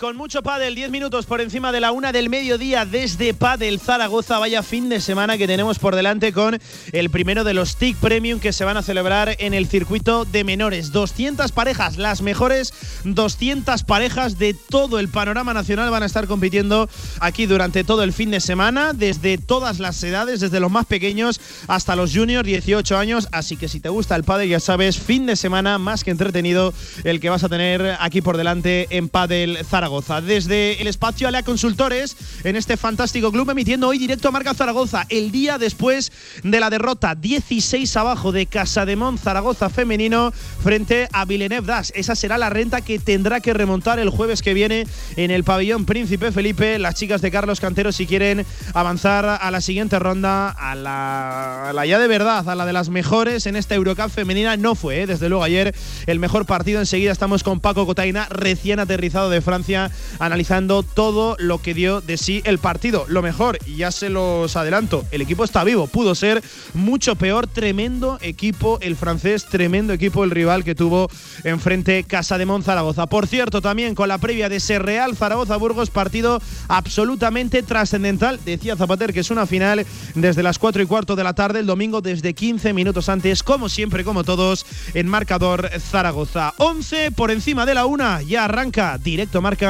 Con mucho Padel, 10 minutos por encima de la una del mediodía desde Padel Zaragoza. Vaya fin de semana que tenemos por delante con el primero de los TIC Premium que se van a celebrar en el circuito de menores. 200 parejas, las mejores 200 parejas de todo el panorama nacional van a estar compitiendo aquí durante todo el fin de semana, desde todas las edades, desde los más pequeños hasta los juniors, 18 años. Así que si te gusta el Padel, ya sabes, fin de semana más que entretenido el que vas a tener aquí por delante en Padel del Desde el espacio Alea Consultores, en este fantástico club, emitiendo hoy directo a Marca Zaragoza, el día después de la derrota 16 abajo de Casa de Mon Zaragoza femenino frente a Villeneuve Das. Esa será la renta que tendrá que remontar el jueves que viene en el pabellón Príncipe Felipe. Las chicas de Carlos Cantero, si quieren avanzar a la siguiente ronda, a la, ya de verdad, a la de las mejores en esta Eurocup femenina, no fue, ¿eh? desde luego ayer el mejor partido. Enseguida estamos con Paco Cotaina, recién aterrizado de Francia, analizando todo lo que dio de sí el partido. Lo mejor, ya se los adelanto, el equipo está vivo, pudo ser mucho peor, tremendo equipo el francés, tremendo equipo el rival que tuvo enfrente Casa de Mon Zaragoza. Por cierto, también con la previa de ese Real Zaragoza Burgos, partido absolutamente trascendental. Decía Zapater que es una final desde las 4 y cuarto de la tarde, el domingo desde 15 minutos antes, como siempre, como todos, en marcador Zaragoza. 11 por encima de la una, ya arranca directo marca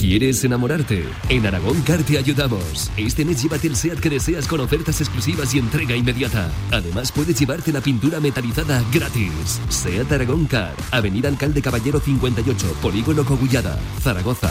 ¿Quieres enamorarte? En Aragón Car te ayudamos. Este mes llévate el SEAT que deseas con ofertas exclusivas y entrega inmediata. Además, puedes llevarte la pintura metalizada gratis. SEAT Aragón Car, Avenida Alcalde Caballero 58, Polígono Cogullada, Zaragoza.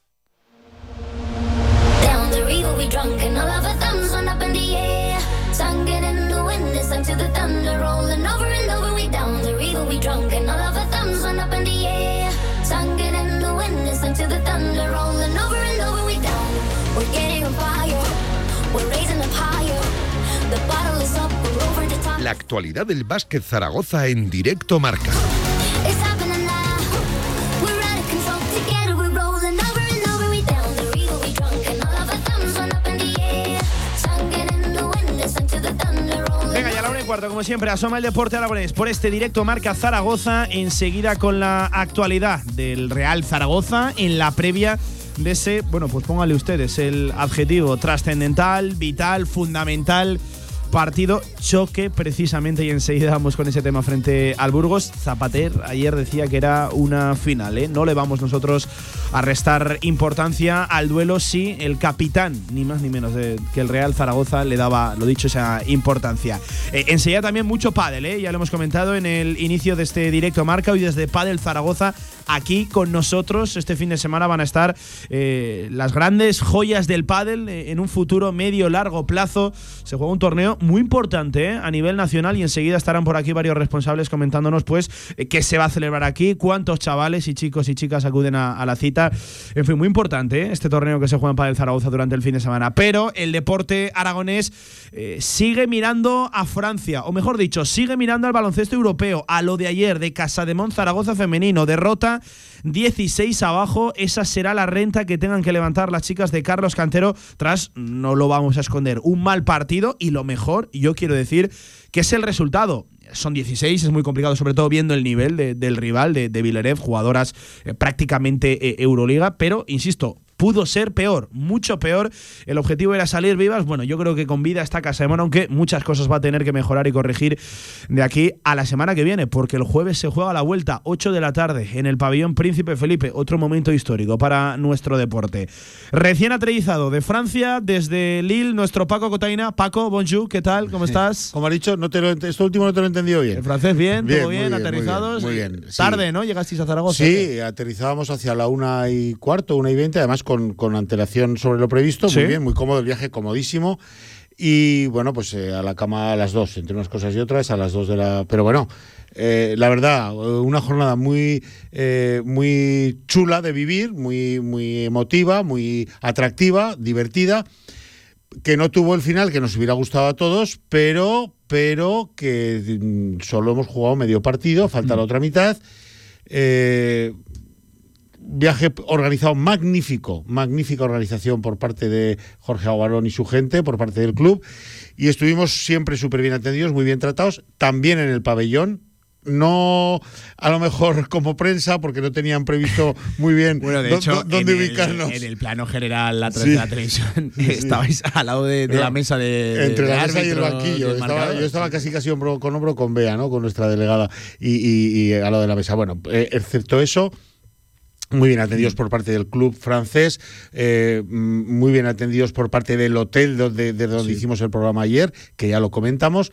La actualidad del básquet Zaragoza en directo marca. A la como siempre, asoma el deporte aragonés por este directo marca Zaragoza. Enseguida con la actualidad del Real Zaragoza en la previa de ese, bueno, pues póngale ustedes el adjetivo trascendental, vital, fundamental partido choque precisamente y enseguida vamos con ese tema frente al Burgos. Zapater ayer decía que era una final, ¿eh? no le vamos nosotros a restar importancia al duelo si el capitán, ni más ni menos que el Real Zaragoza le daba, lo dicho, esa importancia. Eh, enseguida también mucho pádel, ¿eh? ya lo hemos comentado en el inicio de este directo marca, hoy desde Padel Zaragoza, aquí con nosotros este fin de semana van a estar eh, las grandes joyas del pádel en un futuro medio largo plazo. Se juega un torneo muy importante ¿eh? a nivel nacional y enseguida estarán por aquí varios responsables comentándonos pues eh, qué se va a celebrar aquí, cuántos chavales y chicos y chicas acuden a, la cita. En fin, muy importante ¿eh? este torneo que se juega en Padel Zaragoza durante el fin de semana. Pero el deporte aragonés sigue mirando a Francia, o mejor dicho, sigue mirando al baloncesto europeo, a lo de ayer de Casa de Zaragoza femenino, derrota 16 abajo. Esa será la renta que tengan que levantar las chicas de Carlos Cantero tras, no lo vamos a esconder, un mal partido. Y lo mejor, yo quiero decir, que es el resultado. Son 16, es muy complicado, sobre todo viendo el nivel del rival de, de jugadoras eh, prácticamente eh, Euroliga, pero insisto, pudo ser peor, mucho peor. El objetivo era salir vivas. Bueno, yo creo que con vida está Casa de Mon, aunque muchas cosas va a tener que mejorar y corregir de aquí a la semana que viene, porque el jueves se juega la vuelta, 8 de la tarde, en el pabellón Príncipe Felipe. Otro momento histórico para nuestro deporte. Recién aterrizado de Francia, desde Lille, nuestro Paco Cotaina. Paco, bonjour, ¿qué tal? ¿Cómo estás? Como has dicho, no te lo, esto último no te lo he entendido bien. El francés bien, Bien, todo bien, muy aterrizados. bien, muy bien, sí. Tarde, ¿no? Llegasteis a Zaragoza. Sí, aterrizábamos hacia la una y cuarto, una y veinte, además con, con antelación sobre lo previsto. Sí. Muy bien, muy cómodo el viaje, comodísimo. Y bueno, pues eh, a la cama a las dos, entre unas cosas y otras, a las dos de la. Pero bueno, eh, la verdad, eh, una jornada muy, eh, muy chula de vivir, muy, muy emotiva, muy atractiva, divertida que no tuvo el final que nos hubiera gustado a todos, pero, pero que mm, solo hemos jugado medio partido, falta la otra mitad. Eh, viaje organizado magnífico, magnífica organización por parte de Jorge Aguarón y su gente, por parte del club. Y estuvimos siempre súper bien atendidos, muy bien tratados, también en el pabellón. No a lo mejor como prensa, porque no tenían previsto muy bien Bueno, de hecho, dó- dónde en el- ubicarnos. en el plano general a través Sí. de la televisión estabais al lado de, la mesa de. entre de la mesa y el banquillo. Estaba- yo estaba casi casi hombro con hombro con Bea, ¿no? Con nuestra delegada y, y- y al lado de la mesa. Bueno, eh, excepto eso. Muy bien atendidos por parte del club francés, eh, mm, muy bien atendidos por parte del hotel donde, de donde hicimos el programa ayer, que ya lo comentamos.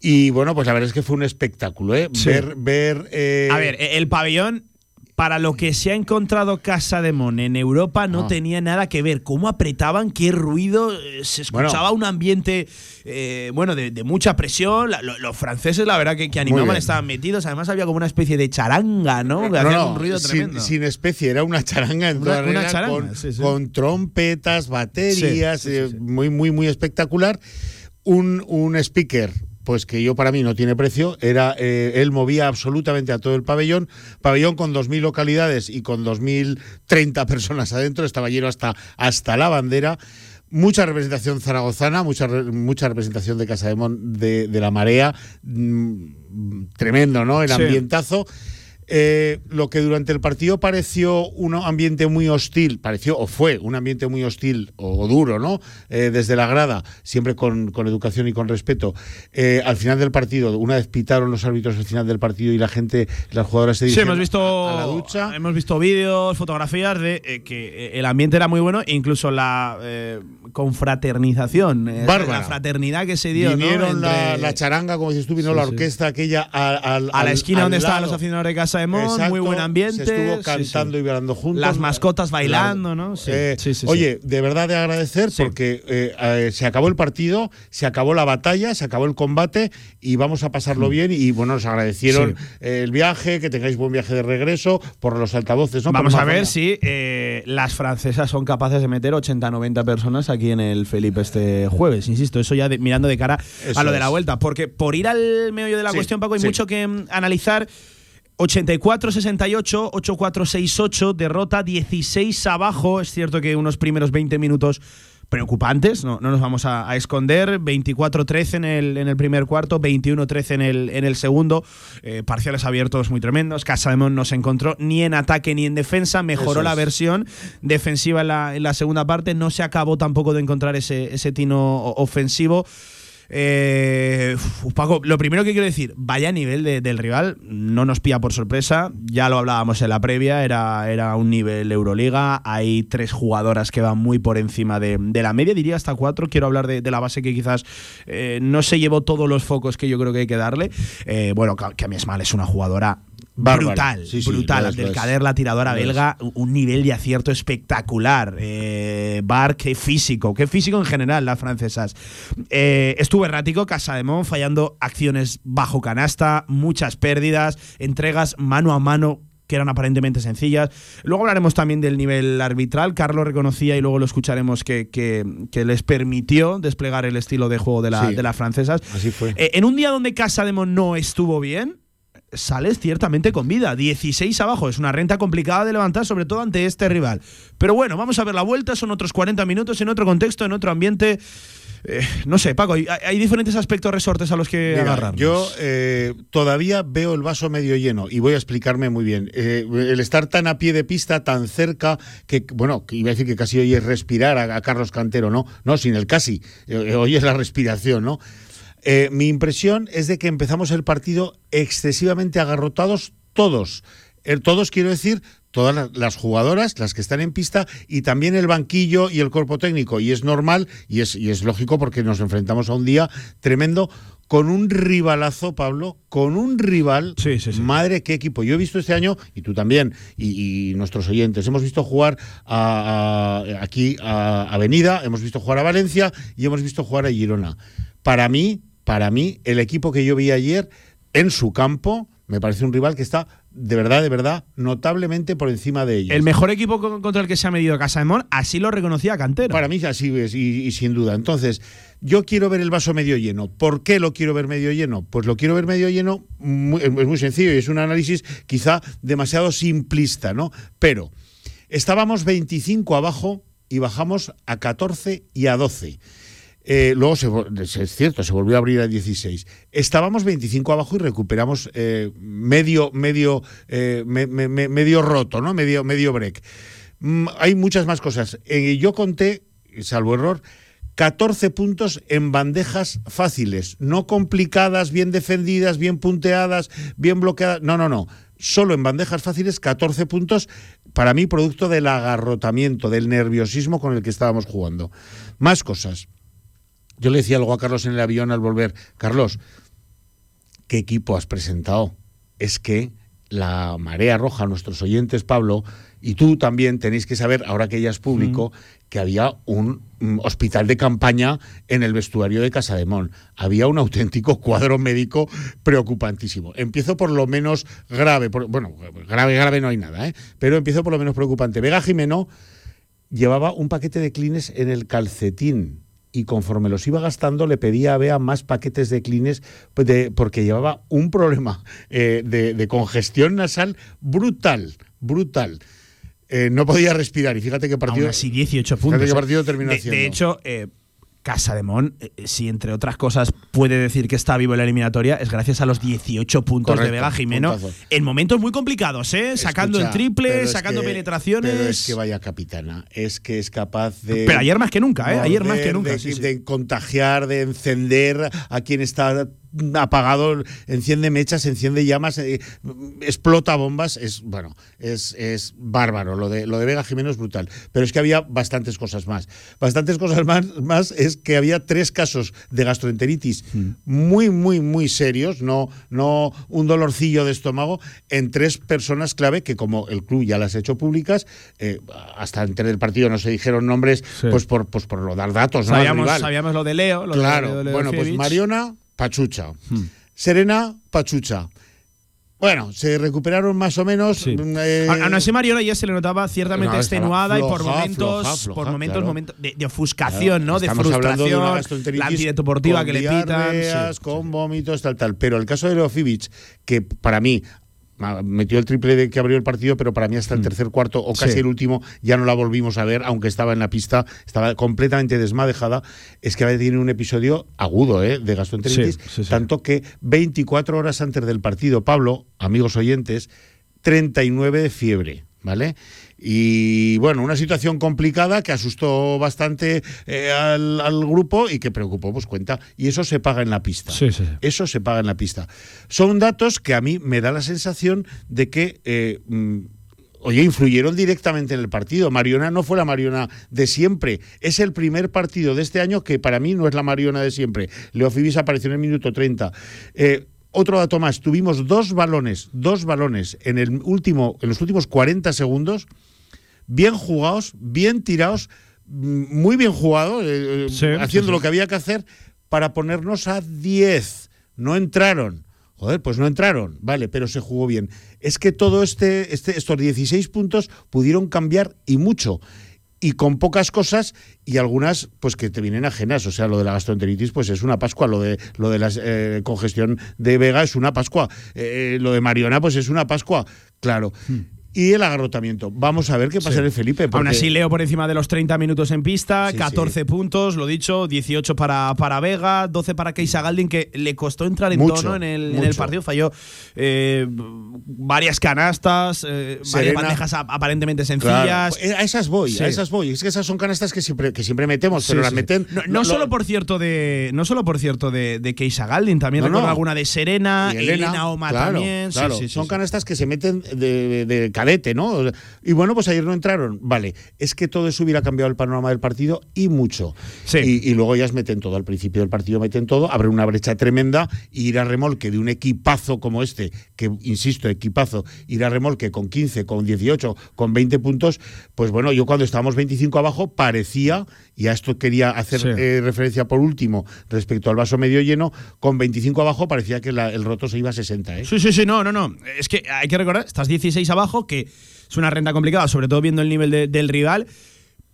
Y bueno, pues la verdad es que fue un espectáculo, ¿eh? Sí. Ver, ver. eh, A ver, el pabellón. Para lo que se ha encontrado Casa de Mon en Europa no Ah. tenía nada que ver. Cómo apretaban, qué ruido, eh, se escuchaba un ambiente, eh, bueno, de, de mucha presión. La- lo- los franceses, la verdad, que, que animaban, estaban metidos. Además, había como una especie de charanga, ¿no? No, un ruido sin, tremendo. sin especie, era una charanga en Una- toda una charanga, con, sí, sí. con trompetas, baterías, Sí, eh, muy, muy, muy espectacular. Un, un speaker, pues que yo para mí no tiene precio, era eh, él movía absolutamente a todo el pabellón, pabellón con 2.000 localidades y con 2.030 personas adentro, estaba lleno hasta, hasta la bandera. Mucha representación zaragozana, mucha, mucha representación de Casa de, Mon, de, de la Marea, mm, tremendo, ¿no? El Sí. Eh, lo que durante el partido pareció un ambiente muy hostil, pareció o fue un ambiente muy hostil o, o duro, ¿no? Eh, desde la grada, siempre con, con educación y con respeto. Eh, al final del partido, una vez pitaron los árbitros al final del partido y la gente, las jugadoras se Sí, dirigieron hemos visto, a la ducha. hemos visto vídeos, fotografías de que el ambiente era muy bueno, incluso la confraternización, la fraternidad que se dio. ¿no? Vinieron la, Entre- la charanga, como dices tú, vino Sí, la sí. orquesta aquella a, la esquina donde estaban los aficionados de Casa Exacto, muy buen ambiente. Se estuvo cantando y bailando juntos. Las mascotas bailando. ¿no? Sí, Eh, sí, sí, sí. Oye, de verdad de agradecer porque eh, eh, se acabó el partido, se acabó la batalla, se acabó el combate y vamos a pasarlo bien. Y bueno, nos agradecieron Mm. Eh, el viaje, que tengáis buen viaje de regreso por los altavoces. ¿no? Vamos a ver si las francesas son capaces de meter 80-90 personas aquí en el Felipe este jueves. Insisto, eso ya de- mirando de cara Eso a lo de la vuelta. Porque por ir al meollo de la Sí, cuestión, Paco, hay sí. mucho que mm, analizar. 84-68, 8-4-6-8, derrota 16 abajo. Es cierto que unos primeros 20 minutos preocupantes, no, no nos vamos a, a esconder. 24-13 en el, en el primer cuarto, 21-13 en el, en el segundo. Eh, parciales abiertos muy tremendos. Casa de Mon no se encontró ni en ataque ni en defensa. Mejoró la versión defensiva en la, en la segunda parte. No se acabó tampoco de encontrar ese, ese tino ofensivo. Eh, Paco, lo primero que quiero decir, vaya nivel de- del rival, no nos pilla por sorpresa, ya lo hablábamos en la previa, era, era un nivel Euroliga, hay tres jugadoras que van muy por encima de, la media, diría hasta cuatro, quiero hablar de, la base que quizás eh, no se llevó todos los focos que yo creo que hay que darle, Eh, bueno, que a mí es mal, es una jugadora Bárbara. brutal, Sí, sí, brutal. Abdelkader, la tiradora belga, un nivel de acierto espectacular. Eh, Bar, qué físico, qué físico en general las francesas. Eh, estuvo errático, Casademont fallando acciones bajo canasta, muchas pérdidas, entregas mano a mano que eran aparentemente sencillas. Luego hablaremos también del nivel arbitral. Carlos reconocía y luego lo escucharemos que, que- que les permitió desplegar el estilo de juego de, la- Sí. de las francesas. Así fue. Eh, en un día donde Casa no estuvo bien, sales ciertamente con vida. 16 abajo, es una renta complicada de levantar, sobre todo ante este rival. Pero bueno, vamos a ver la vuelta, son otros 40 minutos en otro contexto, en otro ambiente. Eh, no sé, Paco, hay, diferentes aspectos resortes a los que agarrar. Yo eh, todavía veo el vaso medio lleno y voy a explicarme muy bien. Eh, el estar tan a pie de pista, tan cerca, que, bueno, iba a decir que casi oyes respirar a, Carlos Cantero, ¿no? No, sin el casi, oyes la respiración, ¿no? Mi impresión es de que empezamos el partido excesivamente agarrotados todos. todos quiero decir todas las jugadoras, las que están en pista, y también el banquillo y el cuerpo técnico. Y es normal y es, y es lógico porque nos enfrentamos a un día tremendo con un rivalazo, Pablo, con un rival. Sí, sí, sí. Madre, qué equipo. Yo he visto este año, y tú también, y, nuestros oyentes, hemos visto jugar a, aquí a Avenida, hemos visto jugar a Valencia y hemos visto jugar a Girona. Para mí, para mí, el equipo que yo vi ayer en su campo me parece un rival que está de verdad, de verdad, notablemente por encima de ellos. El mejor equipo contra el que se ha medido Casa de Mon, así lo reconocía Cantero. Para mí así es, y, sin duda. Entonces, yo quiero ver el vaso medio lleno. ¿Por qué lo quiero ver medio lleno? Pues lo quiero ver medio lleno, es muy sencillo y es un análisis quizá demasiado simplista, ¿no? Pero estábamos 25 abajo y bajamos a 14 y a 12. Eh, luego, es cierto, se volvió a abrir a 16. Estábamos 25 abajo y recuperamos eh, medio, medio, eh, medio roto, ¿no? Medio, medio break. Mm, hay muchas más cosas. yo conté, salvo error, 14 puntos en bandejas fáciles, no complicadas, bien defendidas, bien punteadas, bien bloqueadas. No, no, no. Solo en bandejas fáciles, 14 puntos, para mí, producto del agarrotamiento, del nerviosismo con el que estábamos jugando. Más cosas. Yo le decía algo a Carlos en el avión al volver. Carlos, ¿qué equipo has presentado? Es que la marea roja, nuestros oyentes, Pablo, y tú también tenéis que saber, ahora que ya es público, que había un hospital de campaña en el vestuario de Casa de Mon. Había un auténtico cuadro médico preocupantísimo. Empiezo por lo menos grave, bueno, grave, grave no hay nada, ¿eh? pero empiezo por lo menos preocupante. Vega Jimeno llevaba un paquete de clines en el calcetín y conforme los iba gastando le pedía a Bea más paquetes de clines pues, porque llevaba un problema eh, de, congestión nasal brutal, brutal. Eh, no podía respirar y fíjate que partido... Aún así 18 puntos. Fíjate qué partido terminó de, de hecho, de Mon, eh, si entre otras cosas puede decir que está vivo en la eliminatoria, es gracias a los 18 puntos de Vega Jimeno en momentos muy complicados, ¿eh? sacando el triple, sacando penetraciones. Pero es que vaya capitana, es que es capaz de. Pero ayer más que nunca, ¿eh? Ayer más que nunca. de contagiar, de encender a quien está apagado, enciende mechas, enciende llamas, eh, explota bombas, es bueno, es, es, bárbaro. Lo de, lo de Vega Jiménez es brutal. Pero es que había bastantes cosas más. Bastantes cosas más, más es que había tres casos de gastroenteritis hmm. muy, muy, muy serios, no, no un dolorcillo de estómago, en tres personas clave que, como el club ya las ha hecho públicas, eh, hasta antes del partido no se dijeron nombres, pues por pues por lo dar datos. Sabíamos, lo de Leo. Lo claro, bueno, pues Mariona Pachucha. Hmm. Serena, Pachucha. Bueno, se recuperaron más o menos. Mm, eh, Aún así, Mariona ya se le notaba ciertamente extenuada y por momentos, por momentos, momentos de, ofuscación, ¿no? de frustración, de la antideportiva que le pitan. Con vómitos, tal, tal. Pero el caso de Leofivic, que para mí metió el triple de que abrió el partido, pero para mí hasta el mm. tercer cuarto o casi el último ya no la volvimos a ver, aunque estaba en la pista, estaba completamente desmadejada. Es que tiene un episodio agudo ¿eh? de gastroenteritis, tanto que 24 horas antes del partido, Pablo, amigos oyentes, 39 de fiebre, ¿vale? Y bueno, una situación complicada que asustó bastante eh, al, grupo y que preocupó, pues cuenta. Y eso se paga en la pista. Eso se paga en la pista. Son datos que a mí me da la sensación de que... Eh, mm, oye, influyeron directamente en el partido. Mariona no fue la Mariona de siempre. Es el primer partido de este año que para mí no es la Mariona de siempre. Leo Fibis apareció en el minuto 30. Eh, otro dato más, tuvimos dos balones, dos balones en el último, en los últimos 40 segundos bien jugados, bien tirados, mm, muy bien jugados, eh, eh, haciendo lo que había que hacer para ponernos a 10. No entraron. Joder, pues no entraron, vale, pero se jugó bien. Es que todo este, este estos 16 puntos pudieron cambiar y mucho. Y con pocas cosas y algunas pues que te vienen ajenas. O sea, lo de la gastroenteritis pues es una pascua, lo de lo de la eh, congestión de Vega es una pascua, eh, lo de Mariona pues es una pascua, claro. Hmm y el agarrotamiento. Vamos a ver qué pasa en el Felipe. Aún así, Leo por encima de los 30 minutos en pista, 14 puntos, lo dicho, 18 para, para Vega, 12 para Keisa Galdin, que le costó entrar en tono en el, en el, partido. Falló eh, varias canastas, eh, varias bandejas aparentemente sencillas. A esas voy, a esas voy. Es que esas son canastas que siempre, que siempre metemos, pero las meten. No, solo por cierto de. No solo por cierto de, de Keisa Galdin, también recuerdo alguna de Serena, Elena, Oma también. son canastas que se meten de, de ¿no? Y bueno, pues ayer no entraron. Vale, es que todo eso hubiera cambiado el panorama del partido y mucho. Y, luego ya meten todo, al principio del partido meten todo, abre una brecha tremenda y ir a remolque de un equipazo como este, que insisto, equipazo, ir a remolque con 15, con 18, con 20 puntos, pues bueno, yo cuando estábamos 25 abajo parecía, y a esto quería hacer eh, referencia por último respecto al vaso medio lleno, con 25 abajo parecía que el roto se iba a 60. ¿eh? Sí, sí, sí, no, no, no. Es que hay que recordar, estás 16 abajo, que es una renta complicada, sobre todo viendo el nivel del rival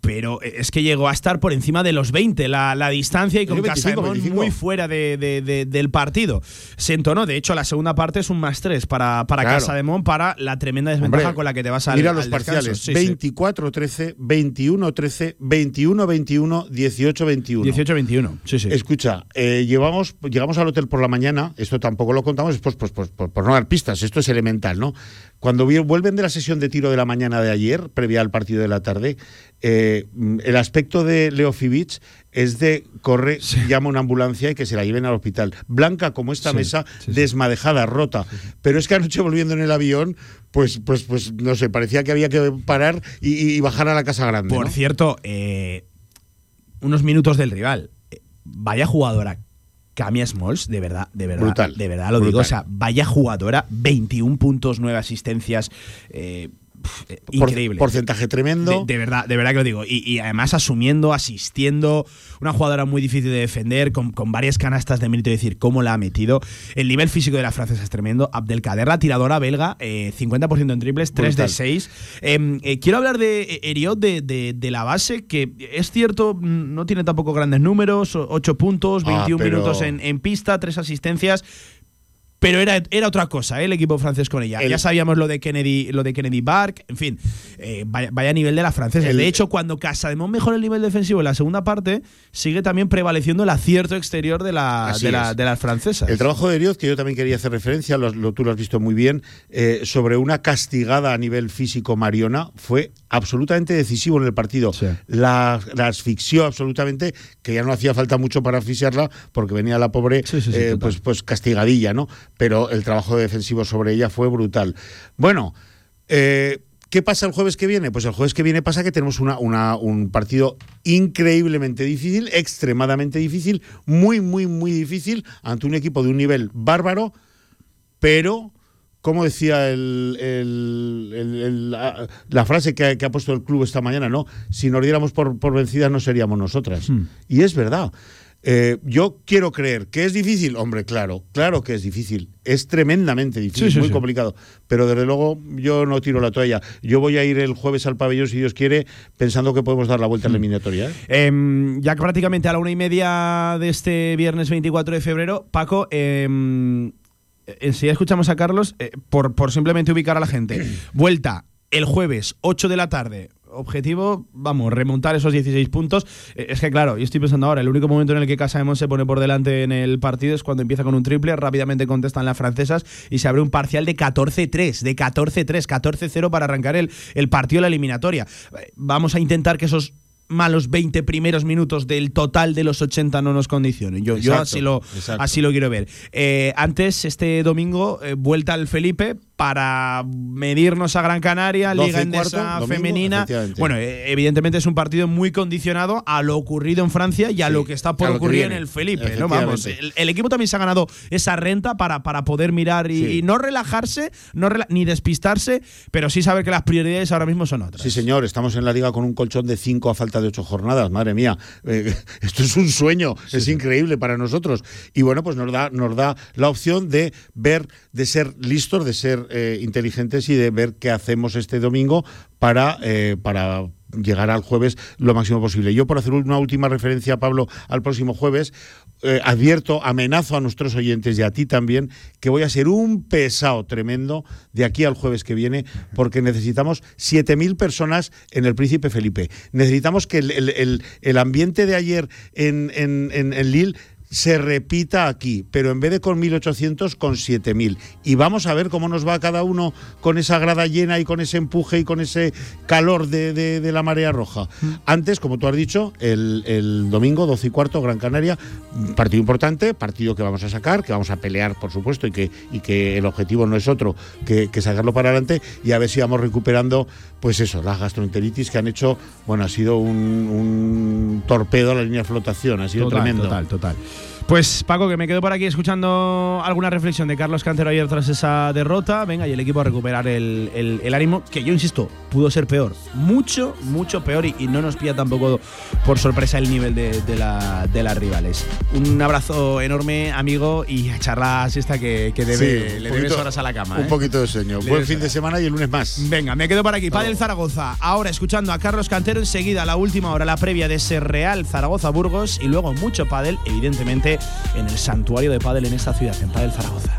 pero es que llegó a estar por encima de los 20 la, distancia y con Casaemón muy fuera del partido. Se entonó, de hecho, la segunda parte es un más 3 para, para Casa de Mon para la tremenda desventaja con la que te vas a Mira los parciales: 24-13, 21-13, 21-21, 18-21. 18-21, sí, sí. Escucha, eh, llevamos, llegamos al hotel por la mañana, esto tampoco lo contamos, pues, pues, pues, por no dar pistas, esto es elemental, ¿no? Cuando vuelven de la sesión de tiro de la mañana de ayer, previa al partido de la tarde, eh, el aspecto de Leo Fibich es de corre, llama una ambulancia y que se la lleven al hospital. Blanca como esta mesa, desmadejada, rota. Pero es que anoche volviendo en el avión, pues, pues, pues no sé, parecía que había que parar y, bajar a la casa grande. Por cierto, eh, unos minutos del rival. Eh, vaya jugadora Camia Smalls, de verdad, de verdad, de verdad lo digo. O sea, vaya jugadora, 21 puntos, 9 asistencias. Eh, eh, increíble. Porcentaje tremendo. De, verdad, de verdad que lo digo. Y, además asumiendo, asistiendo, una jugadora muy difícil de defender, con, varias canastas de mérito, decir cómo la ha metido. El nivel físico de la francesa es tremendo. Abdelkader, la tiradora belga, 50% eh, en triples, 3 de 6. Em, eh, quiero hablar de Eriot, de, la base, que es cierto, no tiene tampoco grandes números, 8 puntos, 21 ah, minutos en, en pista, 3 asistencias pero era, era otra cosa ¿eh? el equipo francés con ella. ya sabíamos lo de Kennedy, lo de Kennedy Bark, en fin, eh, vaya, a nivel de la francesa. de hecho, cuando Casademont mejora el nivel defensivo en la segunda parte, sigue también prevaleciendo el acierto exterior de, la, de, las francesas. El trabajo de Dios, que yo también quería hacer referencia, lo, tú lo has visto muy bien, eh, sobre una castigada a nivel físico Mariona, fue absolutamente decisivo en el partido. La, asfixió absolutamente, que ya no hacía falta mucho para asfixiarla, porque venía la pobre, pues, pues castigadilla, ¿no? Pero el trabajo defensivo sobre ella fue brutal. Bueno, eh, ¿Qué pasa el jueves que viene? Pues el jueves que viene pasa que tenemos una, un partido increíblemente difícil, extremadamente difícil, muy, muy, muy difícil, ante un equipo de un nivel bárbaro, pero, como decía el, la, frase que, ha puesto el club esta mañana, ¿no? Si nos diéramos por, por vencidas no seríamos nosotras. Hmm. Y es verdad. Eh, yo quiero creer que es difícil, hombre, claro, claro que es difícil, es tremendamente difícil, muy complicado, pero desde luego yo no tiro la toalla. Yo voy a ir el jueves al pabellón, si Dios quiere, pensando que podemos dar la vuelta a la mm. eliminatoria. ¿eh? Em, ya prácticamente a la una y media de este viernes 24 de febrero, Paco, eh, enseguida escuchamos a Carlos eh, por, por simplemente ubicar a la gente. Vuelta el jueves, 8 de la tarde, objetivo, vamos, remontar esos 16 puntos. Eh, es que claro, yo estoy pensando ahora, el único momento en el que Casa se pone por delante en el partido es cuando empieza con un triple, rápidamente contestan las francesas y se abre un parcial de 14-3, de 14-3, 14-0 para arrancar el, el partido de la eliminatoria. Eh, vamos a intentar que esos malos 20 primeros minutos del total de los 80 no nos condicionen. Yo, yo así, lo, así lo quiero ver. Eh, antes, este domingo, vuelta al Felipe para medirnos a Gran Canaria, Liga Endesa femenina. Bueno, eh, evidentemente es un partido muy condicionado a lo ocurrido en Francia y a lo que está por ocurrir en el Felipe. ¿no? Vamos, el, equipo también se ha ganado esa renta para, para poder mirar y, no relajarse, no ni despistarse, pero sí saber que las prioridades ahora mismo son otras. Sí, señor, estamos en la liga con un colchón de 5 a falta de 8 jornadas, madre mía. Eh, esto es un sueño, es increíble para nosotros. Y bueno, pues nos da, nos da la opción de ver, de ser listos, de ser eh, inteligentes y de ver qué hacemos este domingo para, eh, para llegar al jueves lo máximo posible. Yo, por hacer una última referencia, Pablo, al próximo jueves, eh, advierto, amenazo a nuestros oyentes y a ti también, que voy a ser un pesado tremendo de aquí al jueves que viene, porque necesitamos 7.000 personas en el Príncipe Felipe. Necesitamos que el, ambiente de ayer en, en, en Lille se repita aquí, pero en vez de con 1.800, con 7.000. Y vamos a ver cómo nos va cada uno con esa grada llena y con ese empuje y con ese calor de, la marea roja. Mm. Antes, como tú has dicho, el, domingo, 12 y cuarto, Gran Canaria, partido importante, partido que vamos a sacar, que vamos a pelear, por supuesto, y que, y que el objetivo no es otro que, sacarlo para adelante y a ver si vamos recuperando, pues eso, la gastroenteritis que han hecho, bueno, ha sido un, torpedo a la línea de flotación, ha sido tremendo. Total, total. Pues Paco, que me quedo por aquí escuchando alguna reflexión de Carlos Cantero ayer tras esa derrota. Venga, y el equipo a recuperar el, ánimo, que yo insisto, pudo ser peor. Mucho, mucho peor y, no nos pilla tampoco por sorpresa el nivel de, las rivales. Un abrazo enorme, amigo, y a echar la siesta que, debe, le debes horas a la cama. Un ¿eh? poquito de sueño. Buen fin de semana y el lunes más. Venga, me quedo por aquí. Padel Zaragoza. Ahora escuchando a Carlos Cantero, enseguida la última hora, la previa de ese Real Zaragoza-Burgos y luego mucho pádel, evidentemente en el santuario de pádel en esta ciudad, en Padel Zaragoza.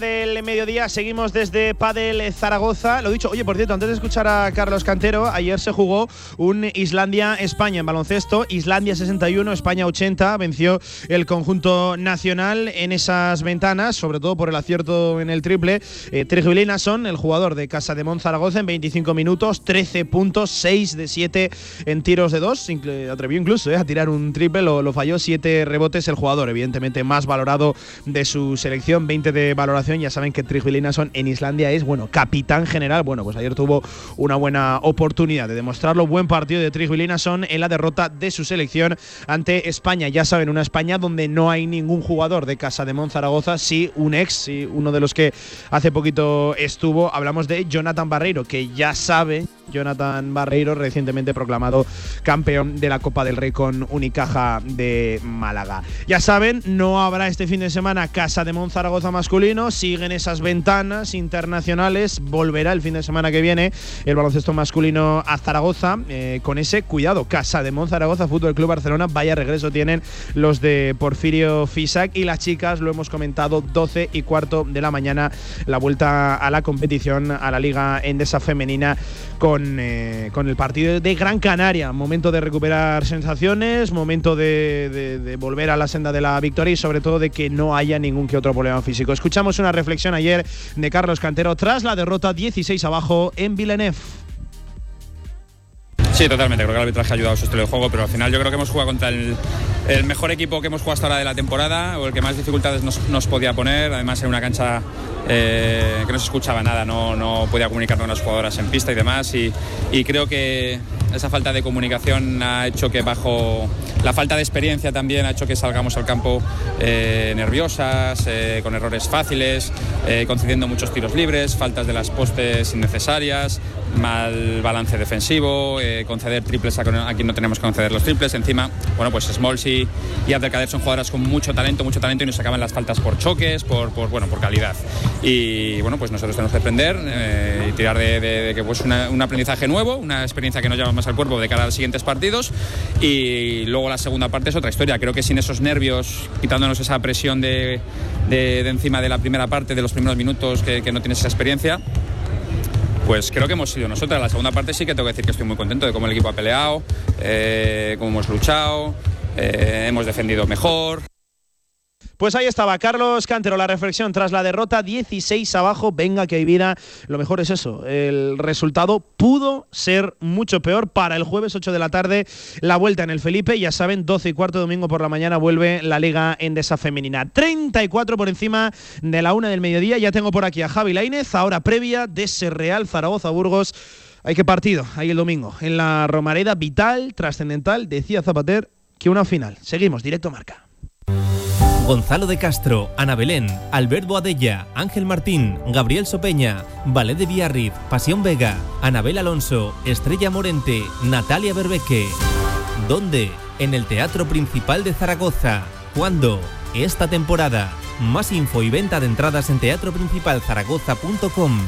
Del mediodía. Seguimos desde Padel Zaragoza. Lo dicho, oye, por cierto, antes de escuchar a Carlos Cantero, ayer se jugó un Islandia-España en baloncesto. Islandia 61, España 80. Venció el conjunto nacional en esas ventanas, sobre todo por el acierto en el triple. Eh, son el jugador de Casa de Mon Zaragoza, en 25 minutos, 13 puntos, 6 de 7 en tiros de 2. Atrevió incluso eh, a tirar un triple, lo, lo falló, 7 rebotes. El jugador, evidentemente, más valorado de su selección, 20 de valoración. Ya saben que Trigvilinason en Islandia es, bueno, capitán general. Bueno, pues ayer tuvo una buena oportunidad de demostrarlo. Buen partido de Trigvilinason en la derrota de su selección ante España. Ya saben, una España donde no hay ningún jugador de Casa de Monzaragoza, sí un ex, sí uno de los que hace poquito estuvo. Hablamos de Jonathan Barreiro, que ya sabe Jonathan Barreiro, recientemente proclamado campeón de la Copa del Rey con Unicaja de Málaga. Ya saben, no habrá este fin de semana Casa de Monzaragoza masculino, siguen esas ventanas internacionales, volverá el fin de semana que viene el baloncesto masculino a Zaragoza, eh, con ese cuidado, Casa de Monzaragoza, Fútbol Club Barcelona, vaya regreso tienen los de Porfirio Fisac y las chicas, lo hemos comentado, 12 y cuarto de la mañana, la vuelta a la competición, a la Liga Endesa Femenina con, eh, con el partido de Gran Canaria, momento de recuperar sensaciones, momento de, volver a la senda de la victoria y sobre todo de que no haya ningún que otro problema físico. Escuchamos una reflexión ayer de Carlos Cantero tras la derrota 16 abajo en Villeneuve. Sí, totalmente. Creo que el arbitraje ha ayudado a su estilo de juego, pero al final yo creo que hemos jugado contra el, mejor equipo que hemos jugado hasta ahora de la temporada, o el que más dificultades nos, podía poner. Además, en una cancha eh, que no se escuchaba nada, no, no podía comunicar con las jugadoras en pista y demás. Y, creo que esa falta de comunicación ha hecho que bajo la falta de experiencia también ha hecho que salgamos al campo eh, nerviosas, eh, con errores fáciles, concediendo muchos tiros libres, faltas de las postes innecesarias, mal balance defensivo, conceder triples a, quien no tenemos que conceder los triples. Encima, bueno, pues Smalls y, y Abdelkader son jugadoras con mucho talento, mucho talento y nos sacaban las faltas por choques, por, bueno, por calidad. Y bueno, pues nosotros tenemos que aprender y tirar de, que pues un aprendizaje nuevo, una experiencia que nos lleva más al cuerpo de cara a los siguientes partidos y luego la segunda parte es otra historia. Creo que sin esos nervios, quitándonos esa presión de, encima de la primera parte, de los primeros minutos, que, no tienes esa experiencia, pues creo que hemos sido nosotras. La segunda parte sí que tengo que decir que estoy muy contento de cómo el equipo ha peleado, eh, cómo hemos luchado, eh, hemos defendido mejor. Pues ahí estaba Carlos Cantero, la reflexión tras la derrota 16 abajo. Venga, que hay vida. Lo mejor es eso. El resultado pudo ser mucho peor para el jueves 8 de la tarde. La vuelta en el Felipe. Ya saben, 12 y cuarto domingo por la mañana vuelve la Liga Endesa Femenina. 34 por encima de la una del mediodía. Ya tengo por aquí a Javi Lainez. Ahora previa de ese Real Zaragoza Burgos. Hay que partido ahí el domingo. En la Romareda, vital, trascendental, decía Zapater, que una final. Seguimos, directo marca. Gonzalo de Castro, Ana Belén, Albert Boadella, Ángel Martín, Gabriel Sopeña, Valet de Villarriz, Pasión Vega, Anabel Alonso, Estrella Morente, Natalia Berbeque. ¿Dónde? En el Teatro Principal de Zaragoza. ¿Cuándo? Esta temporada. Más info y venta de entradas en teatroprincipalzaragoza.com.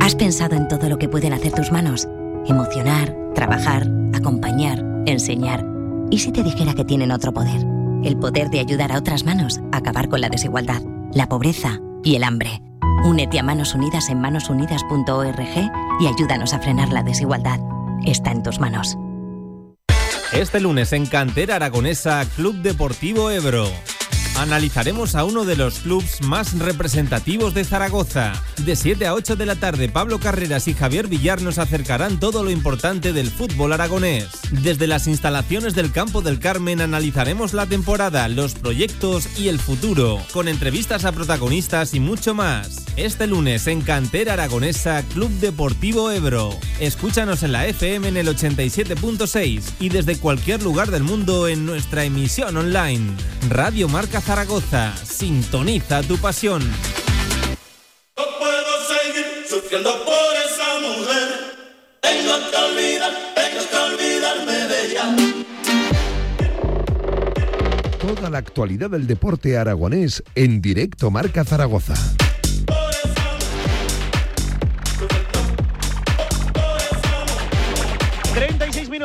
¿Has pensado en todo lo que pueden hacer tus manos? Emocionar, trabajar, acompañar, enseñar. ¿Y si te dijera que tienen otro poder? El poder de ayudar a otras manos a acabar con la desigualdad, la pobreza y el hambre. Únete a Manos Unidas en manosunidas.org y ayúdanos a frenar la desigualdad. Está en tus manos. Este lunes en Cantera Aragonesa, Club Deportivo Ebro. Analizaremos a uno de los clubes más representativos de Zaragoza. De 7 a 8 de la tarde, Pablo Carreras y Javier Villar nos acercarán todo lo importante del fútbol aragonés. Desde las instalaciones del Campo del Carmen analizaremos la temporada, los proyectos y el futuro, con entrevistas a protagonistas y mucho más. Este lunes en Cantera Aragonesa, Club Deportivo Ebro. Escúchanos en la FM en el 87.6 y desde cualquier lugar del mundo en nuestra emisión online. Radio Marca Zaragoza, sintoniza tu pasión. No puedo seguir sufriendo por esa mujer. Tengo que olvidar, tengo que olvidarme de ella. Toda la actualidad del deporte aragonés en directo Marca Zaragoza.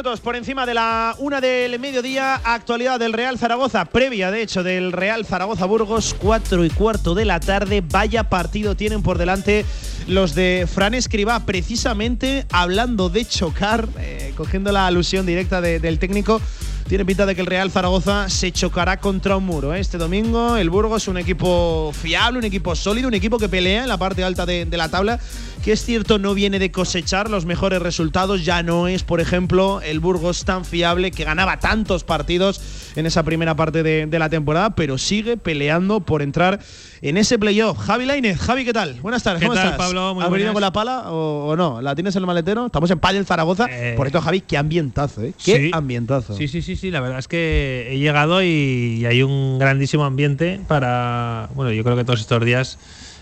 Por encima de la una del mediodía, actualidad del Real Zaragoza, previa de hecho del Real Zaragoza Burgos, 4 y cuarto de la tarde. Vaya partido tienen por delante los de Fran Escribá, precisamente hablando de chocar, eh, cogiendo la alusión directa de- del técnico. Tiene pinta de que el Real Zaragoza se chocará contra un muro. ¿eh? Este domingo el Burgos, un equipo fiable, un equipo sólido, un equipo que pelea en la parte alta de, la tabla, que es cierto no viene de cosechar los mejores resultados, ya no es, por ejemplo, el Burgos tan fiable que ganaba tantos partidos en esa primera parte de la temporada, pero sigue peleando por entrar en ese playoff. Javi Lainez, Javi, ¿qué tal? Buenas tardes, ¿Qué ¿cómo tal, estás? Pablo? Muy ¿Has venido con la pala o, o no? ¿La tienes en el maletero? Estamos en Padel Zaragoza. Eh, por esto, Javi, qué ambientazo, ¿eh? Qué sí. ambientazo. Sí, sí, sí, sí. La verdad es que he llegado y, y hay un grandísimo ambiente para. Bueno, yo creo que todos estos días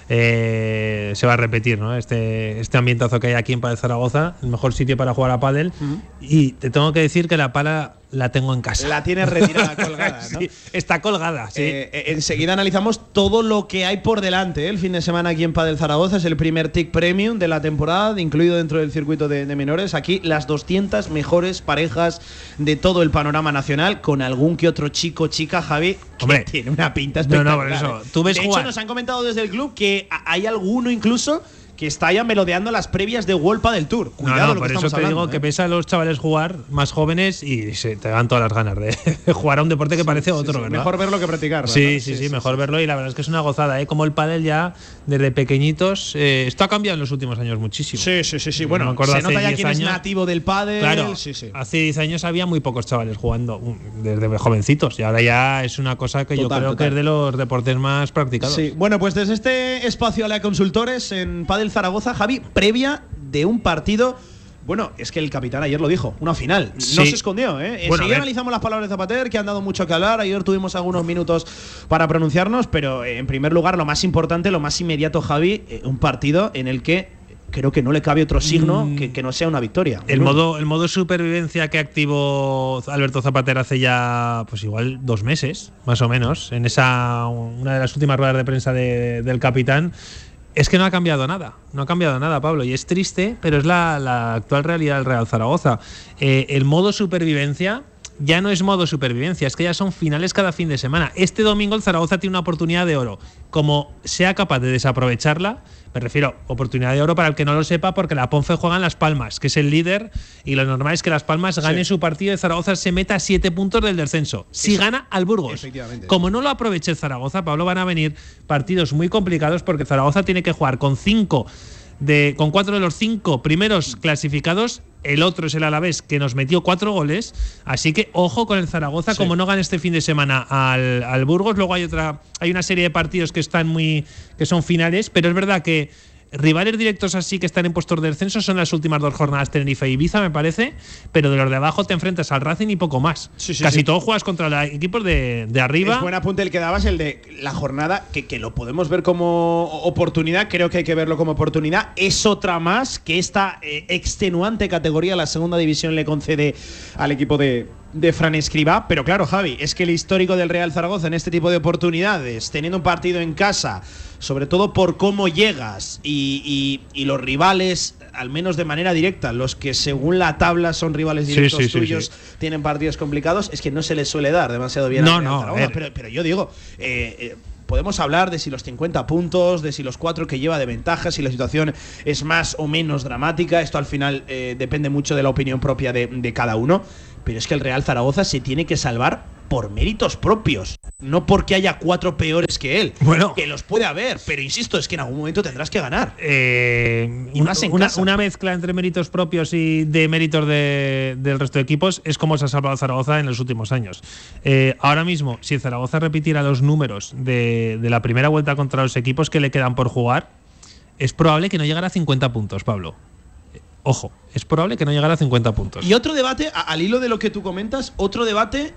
eh, se va a repetir, ¿no? Este, este ambientazo que hay aquí en Padel Zaragoza, el mejor sitio para jugar a pádel. Y te tengo que decir que la pala la tengo en casa. La tienes retirada, colgada, ¿no? Sí, está colgada, sí. Eh, eh, enseguida analizamos todo lo que hay por delante. ¿eh? El fin de semana aquí en Padel Zaragoza es el primer TIC Premium de la temporada, incluido dentro del circuito de, de menores. Aquí las 200 mejores parejas de todo el panorama nacional, con algún que otro chico, chica, Javi, que Hombre. tiene una pinta No, no, espectacular. por eso. Tú ves de jugar- hecho, nos han comentado desde el club que hay alguno incluso que está ya melodeando las previas de World del Tour. No, Cuidado no, lo que por eso te hablando, digo que ¿eh? ves a los chavales jugar más jóvenes y se te dan todas las ganas de jugar a un deporte que parece otro, Sí, ¿verdad? Mejor verlo que practicarlo. Sí, ¿no? sí, sí, mejor verlo y la verdad es que es una gozada, ¿eh? Como el pádel ya desde pequeñitos, eh, esto ha cambiado en los últimos años muchísimo. Sí, sí, sí, sí. Bueno, me acuerdo se nota ya 10 quién es años. nativo del pádel. Claro, sí, sí. hace 10 años había muy pocos chavales jugando um, desde jovencitos y ahora ya es una cosa que yo creo total. que es de los deportes más practicados. Sí, bueno, pues desde este espacio a la consultores en Padel Zaragoza, Javi, previa de un partido. Bueno, es que el capitán ayer lo dijo, una final. No se escondió, ¿eh? Bueno, ver. analizamos las palabras de Zapater, que han dado mucho que hablar. Ayer tuvimos algunos minutos para pronunciarnos, pero eh, en primer lugar, lo más importante, lo más inmediato, Javi, eh, un partido en el que creo que no le cabe otro signo Mm. que, que no sea una victoria. El modo, el modo supervivencia que activó Alberto Zapater hace ya, pues igual dos meses, más o menos, en esa una de las últimas ruedas de prensa de- del capitán, es que no ha cambiado nada. No ha cambiado nada, Pablo. Y es triste, pero es la, actual realidad del Real Zaragoza. Eh, el modo supervivencia ya no es modo supervivencia, es que ya son finales cada fin de semana. Este domingo el Zaragoza tiene una oportunidad de oro. Como sea capaz de desaprovecharla, me refiero, oportunidad de oro para el que no lo sepa, porque la Ponfe juega en Las Palmas, que es el líder, y lo normal es que Las Palmas gane su partido y Zaragoza se meta a siete puntos del descenso. Si gana al Burgos. Como no lo aproveche Zaragoza, Pablo, van a venir partidos muy complicados porque Zaragoza tiene que jugar con cinco de, con cuatro de los cinco primeros clasificados. El otro es el Alavés, que nos metió cuatro goles. Así que ojo con el Zaragoza, como no gane este fin de semana al, al Burgos. Luego hay otra, hay una serie de partidos que están muy, que son finales, pero es verdad que rivales directos así que están en puestos de descenso son las últimas dos jornadas Tenerife e Ibiza, me parece, pero de los de abajo te enfrentas al Racing y poco más. Sí, sí, Casi sí. todos juegas contra los equipos de, de arriba. Es buen apunte el que dabas, el de la jornada, que, que lo podemos ver como oportunidad, creo que hay que verlo como oportunidad. Es otra más que esta eh, extenuante categoría la segunda división le concede al equipo de, de Fran Escribá. Pero claro, Javi, es que el histórico del Real Zaragoza en este tipo de oportunidades, teniendo un partido en casa, sobre todo por cómo llegas y, y- y los rivales, al menos de manera directa, los que según la tabla son rivales directos sí, sí, tuyos, sí. tienen partidos complicados, es que no se les suele dar demasiado bien No, al Real no, Zaragoza. Pero, pero yo digo, eh, eh, podemos hablar de si los 50 puntos, de si los 4 que lleva de ventaja, si la situación es más o menos dramática. Esto al final eh, depende mucho de la opinión propia de, de cada uno. Pero es que el Real Zaragoza se tiene que salvar por méritos propios. No porque haya cuatro peores que él. Bueno. Que los puede haber, pero insisto, es que en algún momento tendrás que ganar. Eh, Y una, más en una- casa. una mezcla entre méritos propios y de méritos de- del resto de equipos es como se ha salvado Zaragoza en los últimos años. Eh, ahora mismo, si Zaragoza repitiera los números de, de la primera vuelta contra los equipos que le quedan por jugar, es probable que no llegara a 50 puntos, Pablo. Ojo, es probable que no llegara a 50 puntos. Y otro debate, al hilo de lo que tú comentas, otro debate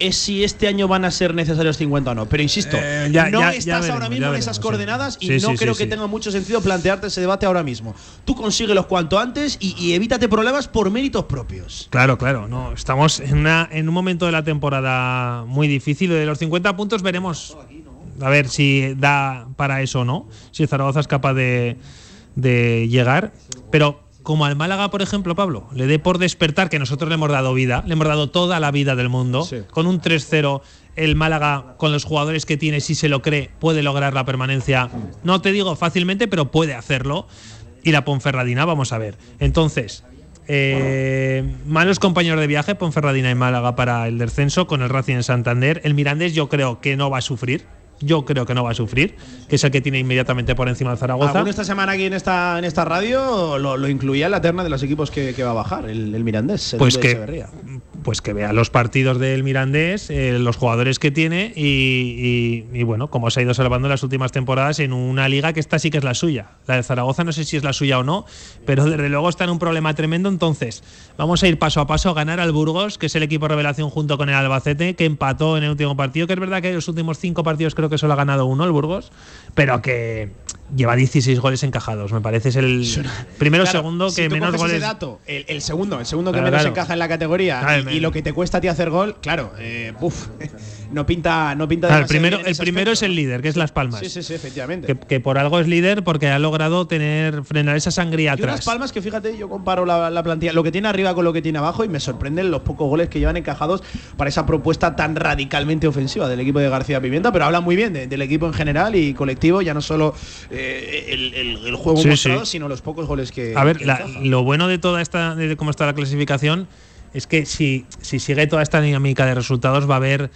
es si este año van a ser necesarios 50 o no. Pero insisto, Eh, ya- no ya- ya estás veremos, ahora mismo en esas sí. coordenadas y Sí, no sí, creo que tenga mucho sentido plantearte ese debate ahora mismo. Tú consíguelos cuanto antes y, y evítate problemas por méritos propios. Claro, claro, no. Estamos en, una, en un momento de la temporada muy difícil. De los 50 puntos veremos a ver si da para eso o no. Si Zaragoza es capaz de, de llegar. Pero como al Málaga, por ejemplo, Pablo, le dé por despertar, que nosotros le hemos dado vida, le hemos dado toda la vida del mundo. Sí. Con un 3-0, el Málaga, con los jugadores que tiene, si se lo cree, puede lograr la permanencia. No te digo fácilmente, pero puede hacerlo. Y la Ponferradina, vamos a ver. Entonces, eh, malos compañeros de viaje, Ponferradina y Málaga para el descenso, con el Racing en Santander. El Mirandés yo creo que no va a sufrir. Yo creo que no va a sufrir, que es el que tiene inmediatamente por encima del Zaragoza. Esta semana aquí en esta, en esta radio lo, lo incluía en la terna de los equipos que, que va a bajar, el, el Mirandés. el Pues que. Pues que vea los partidos del Mirandés, eh, los jugadores que tiene y, bueno, cómo se ha ido salvando en las últimas temporadas en una liga que esta sí que es la suya. La de Zaragoza no sé si es la suya o no, pero desde luego está en un problema tremendo. Entonces, vamos a ir paso a paso a ganar al Burgos, que es el equipo revelación junto con el Albacete, que empató en el último partido, que es verdad que en los últimos cinco partidos creo que solo ha ganado uno el Burgos, pero que lleva 16 goles encajados. Me parece es el primero Claro, segundo que menos goles. ese dato, el, el segundo, el segundo que Claro, menos claro. encaja en la categoría y, me- y lo que te cuesta a ti hacer gol, claro, eh, uf, no pinta, no pinta. Claro, el primero, el primero es el líder, que es Las Palmas. Sí, sí, sí, efectivamente. Que, que por algo es líder porque ha logrado tener frenar esa sangría Y unas atrás. palmas que fíjate, yo comparo la, la plantilla, lo que tiene arriba con lo que tiene abajo y me sorprenden los pocos goles que llevan encajados para esa propuesta tan radicalmente ofensiva del equipo de García Pimienta, pero habla muy bien de- del equipo en general y colectivo, ya no solo eh, el, el- el juego Sí, mostrado, sí. sino los pocos goles que. A ver, que la- encaja. lo bueno de toda esta, de cómo está la clasificación, es que si, si sigue toda esta dinámica de resultados, va a haber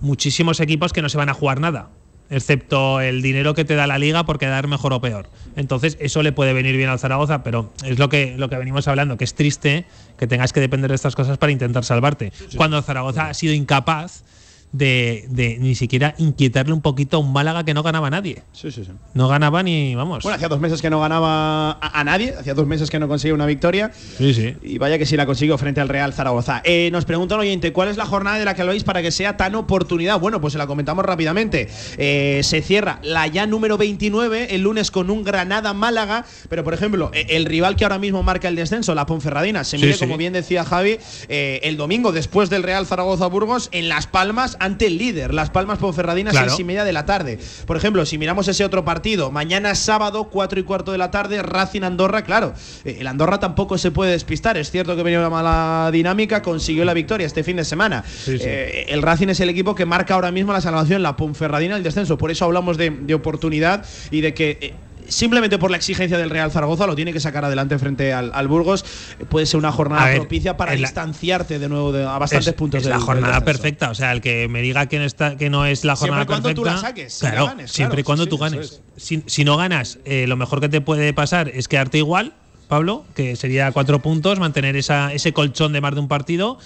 muchísimos equipos que no se van a jugar nada. Excepto el dinero que te da la liga por quedar mejor o peor. Entonces, eso le puede venir bien al Zaragoza, pero es lo que, lo que venimos hablando, que es triste que tengas que depender de estas cosas para intentar salvarte. Cuando Zaragoza ha sido incapaz de, de ni siquiera inquietarle un poquito a un Málaga que no ganaba a nadie. Sí, sí, sí. No ganaba ni, vamos. Bueno, hacía dos meses que no ganaba a, a nadie, hacía dos meses que no conseguía una victoria. sí, sí. Y vaya que sí la consiguió frente al Real Zaragoza. Eh, nos pregunta un oyente, ¿cuál es la jornada de la que habláis para que sea tan oportunidad? Bueno, pues se la comentamos rápidamente. Eh, se cierra la ya número 29 el lunes con un Granada-Málaga, pero por ejemplo, eh, el rival que ahora mismo marca el descenso, la Ponferradina, se mide, sí. como bien decía Javi, eh, el domingo después del Real Zaragoza-Burgos en Las Palmas ante el líder. Las Palmas Ponferradina, Claro. seis y media de la tarde. Por ejemplo, si miramos ese otro partido, mañana sábado, 4 y cuarto de la tarde, Racing Andorra, claro, eh, el Andorra tampoco se puede despistar. Es cierto que venía una mala dinámica, consiguió la victoria este fin de semana. Sí, sí. Eh, el Racing es el equipo que marca ahora mismo la salvación, la Ponferradina el descenso. Por eso hablamos de, de oportunidad y de que. Simplemente por la exigencia del Real Zaragoza lo tiene que sacar adelante frente al, al Burgos. Puede ser una jornada ver, propicia para la- distanciarte de nuevo de- a bastantes es, puntos es del- la jornada perfecta. O sea, el que me diga que no, está, que no es la Siempre jornada y cuando tú perfecta. la saques, claro, siempre y cuando sí, tú ganes. Si, si no ganas, eh, lo mejor que te puede pasar es quedarte igual, Pablo, que sería cuatro puntos, mantener esa, ese colchón de más de un partido.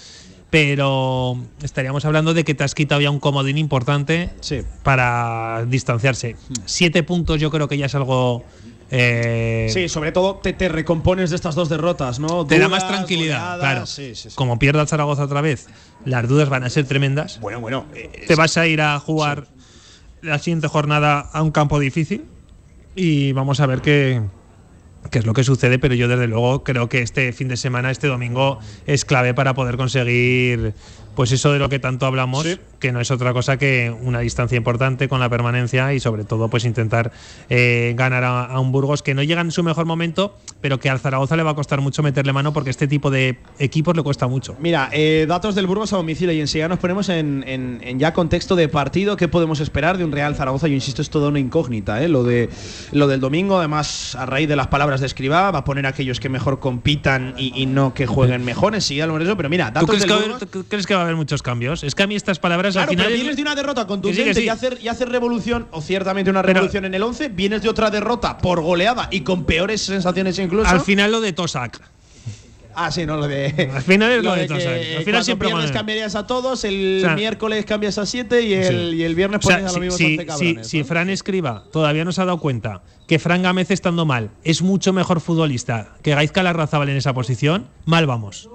Pero estaríamos hablando de que te has quitado ya un comodín importante Sí. para distanciarse. Siete puntos yo creo que ya es algo Eh, Sí, sobre todo te, te recompones de estas dos derrotas, ¿no? te da más tranquilidad, goleadas, claro. Sí, sí, sí. Como pierda el Zaragoza otra vez, las dudas van a ser tremendas. Bueno, bueno. eh, Te vas a ir a jugar la siguiente jornada a un campo difícil y vamos a ver qué, qué es lo que sucede, pero yo desde luego creo que este fin de semana, este domingo, es clave para poder conseguir pues eso de lo que tanto hablamos, Sí. que no es otra cosa que una distancia importante con la permanencia y sobre todo pues intentar eh, ganar a, a un Burgos que no llega en su mejor momento, pero que al Zaragoza le va a costar mucho meterle mano porque este tipo de equipos le cuesta mucho. Mira, eh, datos del Burgos a domicilio y enseguida nos ponemos en, en- en ya contexto de partido. ¿Qué podemos esperar de un Real Zaragoza? Yo insisto, es toda una incógnita. ¿eh? Lo, de, lo del domingo, además, a raíz de las palabras de Escribá, va a poner a aquellos que mejor compitan y, y no que jueguen mejor. Enseguida lo eso, pero mira, ¿Tú datos crees del que, Burgos. tú crees que va a haber muchos cambios? Es que a mí estas palabras Claro, al final. pero es- vienes de una derrota contundente Que sí, que sí. y, hacer, y hacer revolución, o ciertamente una Pero- revolución en el 11, vienes de otra derrota por goleada y con peores sensaciones incluso. al final lo de Tosak. Ah, sí, no, lo de. Al final es lo de que Tosak. Al final siempre viernes con- cambiarías a todos, el O sea, miércoles cambias a 7 y el, Sí. y el viernes O sea, pones a si, lo mismo si- 11 si- cabrones. si ¿no? Fran Escriba todavía no se ha dado cuenta que Fran Gámez estando mal es mucho mejor futbolista que Gaizka Larrazábal en esa posición, mal vamos.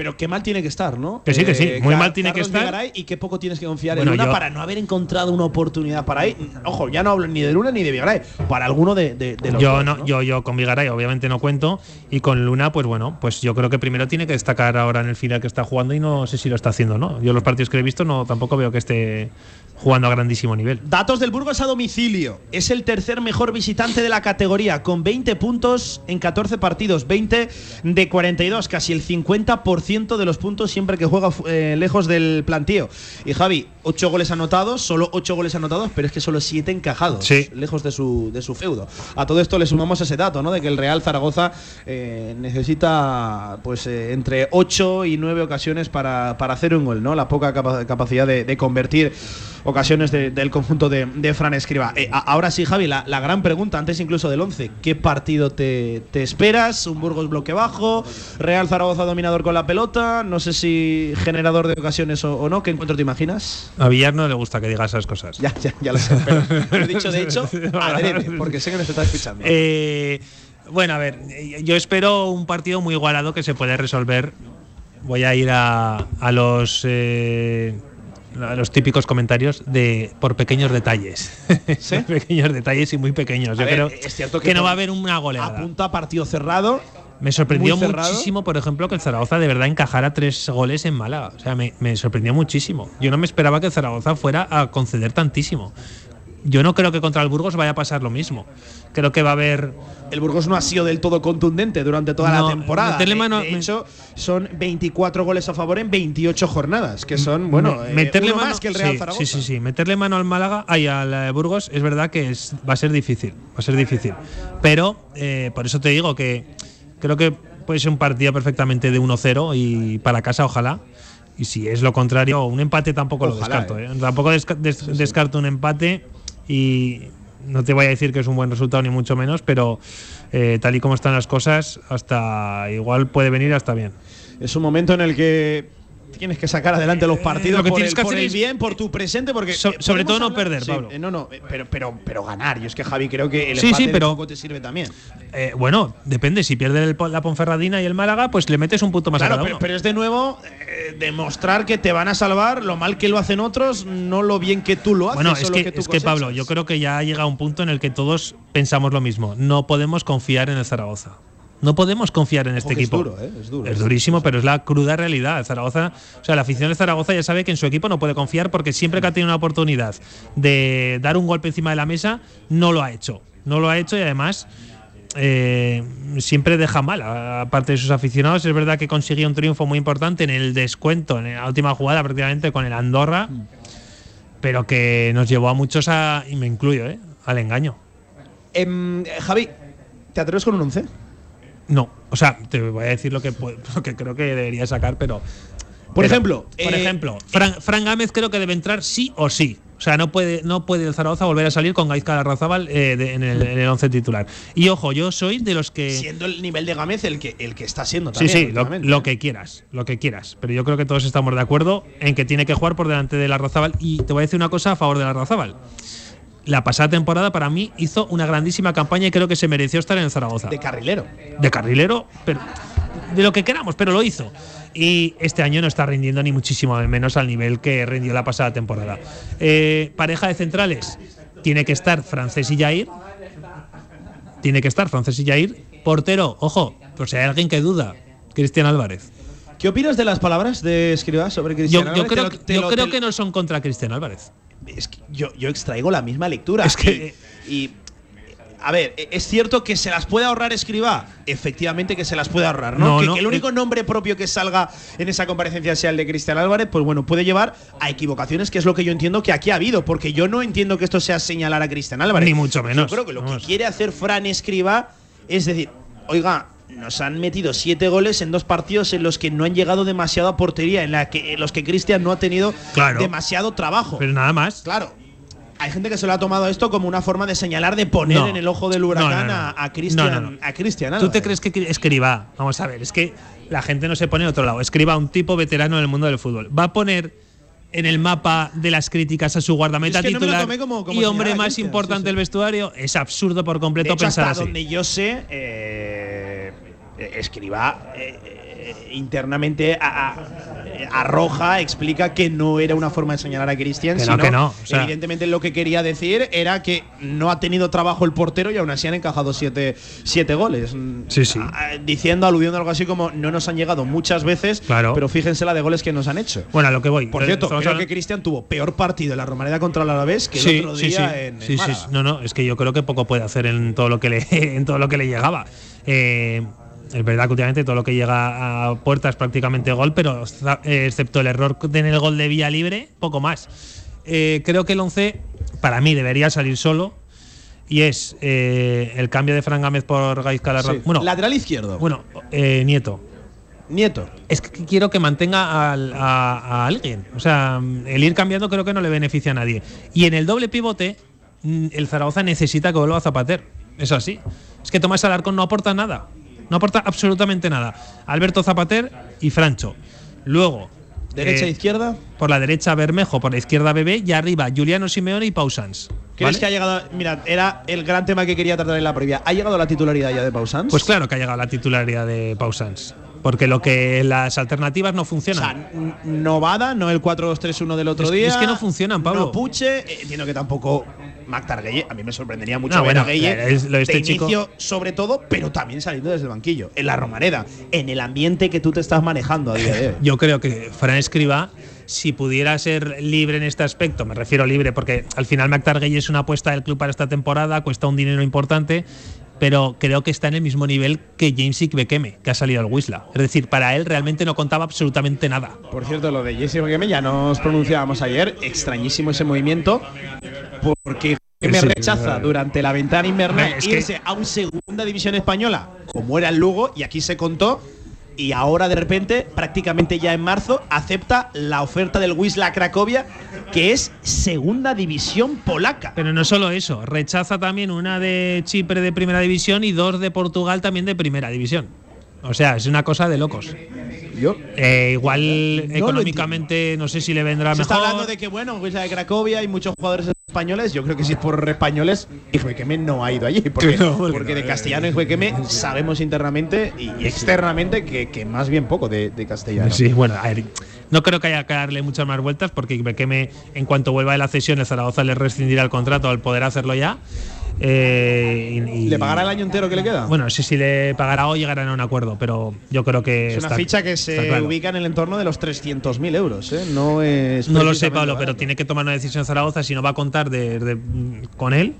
Pero qué mal tiene que estar, ¿no? Eh, Que sí, que sí, muy Car- mal tiene que estar. Vigaray y qué poco tienes que confiar Bueno, en Luna yo- para no haber encontrado una oportunidad para ahí. Ojo, ya no hablo ni de Luna ni de Vigaray, para alguno de, de, de los Yo dos, no, yo, yo con Vigaray obviamente no cuento y con Luna, pues bueno, pues yo creo que primero tiene que destacar ahora en el final que está jugando y no sé si lo está haciendo, ¿no? Yo los partidos que he visto no tampoco veo que esté jugando a grandísimo nivel. Datos del Burgos a domicilio. Es el tercer mejor visitante de la categoría, con 20 puntos en 14 partidos, 20 de 42, casi el 50% de los puntos siempre que juega eh, lejos del plantío. Y Javi, 8 goles anotados, solo 8 goles anotados, pero es que solo 7 encajados, Sí. lejos de su, de su feudo. A todo esto le sumamos ese dato, ¿no? De que el Real Zaragoza eh, necesita pues eh, entre 8 y 9 ocasiones para, para hacer un gol, ¿no? La poca capa- capacidad de, de convertir ocasiones de- del conjunto de, de Fran Escriba. Eh, ahora sí, Javi, la, la gran pregunta, antes incluso del 11, ¿qué partido te, te esperas? ¿Un Burgos bloque bajo? ¿Real Zaragoza dominador con la pelota? No sé si generador de ocasiones o, o no. ¿Qué encuentro te imaginas? A Villar no le gusta que diga esas cosas. Ya, ya, ya lo sé, pero lo he dicho de hecho adrede, porque sé que nos está escuchando. Eh, bueno, a ver, yo espero un partido muy igualado que se puede resolver. Voy a ir a, a los eh, los típicos comentarios de por pequeños detalles. ¿Sí? pequeños detalles y muy pequeños. A Yo ver, creo es cierto que, que no va a haber una goleada. Apunta a partido cerrado. Me sorprendió muchísimo, por ejemplo, que el Zaragoza de verdad encajara tres goles en Málaga. O sea, me, me sorprendió muchísimo. Yo no me esperaba que el Zaragoza fuera a conceder tantísimo. Yo no creo que contra el Burgos vaya a pasar lo mismo. Creo que va a haber El Burgos no ha sido del todo contundente durante toda No, la temporada. meterle De- mano- de, hecho, son 24 goles a favor en 28 jornadas, que son, bueno, eh, meterle uno mano, más que el Real sí, Zaragoza. Sí, sí, sí. Meterle mano al Málaga, ay, al eh, Burgos, es verdad que es, va a ser difícil. Va a ser difícil. Pero eh, por eso te digo que creo que puede ser un partido perfectamente de 1-0 y para casa, ojalá. Y si es lo contrario, un empate tampoco lo descarto. Tampoco desca- des- descarto un empate y no te voy a decir que es un buen resultado ni mucho menos, pero eh, tal y como están las cosas, hasta igual puede venir hasta bien. Es un momento en el que tienes que sacar adelante los partidos lo que por, tienes el, que por hacer el bien, por tu presente, porque So- eh, sobre todo no perder, Pablo. eh, no, no, eh, pero, pero, pero ganar. Y es que Javi creo que el Sí, empate sí, pero- poco te sirve también. Eh, bueno, depende. Si pierde el la Ponferradina y el Málaga, pues le metes un punto más a Claro, cada pero, uno. pero es de nuevo eh, demostrar que te van a salvar lo mal que lo hacen otros, no lo bien que tú lo haces. Bueno, es que, es que Pablo, yo creo que ya ha llegado un punto en el que todos pensamos lo mismo. No podemos confiar en el Zaragoza. No podemos confiar en este es equipo. duro, ¿eh? Es duro. Es durísimo, pero es la cruda realidad. Zaragoza, o sea, la afición de Zaragoza ya sabe que en su equipo no puede confiar porque siempre que ha tenido una oportunidad de dar un golpe encima de la mesa, no lo ha hecho. No lo ha hecho y además eh, siempre deja mal a- aparte de sus aficionados. Es verdad que consiguió un triunfo muy importante en el descuento, en la última jugada prácticamente con el Andorra, pero que nos llevó a muchos a, y me incluyo, ¿eh? al engaño. Em, eh, Javi, ¿te atreves con un 11? No, o sea, te voy a decir lo que, lo que creo que debería sacar, pero. Por pero, ejemplo, por eh, ejemplo, Fran, Fran Gámez creo que debe entrar sí o sí. O sea, no puede, no puede el Zaragoza volver a salir con Gaizka Larrazábal eh, de- en, el, en el once titular. Y ojo, yo soy de los que. Siendo el nivel de Gámez el que, el que está siendo Sí, también. sí, lo, últimamente. lo que quieras, lo que quieras. Pero yo creo que todos estamos de acuerdo en que tiene que jugar por delante de Larrazábal. Y te voy a decir una cosa a favor de Larrazábal. La pasada temporada para mí hizo una grandísima campaña y creo que se mereció estar en el Zaragoza. De carrilero. De carrilero, pero de lo que queramos, pero lo hizo. Y este año no está rindiendo ni muchísimo menos al nivel que rindió la pasada temporada. Eh, pareja de centrales, tiene que estar Francés y Jair. Tiene que estar Francés y Jair. Portero, ojo, por si hay alguien que duda, Cristian Álvarez. ¿Qué opinas de las palabras de Escribá sobre Cristian Yo, yo Álvarez? creo, Te lo- te yo lo- creo que no son contra Cristian Álvarez. Es que yo, yo extraigo la misma lectura. Es que- Y, y, a ver, e- es cierto que se las puede ahorrar Escribá. Efectivamente que se las puede ahorrar, ¿no? No, que, no, que el único eh. nombre propio que salga en esa comparecencia sea el de Cristian Álvarez, pues bueno, puede llevar a equivocaciones, que es lo que yo entiendo que aquí ha habido. Porque yo no entiendo que esto sea señalar a Cristian Álvarez. Ni mucho menos. Yo creo que lo que quiere hacer Fran Escribá es decir, oiga. Nos han metido siete goles en dos partidos en los que no han llegado demasiado a portería, en, la que, en los que Cristian no ha tenido Claro. demasiado trabajo. Pero nada más. Claro. Hay gente que se lo ha tomado esto como una forma de señalar, de poner No. en el ojo del huracán No, no, no. a- Cristian. A Cristian ¿Tú te crees que escriba? Vamos a ver, es que la gente no se pone en otro lado. Escriba un tipo veterano en el mundo del fútbol. Va a poner en el mapa de las críticas a su guardameta Es que titular como- como y hombre más importante sí, sí. del vestuario. Es absurdo por De completo hecho, pensar hasta así. donde yo sé, eh, eh, escriba eh, eh, internamente a- a- eh, arroja, explica que no era una forma de señalar a Cristian, no, sino que no, o sea- evidentemente lo que quería decir era que no ha tenido trabajo el portero y aún así han encajado siete, siete goles. Sí, sí. Diciendo, aludiendo algo así como no nos han llegado muchas veces, Claro. pero fíjense la de goles que nos han hecho. Bueno, a lo que voy. Por cierto, Estamos creo hablando- que Cristian tuvo peor partido en la Romareda contra el Alavés que el otro día en, en sí, sí, Málaga. sí. No, no, es que yo creo que poco puede hacer en todo lo que le, en todo lo que le llegaba. Eh, es verdad que últimamente todo lo que llega a puerta es prácticamente gol, pero excepto el error en el gol de vía libre, poco más. Eh, creo que el 11, para mí, debería salir solo. Y es eh, el cambio de Fran Gámez por Gaizka Sí. Bueno, Lateral izquierdo. bueno eh, Nieto. Nieto. Es que quiero que mantenga al- a, a alguien. O sea, el ir cambiando creo que no le beneficia a nadie. Y en el doble pivote, mm, el Zaragoza necesita que vuelva a Zapater. Es así. Es que Tomás Alarcón no aporta nada. No aporta absolutamente nada. Alberto Zapater y Francho. Luego. Derecha eh, e izquierda. Por la derecha Bermejo, por la izquierda Bebé y arriba Juliano Simeone y Pausans. ¿Crees ¿vale? que ha llegado? Mira, era el gran tema que quería tratar en la previa. ¿Ha llegado la titularidad ya de Pausans? Pues claro que ha llegado la titularidad de Pausans. Porque lo que las alternativas no O funcionan. sea, n- Novada, no el 4-2-3-1 del otro Es día. es que no funcionan, Pablo. No Puche. eh, entiendo que tampoco Mac Targuelle. A mí me sorprendería mucho No, ver bueno, a Gueye es- este de chico- inicio, sobre todo, pero también saliendo desde el banquillo. En la Romareda. En el ambiente que tú te estás manejando a día de hoy. Yo creo que Fran Escriba, si pudiera ser libre en este aspecto, me refiero libre porque al final McTargay es una apuesta del club para esta temporada, cuesta un dinero importante, pero creo que está en el mismo nivel que James Bekeme, que ha salido al Wisla. Es decir, para él realmente no contaba absolutamente nada. Por cierto, lo de Jesse Game ya nos pronunciábamos ayer. Extrañísimo ese movimiento. Porque me Sí, rechaza durante la ventana invernal Hombre, es que- irse a un segunda división española, como era el Lugo, y aquí se contó. Y ahora de repente, prácticamente ya en marzo, acepta la oferta del Wisla Cracovia, que es segunda división polaca. Pero no solo eso, rechaza también una de Chipre de primera división y dos de Portugal también de primera división. O sea, es una cosa de locos. Yo Eh, igual No económicamente no sé si le vendrá Se está mejor. hablando de que, bueno, Wisla de Cracovia hay muchos jugadores españoles. Yo creo que si es por españoles, Hijuequeme no ha ido allí. Porque, no, porque porque no, de eh. castellano Hijuequeme sabemos internamente y y externamente que, que más bien poco de, de castellano. Sí, bueno, a ver, no creo que haya que darle muchas más vueltas porque Bekeme, en cuanto vuelva de la cesión, el Zaragoza le rescindirá el contrato al poder hacerlo ya. Eh, y- ¿Le pagará el año entero que le queda? Bueno, no sé si le pagará o llegarán a un acuerdo, pero yo creo que. es una está- ficha que se claro. ubica en el entorno de los 300.000 euros. ¿eh? No es. No lo sé, Pablo, barato. pero tiene que tomar una decisión Zaragoza si no va a contar de- de- con él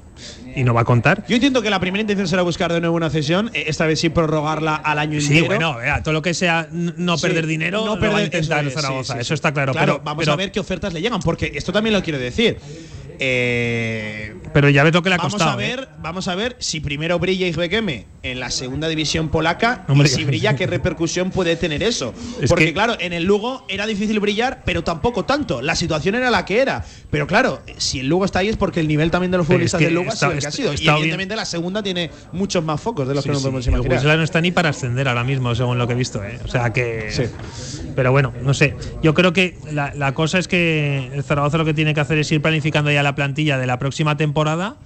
y no va a contar. Yo entiendo que la primera intención será buscar de nuevo una cesión, eh, esta vez sí prorrogarla al año Sí, entero. bueno, vea, todo lo que sea no Sí, perder dinero, no lo va a perder- intentar eso es, Zaragoza, sí, sí, eso sí. está claro. Claro, pero, vamos pero- a ver qué ofertas le llegan, porque esto también lo quiero decir. Eh, Pero ya lo que le ha vamos costado. a ver, ¿eh? vamos a ver si primero brilla Isbequeme en la segunda división polaca Hombre, y si brilla qué repercusión puede tener eso. Es Porque que- claro, en el Lugo era difícil brillar, pero tampoco tanto. La situación era la que era. Pero claro, si el Lugo está ahí es porque el nivel también de los futbolistas es que del Lugo ha está- sido el que ha sido. Y está bien. evidentemente la segunda tiene muchos más focos de los Sí, que nos sí, podemos el imaginar. Wisla no está ni para ascender ahora mismo, según lo que he visto. ¿eh? O sea que. Sí. Pero bueno, no sé. Yo creo que la, la cosa es que el Zaragoza lo que tiene que hacer es ir planificando ya la la plantilla de la próxima temporada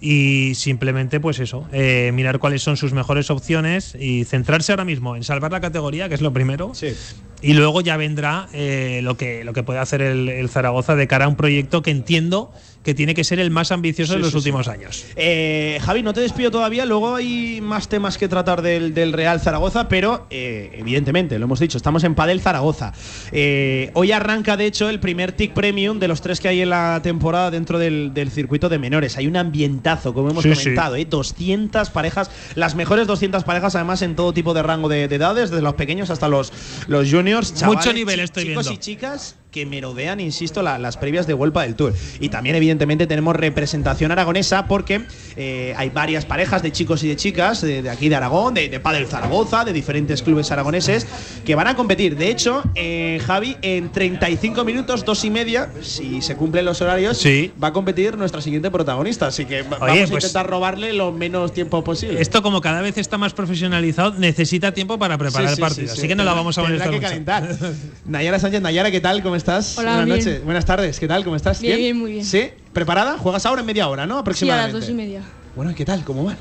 y simplemente pues eso, eh, mirar cuáles son sus mejores opciones y centrarse ahora mismo en salvar la categoría, que es lo primero, Sí. y luego ya vendrá eh, lo, que, lo que puede hacer el, el Zaragoza de cara a un proyecto que entiendo que tiene que ser el más ambicioso de Sí, los sí, últimos años. Eh, Javi, no te despido todavía. Luego hay más temas que tratar del, del Real Zaragoza, pero eh, evidentemente, lo hemos dicho, estamos en Padel Zaragoza. Eh, hoy arranca, de hecho, el primer TIC Premium de los tres que hay en la temporada dentro del, del circuito de menores. Hay un ambientazo, como hemos comentado, ¿eh? 200 parejas, las mejores 200 parejas, además, en todo tipo de rango de, de edades, desde los pequeños hasta los, los juniors. Mucho chavales, nivel chi- estoy chicos viendo. y chicas que merodean, insisto, la- las previas de Huelpa del Tour. Y también, evidentemente, tenemos representación aragonesa porque eh, hay varias parejas de chicos y de chicas de, de aquí de Aragón, de, de Padel Zaragoza, de diferentes clubes aragoneses que van a competir. De hecho, eh, Javi, en 35 minutos, dos y media, si se cumplen los horarios, Sí. va a competir nuestra siguiente protagonista. Así que Oye, vamos a pues- intentar robarle lo menos tiempo posible. Esto, como cada vez está más profesionalizado, necesita tiempo para preparar Sí, el partido. sí, Así sí. que no la vamos a molestar que calentar. Nayara Sánchez, Nayara, ¿qué tal? ¿Cómo estás? Hola, Buenas bien. noches. Buenas tardes, ¿qué tal? ¿Cómo estás? Bien, bien, muy bien. ¿Sí? ¿Preparada? Juegas ahora en media hora, ¿no? Sí, a Aproximadamente. las dos y media. Bueno, ¿y qué tal? ¿Cómo va?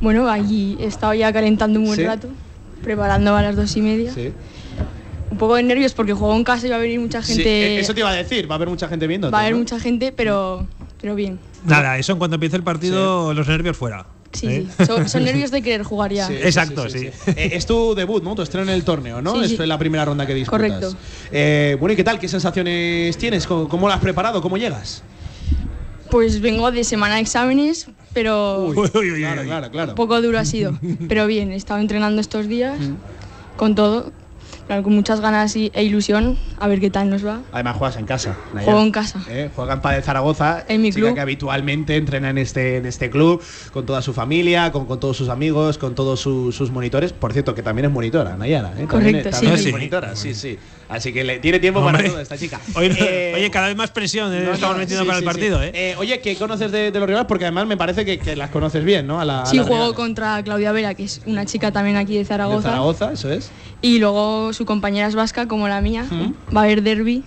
Bueno, allí he estado ya calentando un buen Sí. rato, preparando a las dos y media. Sí. Un poco de nervios porque juego en casa y va a venir mucha gente. eh, eso te iba a decir, va a haber mucha gente viendo. va a haber mucha gente, pero, pero bien. Nada, eso en cuanto empiece el partido, los nervios fuera. Sí, ¿eh? sí. Son, son nervios de querer jugar ya. Exacto, sí. Eh, es tu debut, ¿no? Tu estreno en el torneo, ¿no? Sí, es la primera ronda que disputas. Correcto. Eh, bueno, ¿y qué tal? ¿Qué sensaciones tienes? ¿Cómo, cómo lo has preparado? ¿Cómo llegas? Pues vengo de semana de exámenes, pero Uy, claro, claro, claro. un poco duro ha sido. Pero bien, he estado entrenando estos días con todo, con muchas ganas y- e ilusión, a ver qué tal nos va. Además juegas en casa. Nayara. Juego en casa. Eh, juega en Padel Zaragoza. En mi chica club. que habitualmente entrena en este, en este club, con toda su familia, con, con todos sus amigos, con todos su- sus monitores. Por cierto, que también es monitora, Nayara. ¿eh? También Correcto, es- sí. también Sí. es monitora, sí, sí. Así que le tiene tiempo para todo esta chica. Oye, Eh, oye, cada vez más presión eh, no, estamos no, metiendo sí, para sí, el partido, sí. ¿eh? Eh, Oye, ¿qué conoces de, de los rivales? Porque además me parece que, que las conoces bien, ¿no? A la, a Sí, juego rivales. contra Claudia Vera, que es una chica también aquí de De Zaragoza. Zaragoza, eso es. Y luego su compañera es vasca, como la mía. Va a haber derby.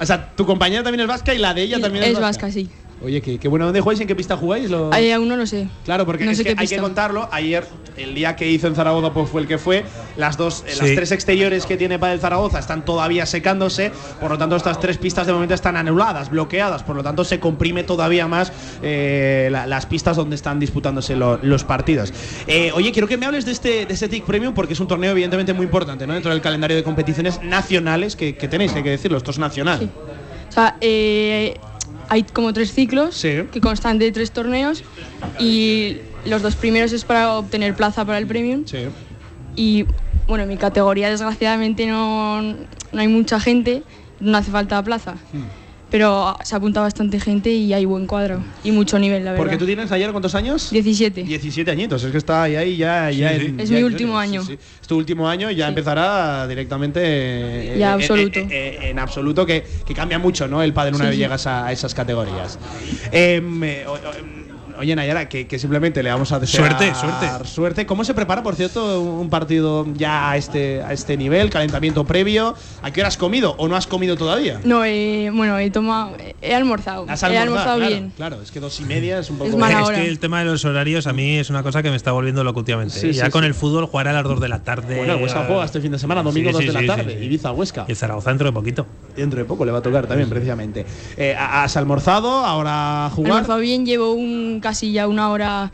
O sea, tu compañera también es vasca y la de ella también es, Es vasca, sí. Oye, qué, qué bueno. ¿Dónde jugáis? ¿En qué pista jugáis? Lo- Ahí aún no lo sé. Claro, porque no es sé que qué hay que contarlo. Ayer, el día que hizo en Zaragoza, pues fue el que fue. Las dos, eh, las tres exteriores que tiene para el Zaragoza están todavía secándose. Por lo tanto, estas tres pistas de momento están anuladas, bloqueadas. Por lo tanto, se comprime todavía más eh, la- las pistas donde están disputándose lo- los partidos. Eh, oye, quiero que me hables de este, de este TIC Premium porque es un torneo evidentemente muy importante, ¿no? Dentro del calendario de competiciones nacionales que, que tenéis, hay que decirlo. Esto es nacional. Sí. O sea, eh, hay como tres ciclos Sí. que constan de tres torneos y los dos primeros es para obtener plaza para el premium. Sí. Y bueno, en mi categoría desgraciadamente no, no hay mucha gente, no hace falta plaza. Hmm. Pero se apunta bastante gente y hay buen cuadro y mucho nivel, la verdad. Porque tú tienes ayer cuántos años? 17. 17 añitos, es que está ahí, ahí ya, ya Sí, en- Es ya mi en último año. sí, sí. Es tu último año y ya Sí. empezará directamente eh, Ya, eh, absoluto. eh, en absoluto, que, que cambia mucho, ¿no? El padre una Sí, vez sí. llegas a, a esas categorías. Em, eh, o- o- Oye, Nayara, que, que simplemente le vamos a desear Suerte, suerte. suerte. ¿Cómo se prepara, por cierto, un partido ya a este, a este nivel? ¿Calentamiento previo? ¿A qué hora has comido o no has comido todavía? No, eh, bueno, he tomado, he almorzado. ¿Has he almorzado? claro, bien. Claro, es que dos y media es un poco. Es mala es que el tema de los horarios a mí es una cosa que me está volviendo loco últimamente. Sí, ya sí, con sí. el fútbol jugar a las 2 de la tarde. Bueno, Huesca juega este fin de semana, domingo sí, 2 sí, de la tarde, sí, sí. Ibiza, Huesca. Y el Zaragoza dentro de poquito. Dentro de poco le va a tocar también, precisamente. Eh, ¿Has almorzado? ¿Ahora jugar? almorzado bien, llevo un, casi ya una hora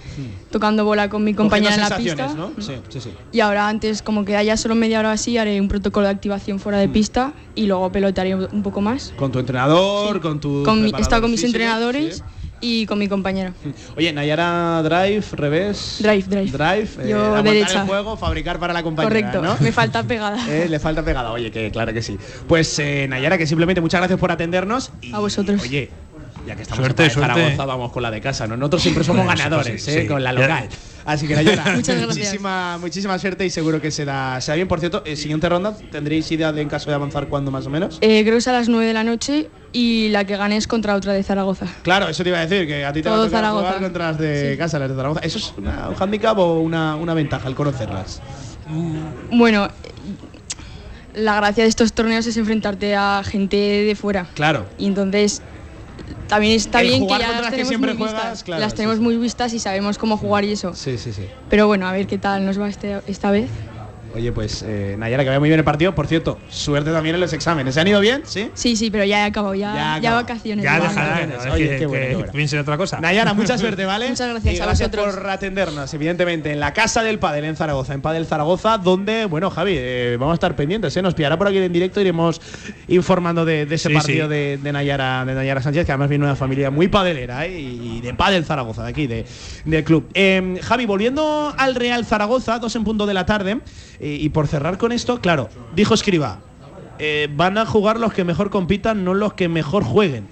tocando bola con mi compañera en la pista. ¿no? Sí, sí, sí. Y ahora antes, como que haya solo media hora así, haré un protocolo de activación fuera Mm. de pista y luego pelotaré un poco más. Con tu entrenador, con tu. Con mi- he estado con mis entrenadores y con mi compañera. Oye, Nayara Drive, revés. Drive, drive. Drive. eh, Yo aguantar derecha. el juego, fabricar para la compañera. Correcto, ¿no? me falta pegada. Eh, le falta pegada, oye, que claro que sí. Pues eh, Nayara, que simplemente muchas gracias por atendernos. Y, A vosotros. Oye, ya que estamos Suerte, en suerte. Zaragoza, vamos con la de casa, ¿no? Nosotros siempre somos Bueno, ganadores, sí, ¿eh? sí. Con la local. Así que Nayara, Muchas gracias. muchísima, muchísima suerte y seguro que será, será bien. Por cierto, eh, siguiente ronda, ¿tendréis idea de en caso de avanzar cuándo más o menos? Eh, creo que es a las 9 de la noche y la que gane es contra otra de Zaragoza. Claro, eso te iba a decir, que a ti te va a Todo tocar Zaragoza. jugar contra las de Sí. casa, las de Zaragoza. ¿Eso es una- un handicap o una, una ventaja al conocerlas? Bueno, la gracia de estos torneos es enfrentarte a gente de fuera. Claro. Y entonces también está El bien que ya las las que tenemos siempre muy juegas, vistas. claro, las sí, tenemos muy vistas y sabemos cómo jugar y eso. Sí, sí, sí. Pero bueno, a ver qué tal nos va este, esta vez. Oye, pues eh, Nayara, que vaya muy bien el partido. Por cierto, suerte también en los exámenes. ¿Se han ido bien? Sí. Sí, sí, pero ya he acabado, ya, Ya vacaciones. Ya, déjala, Oye, qué bueno, que otra cosa. Nayara, mucha suerte, ¿vale? Muchas gracias Y a gracias vosotros. por atendernos, evidentemente, en la casa del Padel en Zaragoza, en Padel Zaragoza, donde, bueno, Javi, eh, vamos a estar pendientes, ¿eh? Nos pillará por aquí en directo, iremos informando de, de ese Sí, partido sí. De, de Nayara, de Nayara Sánchez, que además viene una familia muy padelera, ¿eh? Y de Padel Zaragoza, de aquí, de, del club. Eh, Javi, volviendo al Real Zaragoza, dos en punto de la tarde, y por cerrar con esto, claro, dijo Escriba, eh, van a jugar los que mejor compitan, no los que mejor jueguen.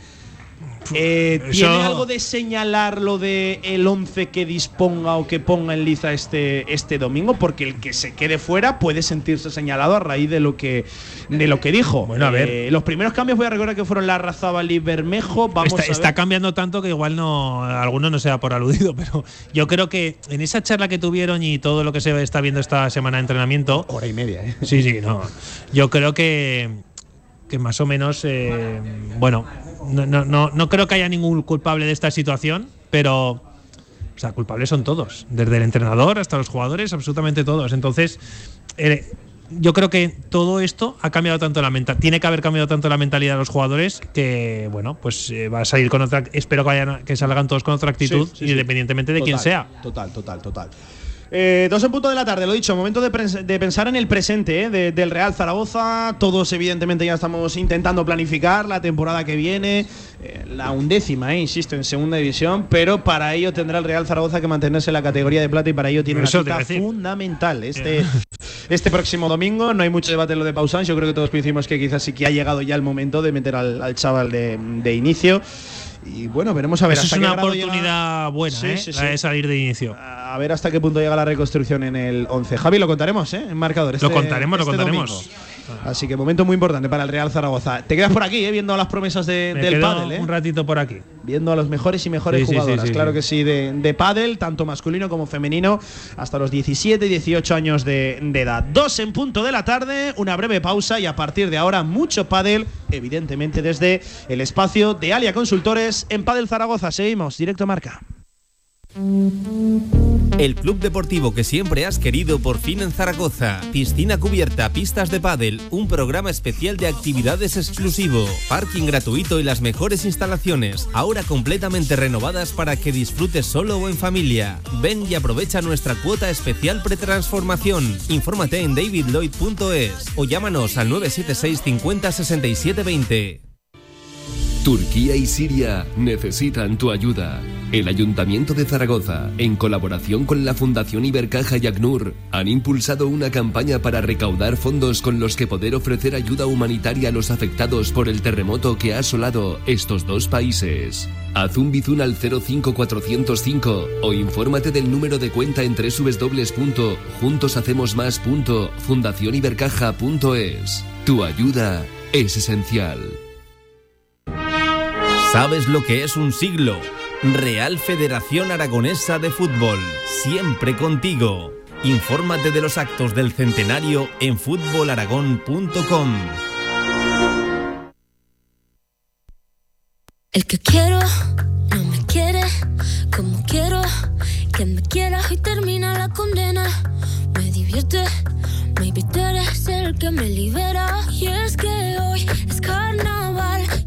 Eh, ¿Tiene Eso- algo de señalar lo de el 11 que disponga o que ponga en liza este, este domingo? Porque el que se quede fuera puede sentirse señalado a raíz de lo que, de lo que dijo. Bueno, a ver. Eh, los primeros cambios voy a recordar que fueron la Razábal y Bermejo. Vamos está, a ver. está cambiando tanto que igual no alguno no se da por aludido, pero yo creo que en esa charla que tuvieron y todo lo que se está viendo esta semana de entrenamiento, Hora y media, ¿eh? sí, sí, no. Yo creo que que más o menos, eh, bueno, no, no, no, no creo que haya ningún culpable de esta situación, pero o sea, culpables son todos, desde el entrenador hasta los jugadores, absolutamente todos. Entonces, eh, yo creo que todo esto ha cambiado tanto la mentalidad, tiene que haber cambiado tanto la mentalidad de los jugadores que, bueno, pues eh, va a salir con otra, espero que, vayan, que salgan todos con otra actitud, Sí, sí, sí. independientemente de quién sea. Total, total, total. Eh, dos en punto de la tarde, lo dicho, momento de, pensar en el presente eh, de- del Real Zaragoza. Todos, evidentemente, ya estamos intentando planificar la temporada que viene, eh, la undécima, eh, insisto, en segunda división. Pero para ello tendrá el Real Zaragoza que mantenerse en la categoría de plata y para ello tiene Eso una cita fundamental. Este, este próximo domingo no hay mucho debate en lo de Pausans. Yo creo que todos coincidimos que quizás sí que ha llegado ya el momento de meter al, al chaval de, de inicio. Y bueno, veremos a ver Eso es hasta qué una grado llega- oportunidad buena, Sí, ¿eh? sí, la de salir de inicio. A ver hasta qué punto llega la reconstrucción en el 11. Javi, lo contaremos, ¿eh? En marcador. Lo este- contaremos, lo este contaremos. domingo. Así que momento muy importante para el Real Zaragoza. Te quedas por aquí, ¿eh? Viendo las promesas de- Me del quedo pádel, ¿eh? un ratito por aquí. Viendo a los mejores y mejores Sí, jugadoras. sí, claro que sí, de, de pádel, tanto masculino como femenino, hasta los 17 y 18 años de, de edad. Dos en punto de la tarde, una breve pausa y a partir de ahora mucho pádel, evidentemente desde el espacio de Alia Consultores en Pádel Zaragoza. Seguimos, directo marca. El club deportivo que siempre has querido por fin en Zaragoza. Piscina cubierta, pistas de pádel, un programa especial de actividades exclusivo, parking gratuito y las mejores instalaciones, ahora completamente renovadas para que disfrutes solo o en familia. Ven y aprovecha nuestra cuota especial pretransformación. Infórmate en davidlloyd.es o llámanos al 976 50 67 20. Turquía y Siria necesitan tu ayuda. El Ayuntamiento de Zaragoza, en colaboración con la Fundación Ibercaja y ACNUR, han impulsado una campaña para recaudar fondos con los que poder ofrecer ayuda humanitaria a los afectados por el terremoto que ha asolado estos dos países. Haz un bizun al 05405 o infórmate del número de cuenta en www.juntoshacemosmas.fundacionibercaja.es. Tu ayuda es esencial. ¿Sabes lo que es un siglo? Real Federación Aragonesa de Fútbol, siempre contigo. Infórmate de los actos del centenario en fútbolaragón.com. El que quiero no me quiere como quiero que me quiera y termina la condena. Me divierte, maybe tú eres el que me libera. Y es que hoy es carnaval.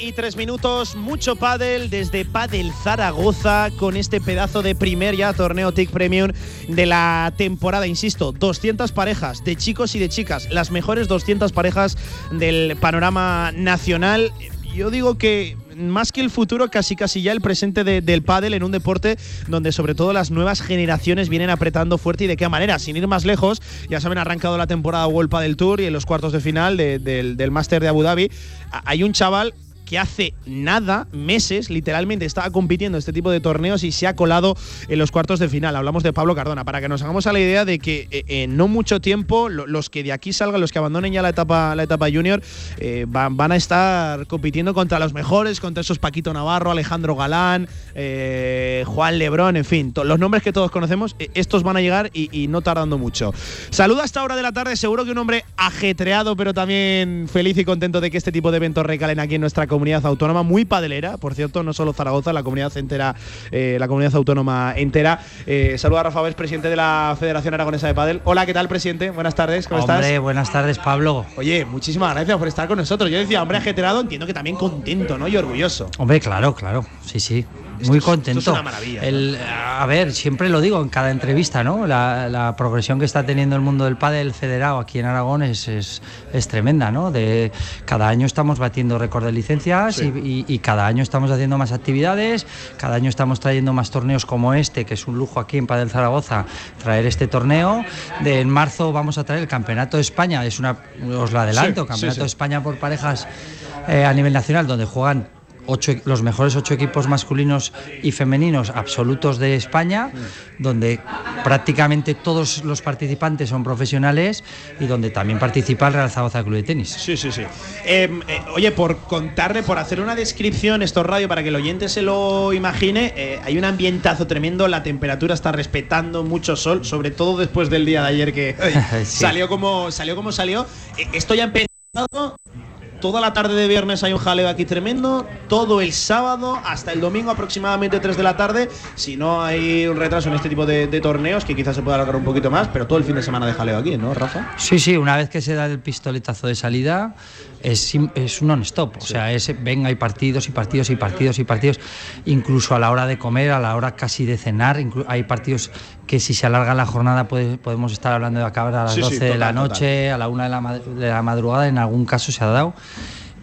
y 3 minutos, mucho pádel desde Padel Zaragoza con este pedazo de primer ya torneo TIC Premium de la temporada, insisto, 200 parejas de chicos y de chicas, las mejores 200 parejas del panorama nacional. Yo digo que más que el futuro, casi casi ya el presente del pádel en un deporte donde sobre todo las nuevas generaciones vienen apretando fuerte y de qué manera. Sin ir más lejos, ya saben, ha arrancado la temporada World Padel Tour y en los cuartos de final del, del Máster de Abu Dhabi hay un chaval que hace nada, meses, literalmente estaba compitiendo este tipo de torneos y se ha colado en los cuartos de final. Hablamos de Pablo Cardona, para que nos hagamos a la idea de que eh, en no mucho tiempo lo- los que de aquí salgan, los que abandonen ya la etapa, la etapa junior, eh, van, van a estar compitiendo contra los mejores, contra esos Paquito Navarro, Alejandro Galán, eh, Juan Lebrón, en fin, los nombres que todos conocemos, estos van a llegar y, no tardando mucho. Saluda a esta hora de la tarde, seguro que un hombre ajetreado, pero también feliz y contento de que este tipo de eventos recalen aquí en nuestra comunidad autónoma, muy padelera, por cierto, no solo Zaragoza, la comunidad entera, eh, la comunidad autónoma entera. Eh, saluda a Rafa Vez, presidente de la Federación Aragonesa de Padel. Hola, ¿qué tal, presidente? Buenas tardes, ¿cómo Hombre, estás? buenas tardes, Pablo. Oye, muchísimas gracias por estar con nosotros. Yo decía, hombre ajetreado, entiendo que también contento, ¿no? Y orgulloso. Hombre, claro, claro, sí, sí. Muy contento. esto es una maravilla, a ver, siempre lo digo en cada entrevista, ¿no? La, la progresión que está teniendo el mundo del pádel federado aquí en Aragón es, es, es tremenda, ¿no? De, cada año estamos batiendo récord de licencias y, y- y cada año estamos haciendo más actividades, cada año estamos trayendo más torneos como este, que es un lujo aquí en Padel Zaragoza, traer este torneo. De, en marzo vamos a traer el Campeonato de España, es una, os lo adelanto, sí, Campeonato sí. de España por parejas eh, a nivel nacional, donde juegan ocho, los mejores ocho equipos masculinos y femeninos absolutos de España, donde prácticamente todos los participantes son profesionales y donde también participa el Real Zaragoza Club de Tenis. Sí, sí, sí. Eh, eh, oye, por contarle, por hacer una descripción, esto es radio, para que el oyente se lo imagine, eh, hay un ambientazo tremendo, la temperatura está respetando mucho sol, sobre todo después del día de ayer que Sí. salió como salió como salió. Eh, esto ya ha empezado. Toda la tarde de viernes hay un jaleo aquí tremendo. Todo el sábado hasta el domingo aproximadamente 3 de la tarde. Si no hay un retraso en este tipo de, de torneos, que quizás se pueda alargar un poquito más, pero todo el fin de semana de jaleo aquí, ¿no, Rafa? Sí, sí, una vez que se da el pistoletazo de salida, es, es un non-stop. O sea, es, venga, hay partidos y partidos y partidos y partidos. Incluso a la hora de comer, a la hora casi de cenar, hay partidos que si se alarga la jornada puede- podemos estar hablando de acabar a las Sí, sí, 12 de la total. noche, a la 1 de la, de la madrugada, en algún caso se ha dado.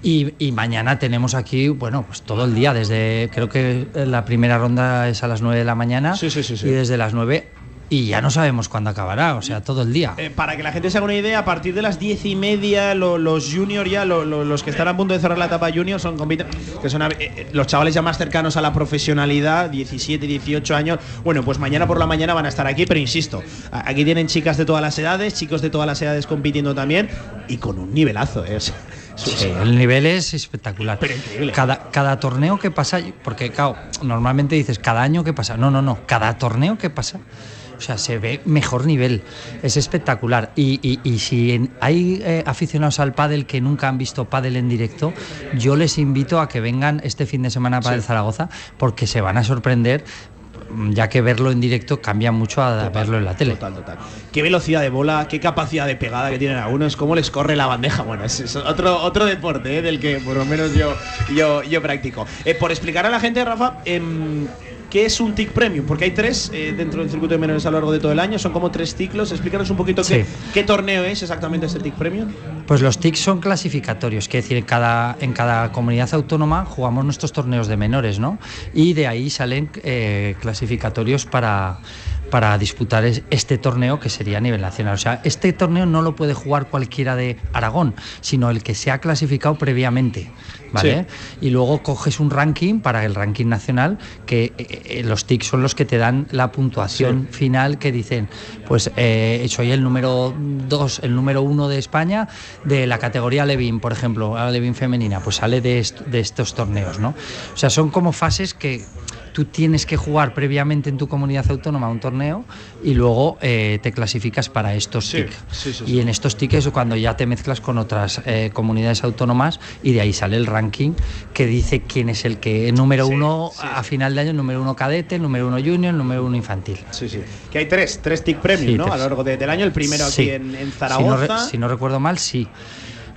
Y, y mañana tenemos aquí, bueno, pues todo el día, desde, creo que la primera ronda es a las 9 de la mañana Sí, sí, sí, sí. y desde las 9 y ya no sabemos cuándo acabará, o sea, todo el día. Eh, para que la gente se haga una idea, a partir de las diez y media, lo- los junior ya, lo- lo- los que están a punto de cerrar la etapa junior, son que son eh, eh, los chavales ya más cercanos a la profesionalidad, 17, 18 años. Bueno, pues mañana por la mañana van a estar aquí, pero insisto, aquí tienen chicas de todas las edades, chicos de todas las edades compitiendo también, y con un nivelazo. ¿eh? Sí, el nivel es espectacular. Pero increíble. Cada, cada torneo que pasa, porque claro, normalmente dices cada año que pasa. No, no, no. Cada torneo que pasa. O sea, se ve mejor nivel. Es espectacular. Y, y- y si hay eh, aficionados al pádel que nunca han visto pádel en directo, yo les invito a que vengan este fin de semana a Padel Zaragoza porque se van a sorprender, ya que verlo en directo cambia mucho a verlo en la tele. Total, total. Qué velocidad de bola, qué capacidad de pegada que tienen algunos, cómo les corre la bandeja. Bueno, es, es otro, otro deporte ¿eh? del que por lo menos yo, yo, yo practico. Eh, por explicar a la gente, Rafa, em, ¿qué es un TIC Premium? Porque hay tres eh, dentro del circuito de menores a lo largo de todo el año, son como tres ciclos. Explícanos un poquito qué, Sí. qué torneo es exactamente este TIC Premium. Pues los TIC son clasificatorios, que decir, en cada, en cada comunidad autónoma jugamos nuestros torneos de menores, ¿no? Y de ahí salen eh, clasificatorios para, para disputar es- este torneo que sería a nivel nacional. O sea, este torneo no lo puede jugar cualquiera de Aragón, sino el que se ha clasificado previamente. ¿Vale? Y luego coges un ranking para el ranking nacional, que eh, eh, los TIC son los que te dan la puntuación final que dicen, pues eh, soy el número 2, el número 1 de España de la categoría Levin, por ejemplo, la Levin femenina, pues sale de, est- de estos torneos, ¿no? O sea, son como fases que tú tienes que jugar previamente en tu comunidad autónoma un torneo y luego eh, te clasificas para estos Sí, TIC. sí, sí, y en estos TIC es cuando ya te mezclas con otras eh, comunidades autónomas y de ahí sale el ranking que dice quién es el que número uno a final de año, número uno cadete, número uno junior, número uno infantil. Sí, sí. Que hay tres, tres TIC Premium, ¿no? tres. A lo largo de- del año. El primero aquí en, Si no, Zaragoza. si no recuerdo mal, sí.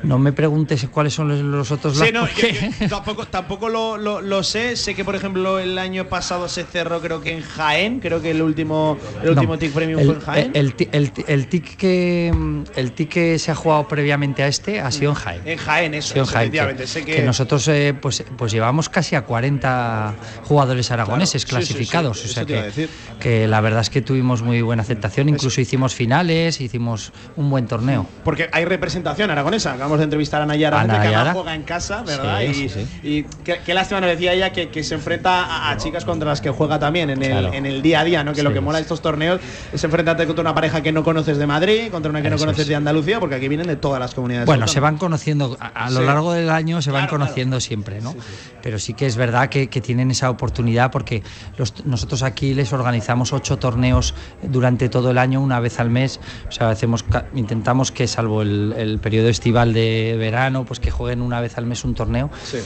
No me preguntes cuáles son los, los otros Sí, lados, no, porque- yo- yo tampoco, tampoco lo, lo- lo sé. Sé que, por ejemplo, el año pasado se cerró, creo que en Jaén. Creo que el último, el No, último TIC Premium el, fue en Jaén. El, el el tic que, el tic que se ha jugado previamente a este ha sido en Jaén. en Jaén, eso, en Jaén, que- efectivamente. Sé que, que nosotros eh, pues, pues llevamos casi a 40 jugadores aragoneses Claro, sí, sí, sí, clasificados. o sea que, que la verdad es que tuvimos muy buena aceptación. Incluso hicimos finales, hicimos un buen torneo. Porque hay representación aragonesa. Acabamos acabamos de entrevistar a Nayara, A que Nayara. juega en casa, ¿verdad? Sí, y sí, sí. y qué, qué lástima nos decía ella que, que se enfrenta a, a chicas contra las que juega también en el, Claro. en el día a día, ¿no? Que lo que mola de estos torneos es enfrentarte contra una pareja que no conoces de Madrid, contra una que no conoces es. de Andalucía, porque aquí vienen de todas las comunidades. Bueno, se van conociendo a, a lo largo del año, se van claro. conociendo siempre, ¿no? Pero sí que es verdad que, que tienen esa oportunidad porque los- nosotros aquí les organizamos ocho torneos durante todo el año, una vez al mes. O sea, hacemos, intentamos que, salvo el, el periodo estival de verano, pues que jueguen una vez al mes un torneo. Sí.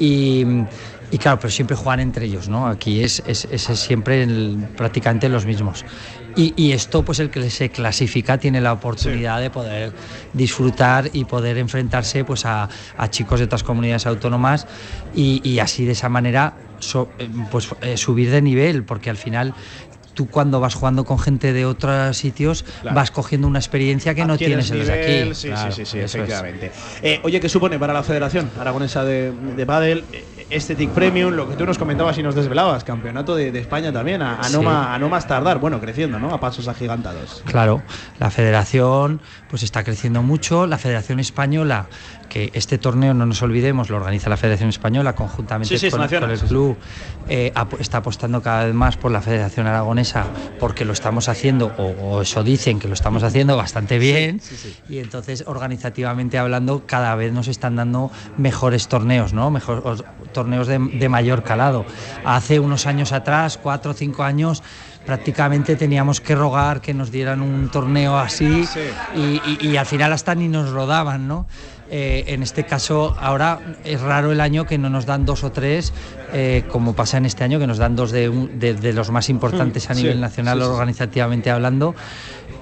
Y, y claro, pero siempre juegan entre ellos, ¿no? Aquí es, es, es siempre el- prácticamente los mismos. Y, y esto, pues el que se clasifica tiene la oportunidad de poder disfrutar y poder enfrentarse pues a, a chicos de otras comunidades autónomas y, y así de esa manera so- eh, pues, eh, subir de nivel, porque al final tú cuando vas jugando con gente de otros sitios Claro. vas cogiendo una experiencia que no Adquieres tienes en los nivel, aquí. Sí, Claro, sí, sí, sí, efectivamente. Eh, oye, ¿qué supone para la Federación Aragonesa de, de Padel eh, este TIC Premium? Lo que tú nos comentabas y nos desvelabas, campeonato de, de España también, a, a no Sí. ma- a no más tardar, bueno, creciendo, ¿no? A pasos agigantados. Claro, la federación pues está creciendo mucho, la Federación Española, que este torneo no nos olvidemos, lo organiza la Federación Española conjuntamente Sí, sí, es con, el club, eh, está apostando cada vez más por la Federación Aragonesa porque lo estamos haciendo, o, o eso dicen que lo estamos haciendo bastante bien, y entonces organizativamente hablando cada vez nos están dando mejores torneos, ¿no? Mejor, os- torneos de, de mayor calado. Hace unos años atrás, cuatro o cinco años, prácticamente teníamos que rogar que nos dieran un torneo así y, y- y al final hasta ni nos rodaban, ¿no? Eh, en este caso, ahora es raro el año que no nos dan dos o tres, eh, como pasa en este año, que nos dan dos de, un- de- de los más importantes a Mm, Sí, nivel nacional sí, sí, sí. organizativamente hablando,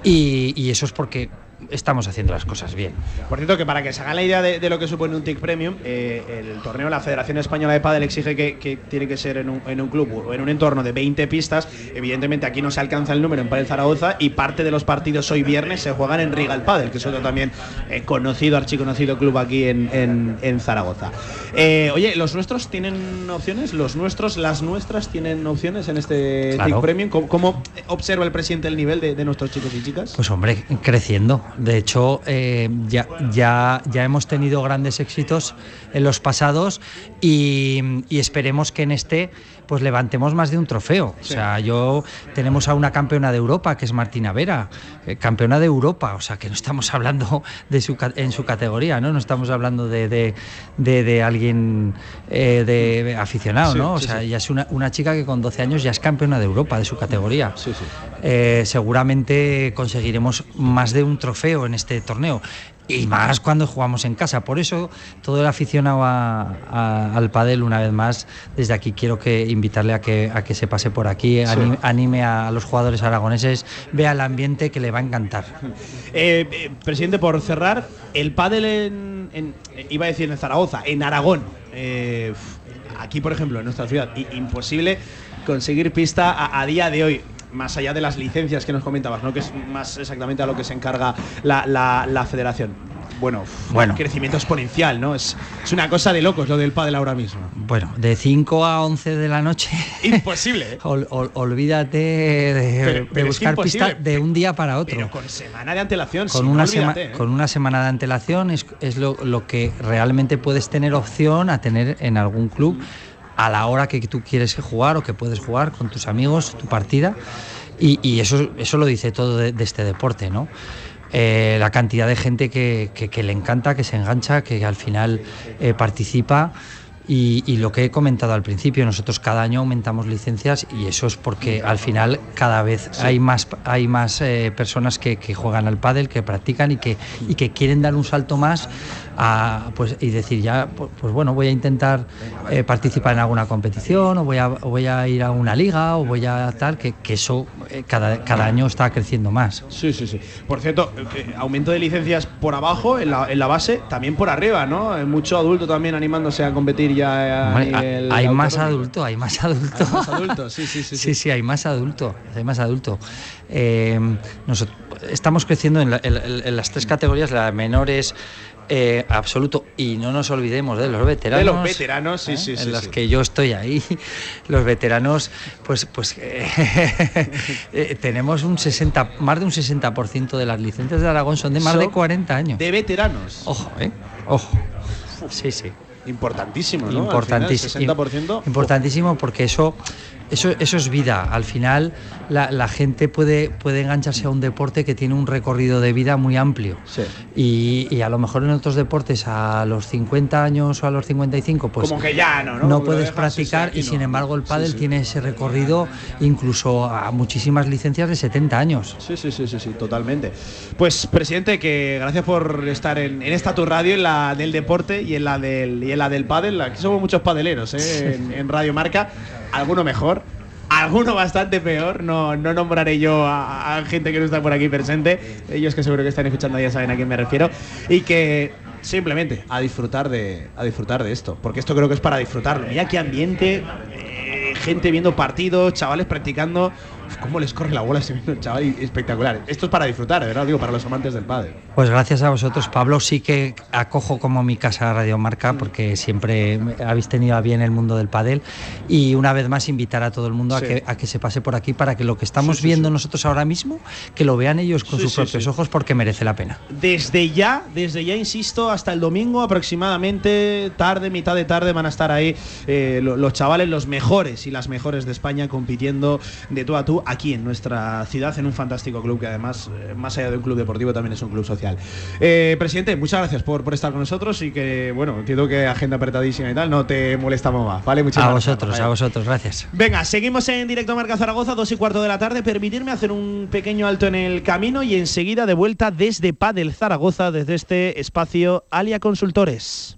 y, y eso es porque estamos haciendo las cosas bien. Por cierto, que para que se hagan la idea de, de lo que supone un TIC Premium, eh, el torneo, la Federación Española de Padel exige que, que tiene que ser en un, en un club o en un entorno de 20 pistas. Evidentemente aquí no se alcanza el número en Padel Zaragoza y parte de los partidos hoy viernes se juegan en Rigal Padel, que es otro también eh, conocido, archiconocido club aquí en, en- en Zaragoza. Eh, oye, ¿los nuestros tienen opciones? ¿Los nuestros, las nuestras tienen opciones en este Claro. TIC Premium? ¿Cómo, cómo observa el presidente el nivel de, de nuestros chicos y chicas? Pues hombre, creciendo. De hecho, eh, ya, ya, ya hemos tenido grandes éxitos en los pasados y, y esperemos que en este pues levantemos más de un trofeo. O sea, yo tenemos a una campeona de Europa, que es Martina Vera, eh, campeona de Europa, o sea, que no estamos hablando de su, en su categoría, ¿no? No estamos hablando de, de, de- de alguien eh, de aficionado, Sí, ¿no? O sí, sea, ella es una, una chica que con 12 años ya es campeona de Europa de su categoría. Eh, seguramente conseguiremos más de un trofeo en este torneo. Y más cuando jugamos en casa. Por eso, todo el aficionado a- a- al pádel, una vez más, desde aquí quiero que invitarle a que, a que se pase por aquí, ani- anime a los jugadores aragoneses, vea el ambiente que le va a encantar. Eh, eh, presidente, por cerrar, el pádel en, en- eh, iba a decir en Zaragoza, en Aragón. eh, aquí, por ejemplo, en nuestra ciudad, imposible conseguir pista a, a día de hoy. Más allá de las licencias que nos comentabas, ¿no? que es más exactamente a lo que se encarga la, la- la federación. Bueno, Bueno. crecimiento exponencial, ¿no? Es, es una cosa de locos lo del pádel ahora mismo. Bueno, de 5 a 11 de la noche. Imposible, ¿eh? ol- ol- olvídate de, Pero- de pero buscar imposible. pista de un día para otro. Pero con semana de antelación, con, no, una sema- ¿eh? con una semana de antelación es, es lo, lo que realmente puedes tener opción a tener en algún club a la hora que tú quieres jugar o que puedes jugar con tus amigos, tu partida. Y, y eso, eso lo dice todo de, de este deporte, ¿no? Eh, la cantidad de gente que, que- que le encanta, que se engancha, que al final eh, participa. Y, y lo que he comentado al principio, nosotros cada año aumentamos licencias y eso es porque al final cada vez hay más, hay más eh, personas que, que juegan al pádel, que practican y que, y que quieren dar un salto más a, pues, y decir ya, pues, pues bueno, voy a intentar eh, participar en alguna competición o voy a, o voy a ir a una liga o voy a tal, que, que eso eh, cada, cada año está creciendo más. Sí, sí, sí. Por cierto, eh, aumento de licencias por abajo, en la, en la base, también por arriba, ¿no? Eh, Mucho adulto también animándose a competir ya Hombre, hay más adulto, hay más adulto. Hay más adulto, sí, sí, sí, Sí, sí, hay más adulto, hay más adulto. Nosotros estamos creciendo en, la- en- en las tres categorías, la de menores, eh, absoluto, y no nos olvidemos de los veteranos. De los veteranos, sí, ¿eh? sí, sí, En los sí. que yo estoy ahí, los veteranos, pues, pues eh, tenemos un 60, más de un 60% de las licencias de Aragón son de más Son de 40 años. De veteranos. Ojo, ¿eh? Ojo. Sí, sí. Importantísimo, ¿no? Importantísimo. Al final, 60%. Importantísimo porque eso, eso, eso es vida. Al final la, la gente puede, puede engancharse a un deporte que tiene un recorrido de vida muy amplio. Sí. Y, y a lo mejor en otros deportes a los 50 años o a los 55 pues Como que ya no, ¿no? puedes dejas, sí, sí, practicar y no. sin embargo el Sí, pádel sí. tiene ese recorrido incluso a muchísimas licencias de 70 años. Sí, sí, sí, sí, sí, totalmente. Pues, presidente, que gracias por estar en, en esta tu radio, en la del deporte y en la del, y en la del pádel. Aquí somos muchos padeleros, ¿eh? En, en Radio Marca. Alguno mejor, alguno bastante peor. No, no nombraré yo a, gente que no está por aquí presente. Ellos que seguro que están escuchando ya saben a quién me refiero. Y que simplemente a disfrutar de, a disfrutar de esto. Porque esto creo que es para disfrutarlo. Mira qué ambiente, eh, gente viendo partidos, chavales practicando. Uf, ¿Cómo les corre la bola ese chaval? Espectacular. Esto es para disfrutar, verdad, digo, para los amantes del pádel. Pues gracias a vosotros, Pablo. Sí que acojo como mi casa Radio Marca porque siempre habéis tenido a bien el mundo del pádel y una vez más invitar a todo el mundo Sí. a, que, a que se pase por aquí para que lo que estamos viendo nosotros ahora mismo, que lo vean ellos con sus propios ojos porque merece la pena. Desde ya, desde ya, insisto, hasta el domingo aproximadamente, tarde, mitad de tarde, van a estar ahí eh, lo- los chavales, los mejores y las mejores de España compitiendo de tú a tú aquí en nuestra ciudad, en un fantástico club que además, eh, más allá de un club deportivo, también es un club social. Eh, presidente, muchas gracias por, por estar con nosotros y que, bueno, entiendo que agenda apretadísima y tal, no te molestamos más, ¿vale? Muchas A gracias. vosotros, Rafael. a vosotros, gracias. Venga, seguimos en directo Marca Zaragoza, dos y cuarto de la tarde. Permitirme hacer un pequeño alto en el camino y enseguida de vuelta desde Padel Zaragoza, desde este espacio Alia Consultores.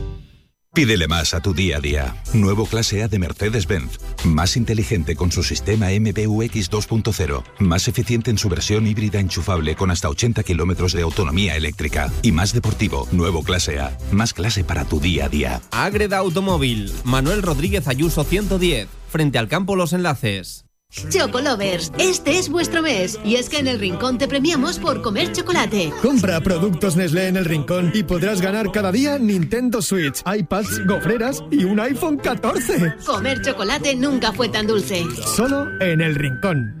Pídele más a tu día a día. Nuevo clase A de Mercedes-Benz. Más inteligente con su sistema MBUX 2.0. Más eficiente en su versión híbrida enchufable con hasta 80 kilómetros de autonomía eléctrica. Y más deportivo. Nuevo clase A. Más clase para tu día a día. Agreda Automóvil, Manuel Rodríguez Ayuso 110, frente al campo Los Enlaces. Chocolovers, este es vuestro mes y es que en el Rincón te premiamos por comer chocolate. Compra productos Nestlé en el rincón y podrás ganar cada día Nintendo Switch, iPads, gofreras y un iPhone 14. Comer chocolate nunca fue tan dulce. Solo en el rincón.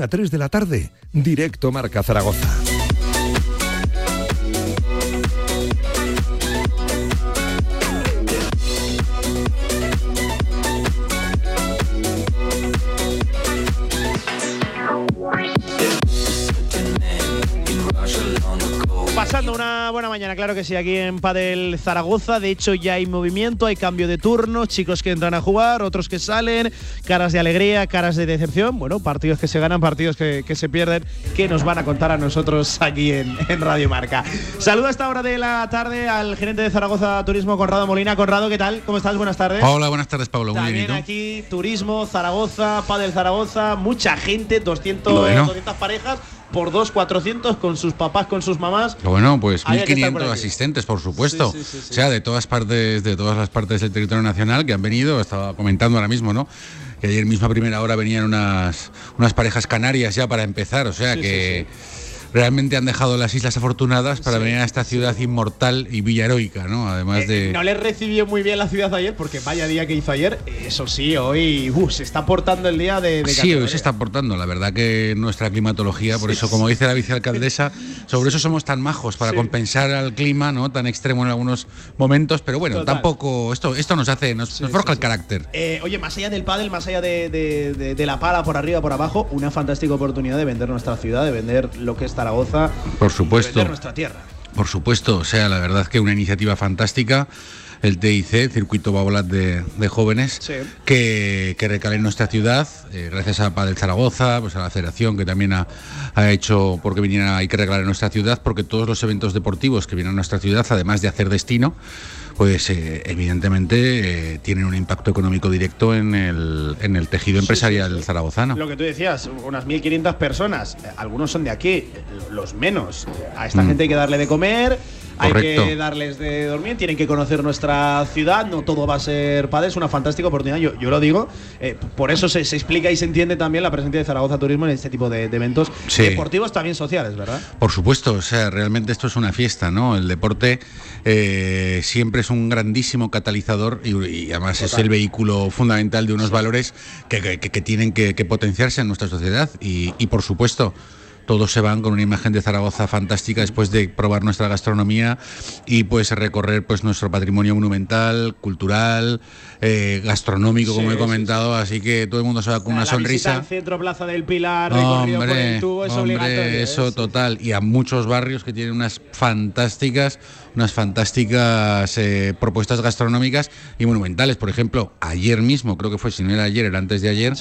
1 a 3 de la tarde, directo Marca Zaragoza. Mañana, claro que sí, aquí en Padel Zaragoza. De hecho, ya hay movimiento, hay cambio de turno, chicos que entran a jugar, otros que salen, caras de alegría, caras de decepción. Bueno, partidos que se ganan, partidos que, que se pierden, que nos van a contar a nosotros aquí en, en Radio Marca. Saludo a esta hora de la tarde al gerente de Zaragoza Turismo, Conrado Molina. Conrado, ¿qué tal? ¿Cómo estás? Buenas tardes. Hola, buenas tardes, Pablo. Muy bien, aquí Turismo, Zaragoza, Padel Zaragoza, mucha gente, 200, Bueno. 200 parejas, por dos, 400 con sus papás, con sus mamás. Bueno, pues Había que estar por 1.500 aquí. asistentes, por supuesto. Sí, sí, sí, sí. O sea, de todas partes, de todas las partes del territorio nacional que han venido. Estaba comentando ahora mismo, ¿no? Que ayer mismo a primera hora venían unas, unas parejas canarias ya para empezar. O sea que realmente han dejado las Islas Afortunadas para venir a esta ciudad inmortal y villaheroica, ¿no? Además de. No les recibió muy bien la ciudad ayer, porque vaya día que hizo ayer. Eso sí, hoy uh, se está portando el día de, de Sí, hoy se está aportando. La verdad que nuestra climatología, por eso, como dice la vicealcaldesa, sobre eso somos tan majos, para compensar al clima, ¿no? Tan extremo en algunos momentos. Pero bueno, Total. tampoco. Esto, esto nos hace, nos, nos forja el carácter. Eh, oye, más allá del pádel, más allá de, de- la pala por arriba, por abajo, una fantástica oportunidad de vender nuestra ciudad, de vender lo que es Zaragoza, Por supuesto. nuestra tierra. Por supuesto, o sea, la verdad que una iniciativa fantástica. El TIC, Circuito Baulat de, de Jóvenes, Sí. que, que recale en nuestra ciudad, eh, gracias a Padel Zaragoza, pues a la federación que también ha, ha hecho porque viniera, hay que regalar en nuestra ciudad, porque todos los eventos deportivos que vienen a nuestra ciudad, además de hacer destino, pues eh, evidentemente eh, tienen un impacto económico directo en el, en el tejido empresarial zaragozano. Lo que tú decías, unas 1.500 personas, algunos son de aquí, los menos. A esta Mm. gente hay que darle de comer, hay Correcto. que darles de dormir, tienen que conocer nuestra ciudad, no todo va a ser padre, es una fantástica oportunidad, yo, yo lo digo. eh, por eso se, se explica y se entiende también la presencia de Zaragoza Turismo en este tipo de, de eventos Sí. deportivos, también sociales, ¿verdad? Por supuesto, o sea, realmente esto es una fiesta, ¿no? El deporte eh, siempre es un grandísimo catalizador y, y además es el vehículo fundamental de unos valores que, que- que tienen que, que potenciarse en nuestra sociedad y, y, por supuesto todos se van con una imagen de Zaragoza fantástica después de probar nuestra gastronomía y pues recorrer pues nuestro patrimonio monumental, cultural, eh, gastronómico, como Sí, he comentado, así que todo el mundo se va con una la sonrisa. al centro Plaza del Pilar, por Hombre, el tubo, es hombre, obligatorio. ¿eh? eso total. Y a muchos barrios que tienen unas fantásticas, unas fantásticas eh, propuestas gastronómicas y monumentales. Por ejemplo, ayer mismo, creo que fue, si no era ayer, era antes de ayer,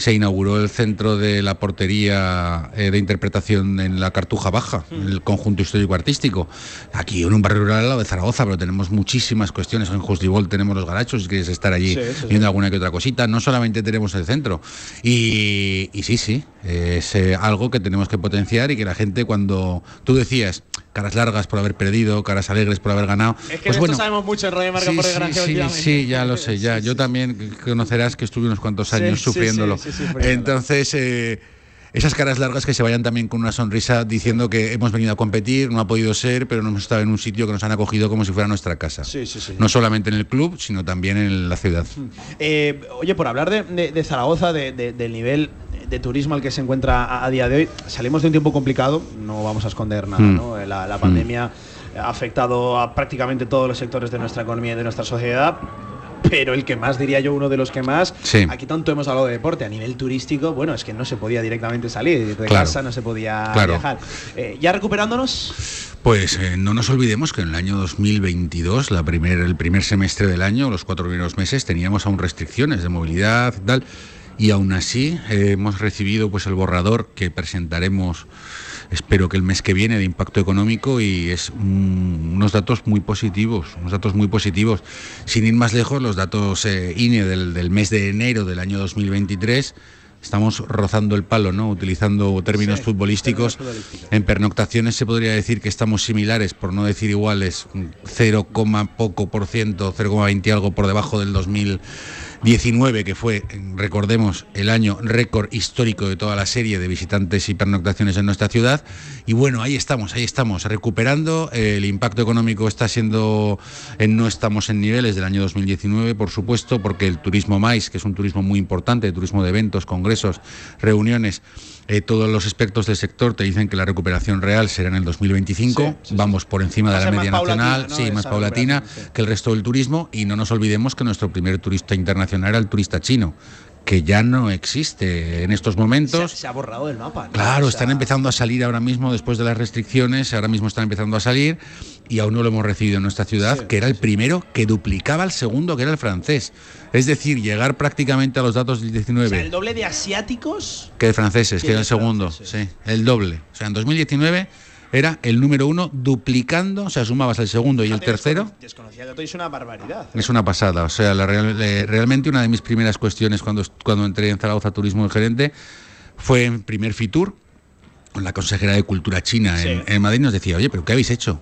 se inauguró el centro de la portería eh, de interpretación en la Cartuja Baja, en el conjunto histórico artístico. Aquí en un barrio rural al lado de Zaragoza, pero tenemos muchísimas cuestiones. En Justibol tenemos los garachos, si quieres estar allí Sí, sí, sí. viendo alguna que otra cosita. No solamente tenemos el centro. Y, y sí, sí, es eh, algo que tenemos que potenciar y que la gente cuando tú decías caras largas por haber perdido, caras alegres por haber ganado, Es que pues de bueno, esto sabemos mucho en Radio Marca Sí, por sí, desgracia sí, sí, ya lo sé, ya. Yo también conocerás que estuve unos cuantos años sufriéndolo. sí, sí, sí, sufriéndolo. Entonces, eh, esas caras largas que se vayan también con una sonrisa diciendo que hemos venido a competir, no ha podido ser, pero no hemos estado en un sitio que nos han acogido como si fuera nuestra casa. Sí, sí, sí. No solamente en el club, sino también en la ciudad. Eh, oye, por hablar de, de- de Zaragoza, de- de- del nivel de turismo al que se encuentra a, a día de hoy, salimos de un tiempo complicado, no vamos a esconder nada, Mm. ¿no? La, la pandemia ha afectado a prácticamente todos los sectores de nuestra economía y de nuestra sociedad. Pero el que más, diría yo, uno de los que más, Sí. aquí tanto hemos hablado de deporte, a nivel turístico, bueno, es que no se podía directamente salir de Claro. casa, no se podía Claro. viajar. Eh, ya recuperándonos, Pues eh, no nos olvidemos que en el año 2022, la primer, el primer semestre del año, los cuatro primeros meses, teníamos aún restricciones de movilidad y tal. Y aún así eh, hemos recibido pues el borrador que presentaremos, espero que el mes que viene, de impacto económico y es unos datos muy positivos, unos datos muy positivos. Sin ir más lejos, los datos eh, INE del, del mes de enero del año 2023 estamos rozando el palo, ¿no? Utilizando términos futbolísticos. En pernoctaciones se podría decir que estamos similares, por no decir iguales, 0, poco por ciento, 0,20 y algo por debajo del 2019, que fue, recordemos, el año récord histórico de toda la serie de visitantes y pernoctaciones en nuestra ciudad. Y bueno, ahí estamos, ahí estamos, recuperando. El impacto económico está siendo, en- no estamos en niveles del año 2019, por supuesto, porque el turismo MAIS, que es un turismo muy importante, turismo de eventos, congresos, reuniones, eh, todos los expertos del sector te dicen que la recuperación real será en el 2025. Vamos por encima de la media nacional, sí, más paulatina que el resto del turismo. Y no nos olvidemos que nuestro primer turista internacional era el turista chino, que ya no existe en estos se, momentos. se ha borrado del mapa. ¿no? Claro, O sea, están empezando a salir ahora mismo después de las restricciones, ahora mismo están empezando a salir y aún no lo hemos recibido en nuestra ciudad, que era el primero que duplicaba al segundo, que era el francés. Es decir, llegar prácticamente a los datos del o 19 sea, el doble de asiáticos que de franceses, que que era el segundo, sí, el doble. O sea, en 2019 era el número uno duplicando, o sea, sumabas el segundo y el tercero. Desconocía que todo es una barbaridad. Es una pasada, o sea, la real- le- realmente una de mis primeras cuestiones cuando, cuando entré en Zaragoza Turismo de gerente fue en primer Fitur, con la consejera de Cultura China en, en Madrid, nos decía, oye, pero ¿qué habéis hecho?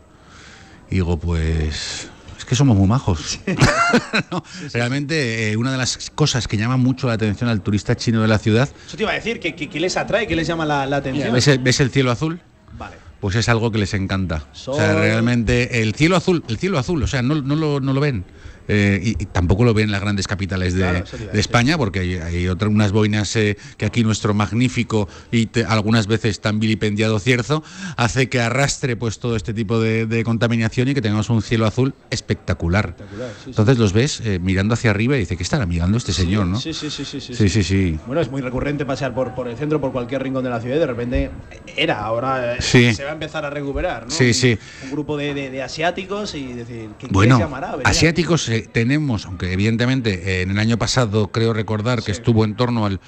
Y digo, pues es que somos muy majos. No, Realmente eh, una de las cosas que llama mucho la atención al turista chino de la ciudad, Eso te iba a decir, ¿qué, qué, qué les atrae? ¿Qué les llama la, la atención? ¿ves el, ves el cielo azul? Vale. Pues es algo que les encanta. O sea, realmente el cielo azul, el cielo azul, o sea, no, no, lo, no lo ven. Eh, y, y tampoco lo ven en las grandes capitales de, Claro, España, porque hay, hay otras unas boinas eh, que aquí nuestro magnífico y te- algunas veces tan vilipendiado cierzo hace que arrastre pues todo este tipo de, de contaminación y que tengamos un cielo azul espectacular. sí, Entonces los ves eh, mirando hacia arriba y dice, ¿qué estará mirando este señor, no? Sí, sí, sí, sí, sí. Sí. Bueno, es muy recurrente pasear por, por el centro, por cualquier rincón de la ciudad y de repente era, ahora se va a empezar a recuperar, ¿no? Sí, Un- sí. Un grupo de, de- de asiáticos y decir, ¿qué, Bueno, llamará? Asiáticos tenemos, aunque evidentemente eh, en el año pasado creo recordar que estuvo en torno al,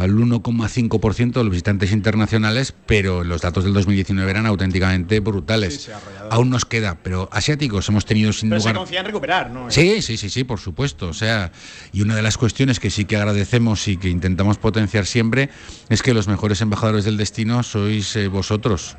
al 1,5% de los visitantes internacionales, pero los datos del 2019 eran auténticamente brutales. Aún nos queda, pero asiáticos hemos tenido sin Pero se lugar... confía en recuperar, ¿no? Sí, sí, sí, sí, por supuesto. O sea, y una de las cuestiones que sí que agradecemos y que intentamos potenciar siempre es que los mejores embajadores del destino sois eh, vosotros,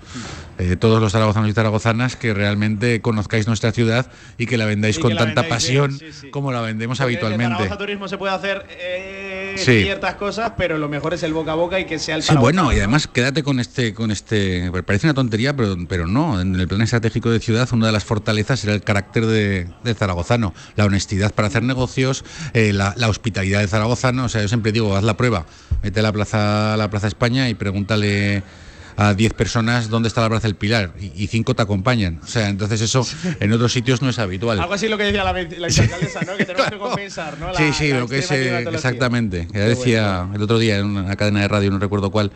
eh, todos los zaragozanos y zaragozanas que realmente conozcáis nuestra ciudad y que la vendáis con la tanta vendáis pasión sí. como la vendemos Porque habitualmente. Zaragoza Turismo se puede hacer eh, ciertas cosas, pero lo mejor es el boca a boca y que sea el Sí, bueno, y ¿no? además quédate con este, con este, parece una tontería, pero, pero no. En el plan estratégico de ciudad, una de las fortalezas era el carácter de, de zaragozano, la honestidad para hacer negocios, eh, la, la hospitalidad de zaragozano. O sea, yo siempre digo, haz la prueba, vete a la plaza, a la plaza España y pregúntale a 10 personas dónde está la Plaza del Pilar y, y cinco te acompañan. O sea, entonces eso en otros sitios no es habitual. Algo así lo que decía la, la vicealcaldesa, ¿no? Que tenemos que compensar, ¿no? La- Sí, sí, la lo que es exactamente. Ya decía el otro día en una cadena de radio, no recuerdo cuál,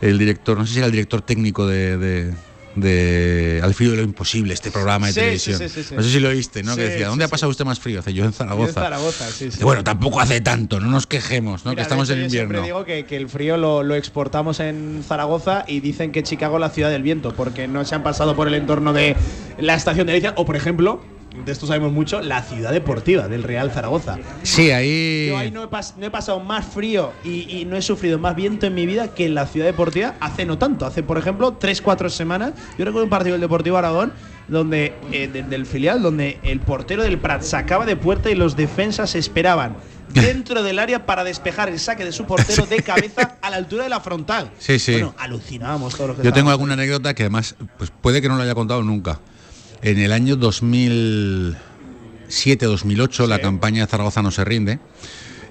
el director, no sé si era el director técnico de, de, de Al frío de lo imposible, este programa de Sí, televisión. sí, sí. No sé si lo oíste, ¿no? que decía, ¿dónde ha pasado usted más frío? Hace yo en Zaragoza. En Zaragoza. Dice, Bueno, tampoco hace tanto, no nos quejemos, ¿no? Mira, que estamos en hecho, yo invierno. Siempre digo que, que el frío lo, lo exportamos en Zaragoza y dicen que Chicago es la ciudad del viento, porque no se han pasado por el entorno de la estación de Alicia, o por ejemplo, de esto sabemos mucho, la ciudad deportiva del Real Zaragoza. Sí, ahí. Yo ahí no he, pas- no he pasado más frío y, y no he sufrido más viento en mi vida que en la ciudad deportiva hace no tanto. Hace, por ejemplo, 3-4 semanas. Yo recuerdo un partido del Deportivo Aragón donde eh, de- del filial donde el portero del Prat sacaba de puerta y los defensas esperaban dentro del área para despejar el saque de su portero de cabeza a la altura de la frontal. Sí, sí. Bueno, alucinábamos todos los que Yo tengo alguna anécdota que además, pues puede que no lo haya contado nunca. En el año 2007-2008, la campaña de Zaragoza no se rinde.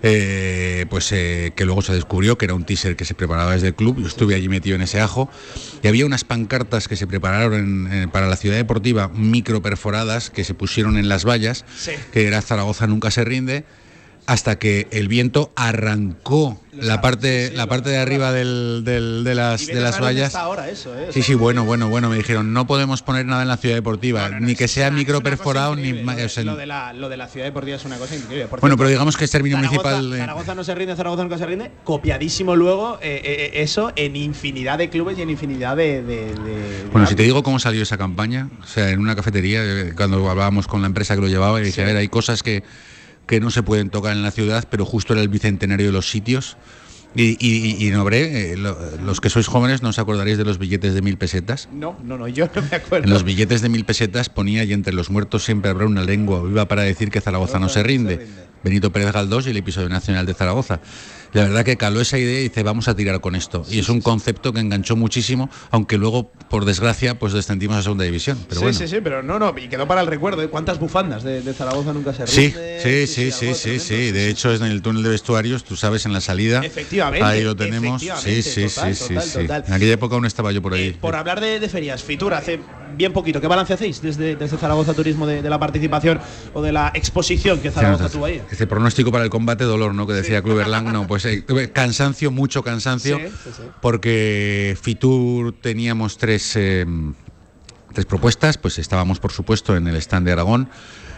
eh, pues eh, que luego se descubrió que era un teaser que se preparaba desde el club. Yo estuve allí metido en ese ajo. Y había unas pancartas que se prepararon en- eh, para la ciudad deportiva, micro perforadas, que se pusieron en las vallas, Sí. que era Zaragoza nunca se rinde, hasta que el viento arrancó la parte, la parte de arriba del- del- de las, de las vallas. ahora eso, ¿eh? Sí, sí, bueno, bueno, bueno. Me dijeron, no podemos poner nada en la ciudad deportiva, ni que sea micro perforado, ni. o sea, Lo de, la, lo de la ciudad deportiva es una cosa increíble. Por Bueno, cierto, pero digamos que es término Zaragoza, municipal. eh, Zaragoza no se rinde, Zaragoza nunca se rinde. Copiadísimo luego eh, eh, eso en infinidad de clubes y en infinidad de. de- de- Bueno, si de- te digo cómo salió esa campaña, o sea, en una cafetería, eh, cuando hablábamos con la empresa que lo llevaba, y dije, Sí. a ver, hay cosas que, que no se pueden tocar en la ciudad, pero justo era el bicentenario de los sitios. Y, y, y no, hombre, eh, lo- los que sois jóvenes no os acordaréis de los billetes de mil pesetas. No, no, no, yo no me acuerdo. En los billetes de mil pesetas ponía y entre los muertos siempre habrá una lengua viva para decir que Zaragoza no se rinde. Benito Pérez Galdós y el episodio nacional de Zaragoza. La verdad que caló esa idea y dice, vamos a tirar con esto. Y es un concepto que enganchó muchísimo, aunque luego, por desgracia, pues descendimos a segunda división. Pero sí, bueno. sí, sí, pero no, no, y quedó para el recuerdo. ¿eh? ¿Cuántas bufandas de, de Zaragoza nunca se Sí, rinde? sí, sí, sí, sí, sí. De hecho, es en el túnel de vestuarios, tú sabes, en la salida. Efectivamente, Ahí lo tenemos. Sí, sí, total, sí, total, sí, sí. total. En aquella época aún estaba yo por ahí. Por hablar de, de ferias, Fitur, hace bien poquito. ¿Qué balance hacéis desde, desde Zaragoza Turismo de, de la participación o de la exposición que Zaragoza tuvo ahí? Este pronóstico para el combate, dolor, ¿no? Que decía Club Erlang, no, pues eh, cansancio, mucho cansancio, Sí, sí, sí. porque Fitur teníamos tres, eh, tres propuestas, pues estábamos por supuesto en el stand de Aragón,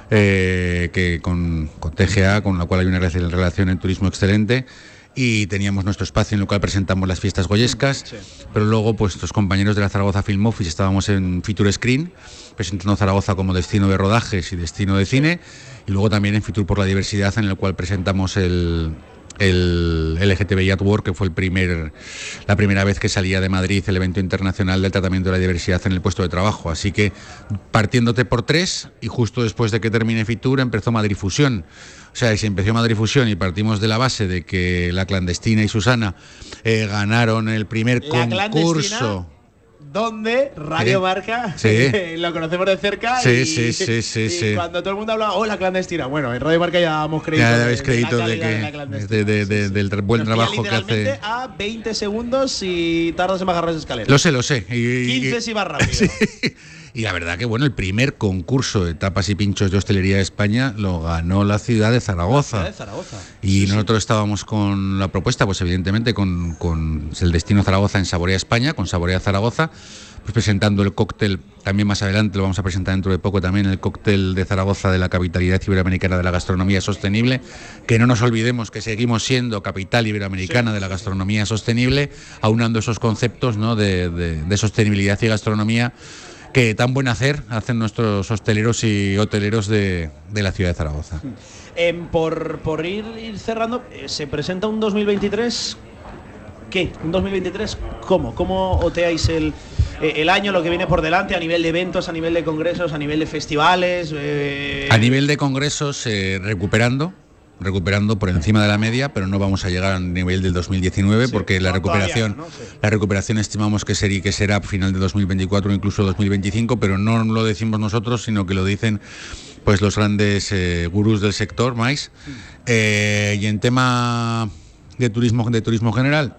eh, que con, con TGA, con la cual hay una relación relación en turismo excelente. Y teníamos nuestro espacio en el cual presentamos las fiestas goyescas, pero luego pues los compañeros de la Zaragoza Film Office estábamos en Fitur Screen, presentando Zaragoza como destino de rodajes y destino de cine, y luego también en Fitur por la diversidad, en el cual presentamos el, el LGTBI at Work, que fue el primer, la primera vez que salía de Madrid el evento internacional del tratamiento de la diversidad en el puesto de trabajo. Así que partiéndote por tres, y justo después de que termine Fitur, empezó Madrid Fusión. O sea, y si empezó Madrid Fusión y partimos de la base de que la clandestina y Susana eh, ganaron el primer concurso. Donde Radio Sí. Marca Sí. lo conocemos de cerca. Sí, y, sí, sí, sí, y sí. cuando todo el mundo habla, oh, la clandestina. Bueno, en Radio Marca ya damos crédito. Ya de- dais de de de- de- de- del buen Nos trabajo que hace. a 20 segundos y tardas en bajar las escaleras. Lo sé, lo sé. Y- 15 si vas rápido. y la verdad que bueno, el primer concurso de tapas y pinchos de hostelería de España lo ganó la ciudad de Zaragoza. de Zaragoza. Y nosotros estábamos con la propuesta, pues evidentemente con, con el destino Zaragoza en Saborea España, con Saborea Zaragoza, pues presentando el cóctel, también más adelante lo vamos a presentar dentro de poco también, el cóctel de Zaragoza de la capitalidad iberoamericana de la gastronomía sostenible, que no nos olvidemos que seguimos siendo capital iberoamericana de la gastronomía sostenible, aunando esos conceptos ¿no? de, de- de sostenibilidad y gastronomía que tan buen hacer hacen nuestros hosteleros y hoteleros de, de la ciudad de Zaragoza. Em, por, por ir, ir cerrando, eh, ¿se presenta un 2023? ¿Qué? ¿Un 2023? ¿Cómo? ¿Cómo oteáis el, eh, el año, lo que viene por delante a nivel de eventos, a nivel de congresos, a nivel de festivales? eh, A nivel de congresos, eh, recuperando, recuperando por encima de la media, pero no vamos a llegar al nivel del 2019 porque la todavía recuperación, no, sí. la recuperación estimamos que sería que será final de 2024 o incluso 2025, pero no lo decimos nosotros, sino que lo dicen pues los grandes eh, gurús del sector, más. Eh, y en tema de turismo, de turismo general,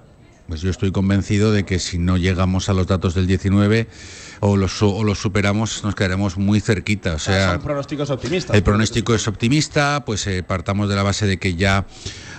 pues yo estoy convencido de que si no llegamos a los datos del 19 o los, o los superamos, nos quedaremos muy cerquita. O sea, son pronósticos optimistas. el pronóstico es optimista, pues eh, partamos de la base de que ya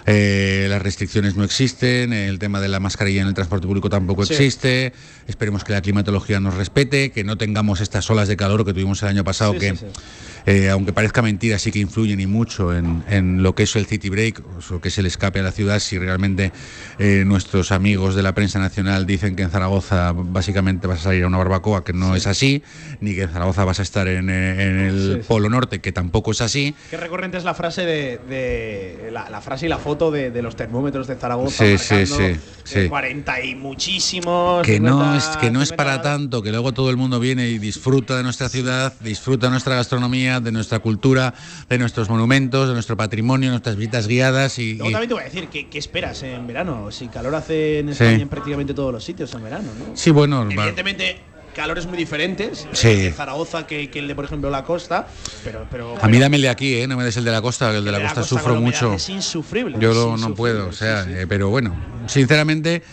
eh, las restricciones no existen, el tema de la mascarilla en el transporte público tampoco Sí. existe, esperemos que la climatología nos respete, que no tengamos estas olas de calor que tuvimos el año pasado, Sí, que sí, sí. eh, aunque parezca mentira, sí que influyen y mucho en, en lo que es el city break, o que es el escape a la ciudad, si realmente eh, nuestros amigos de la prensa nacional dicen que en Zaragoza básicamente vas a salir a una barbacoa, que no es así, ni que en Zaragoza vas a estar en, eh, en el Sí, sí. Polo Norte, que tampoco es así. Qué recurrente es la frase de, de- la, la frase y la foto de, de los termómetros de Zaragoza. Sí, sí, sí, sí. 40 y muchísimos. Que no, 50, es, que no es 50 para tanto, que luego todo el mundo viene y disfruta de nuestra ciudad, disfruta de nuestra gastronomía, de nuestra cultura, de nuestros monumentos, de nuestro patrimonio, nuestras visitas guiadas y, Luego también te voy a decir, ¿qué, qué esperas en verano? Si calor hace en Sí. España en prácticamente todos los sitios en verano, ¿no? Sí, bueno, Evidentemente, calores muy diferentes. Sí. Zaragoza que, que el de, por ejemplo, la costa. Pero, pero, a mí dame el de aquí, ¿eh? no me des el de la costa, que el de la de la costa costa sufro mucho. es insufrible, Yo es no insufrible, puedo, o sea, eh, pero bueno, sinceramente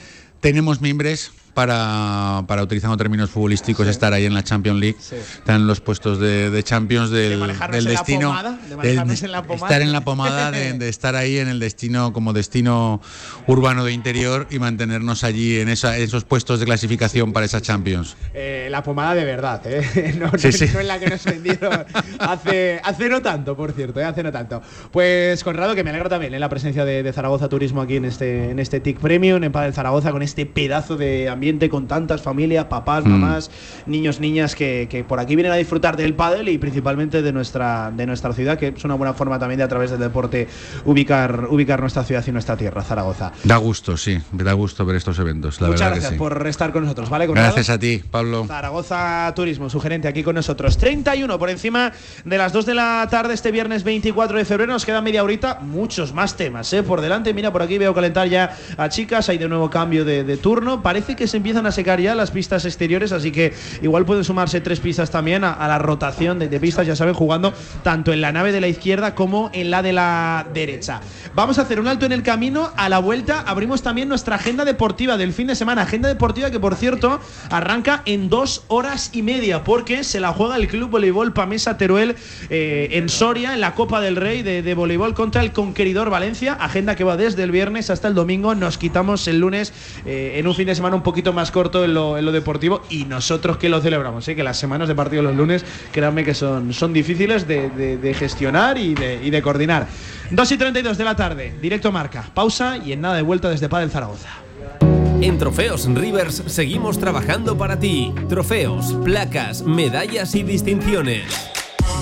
tenemos mimbres para, para utilizando términos futbolísticos, estar ahí en la Champions League, estar en los puestos de, de Champions del, manejarnos del destino, pomada, de del- en la pomada. estar en la pomada, de, de estar ahí en el destino como destino urbano de interior y mantenernos allí en esa- esos puestos de clasificación para esa Champions. Eh, la pomada de verdad, ¿eh? No, Sí, no- sí. no es la que nos vendieron hace, hace no tanto, por cierto, ¿eh? hace no tanto. Pues Conrado, que me alegra también ¿eh? la presencia de, de Zaragoza Turismo aquí en este, en este TIC Premium, en Padel Zaragoza, con este pedazo de ambiente, con tantas familias, papás, Mm. mamás, niños, niñas, que, que por aquí vienen a disfrutar del pádel y principalmente de nuestra, de nuestra ciudad, que es una buena forma también de a través del deporte ubicar, ubicar nuestra ciudad y nuestra tierra, Zaragoza. Da gusto, sí, me da gusto ver estos eventos, la Muchas verdad gracias que sí. por estar con nosotros, ¿vale? Conrado? Gracias a ti, Pablo. Zaragoza Turismo, su gerente aquí con nosotros. 31 por encima de las 2 de la tarde este viernes 24 de febrero. Nos queda media horita, muchos más temas ¿eh? por delante. Mira, por aquí veo calentar ya a chicas. Hay de nuevo cambio de, de turno. Parece que se empiezan a secar ya las pistas exteriores, así que igual pueden sumarse tres pistas también a, la rotación de, pistas, ya saben, jugando tanto en la nave de la izquierda como en la de la derecha. Vamos a hacer un alto en el camino. A la vuelta abrimos también nuestra agenda deportiva del fin de semana. Agenda deportiva que, por cierto, arranca en dos horas y media, porque se la juega el Club Voleibol Pamesa Teruel eh, en Soria, en la Copa del Rey de, de voleibol contra el Conqueridor Valencia. Agenda que va desde el viernes hasta el domingo. Nos quitamos el lunes eh, en un fin de semana un poquito más corto en lo, deportivo y nosotros que lo celebramos, ¿eh? que las semanas de partido los lunes, créanme que son, son difíciles de gestionar y de, y de coordinar. 2 y 32 de la tarde, directo marca, pausa y en nada de vuelta desde Padel Zaragoza. En Trofeos Rivers seguimos trabajando para ti. Trofeos, placas, medallas y distinciones.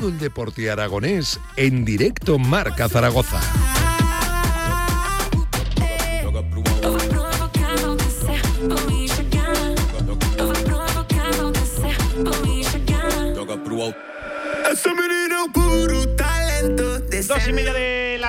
El deporte aragonés en directo Marca Zaragoza. Dos y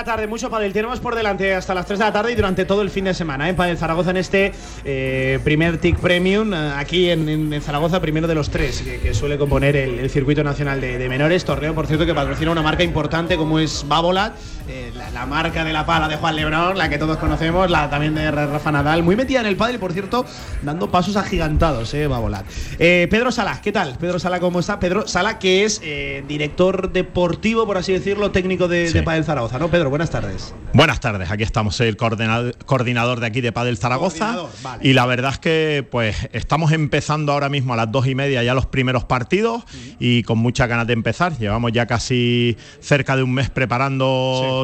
tarde, mucho padel. Tenemos por delante hasta las 3 de la tarde y durante todo el fin de semana. En Padel Zaragoza en este eh, primer TIC Premium, eh, aquí en, en- en Zaragoza, primero de los tres que, que suele componer el, el Circuito Nacional de, de Menores. Torneo, por cierto, que patrocina una marca importante como es Babolat, eh, la, la marca de la pala de Juan Lebrón, la que todos conocemos, la también de Rafa Nadal. Muy metida en el pádel, por cierto, dando pasos agigantados, eh, Babolat. Eh, Pedro Sala, ¿qué tal? Pedro Sala, ¿cómo está? Pedro Sala, que es eh, director deportivo, por así decirlo, técnico de, de Padel Zaragoza, ¿no? Pedro, buenas tardes. Buenas tardes, aquí estamos el coordinador, coordinador de aquí de Padel Zaragoza y la verdad es que pues estamos empezando ahora mismo a las dos y media ya los primeros partidos y con muchas ganas de empezar. Llevamos ya casi cerca de un mes preparando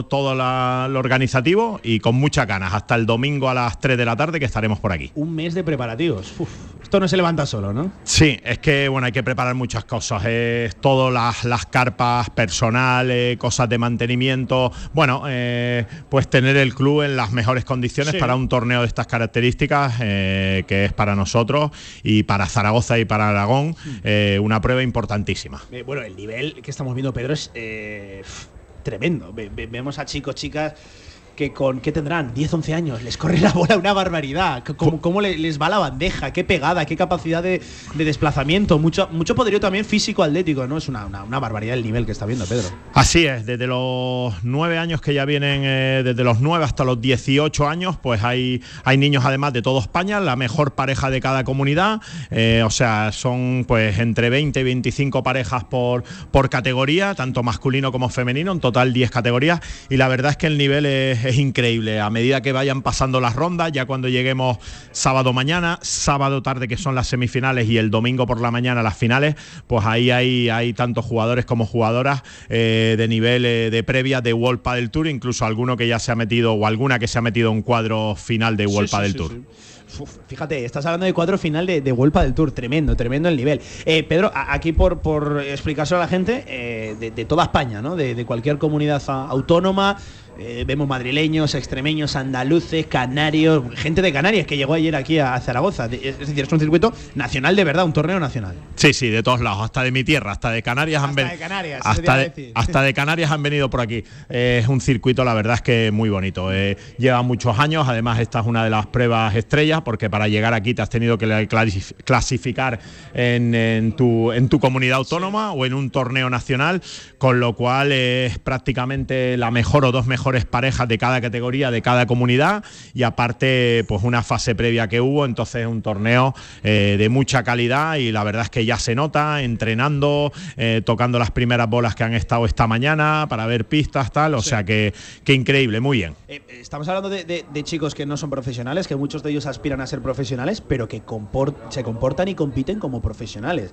todo la- lo organizativo y con muchas ganas hasta el domingo a las 3 de la tarde que estaremos por aquí. Un mes de preparativos. Uf, esto no se levanta solo, ¿no? Sí, es que bueno, hay que preparar muchas cosas. Es todo las, las carpas personal, eh, cosas de mantenimiento. Bueno, eh, pues tener el club en las mejores condiciones Sí. para un torneo de estas características, eh, que es para nosotros y para Zaragoza y para Aragón, eh, una prueba importantísima. Eh, bueno, el nivel que estamos viendo, Pedro, es eh, tremendo. Ve- ve- vemos a chicos, chicas que con qué tendrán 10, 11 años, les corre la bola una barbaridad. ¿Cómo, cómo le- les va la bandeja? ¿Qué pegada? ¿Qué capacidad de, de desplazamiento? Mucho, mucho poderío también físico atlético, ¿no? Es una, una- una barbaridad el nivel que está viendo Pedro. Así es, desde los nueve años que ya vienen, eh, desde los nueve hasta los 18 años, pues hay, hay niños además de toda España, la mejor pareja de cada comunidad, eh, o sea, son pues entre 20 y 25 parejas por, por categoría, tanto masculino como femenino, en total 10 categorías, y la verdad es que el nivel es, es increíble. A medida que vayan pasando las rondas, ya cuando lleguemos sábado mañana, sábado tarde que son las semifinales y el domingo por la mañana las finales, pues ahí hay, hay tantos jugadores como jugadoras eh, de nivel eh, de previa de World Padel Tour, incluso alguno que ya se ha metido o alguna que se ha metido en cuadro final de World Sí, sí, sí, Tour. Uf, fíjate, estás hablando de cuatro final de, de Vuelta del Tour, tremendo, tremendo el nivel. Eh, Pedro, a- aquí por, por explicárselo a la gente, eh, de, de toda España, ¿no? De, de cualquier comunidad autónoma, eh, vemos madrileños, extremeños, andaluces, canarios, gente de Canarias que llegó ayer aquí a, Zaragoza. Es decir, es un circuito nacional de verdad, un torneo nacional. Sí, sí, de todos lados, hasta de mi tierra, hasta de Canarias han venido. Canarias, hasta, de, hasta de Canarias han venido por aquí. Eh, es un circuito, la verdad es que muy bonito. Eh, lleva muchos años, además esta es una de las pruebas estrellas, porque para llegar aquí te has tenido que clasif- clasificar en, en tu, en tu comunidad autónoma o en un torneo nacional, con lo cual es prácticamente la mejor o dos mejores parejas de cada categoría, de cada comunidad, y aparte, pues una fase previa que hubo, entonces es un torneo eh, de mucha calidad y la verdad es que ya se nota entrenando, eh, tocando las primeras bolas que han estado esta mañana para ver pistas, tal, o sea que, que increíble, muy bien. Eh, estamos hablando de, de- de chicos que no son profesionales, que muchos de ellos aspiran a ser profesionales, pero que compor- se comportan y compiten como profesionales.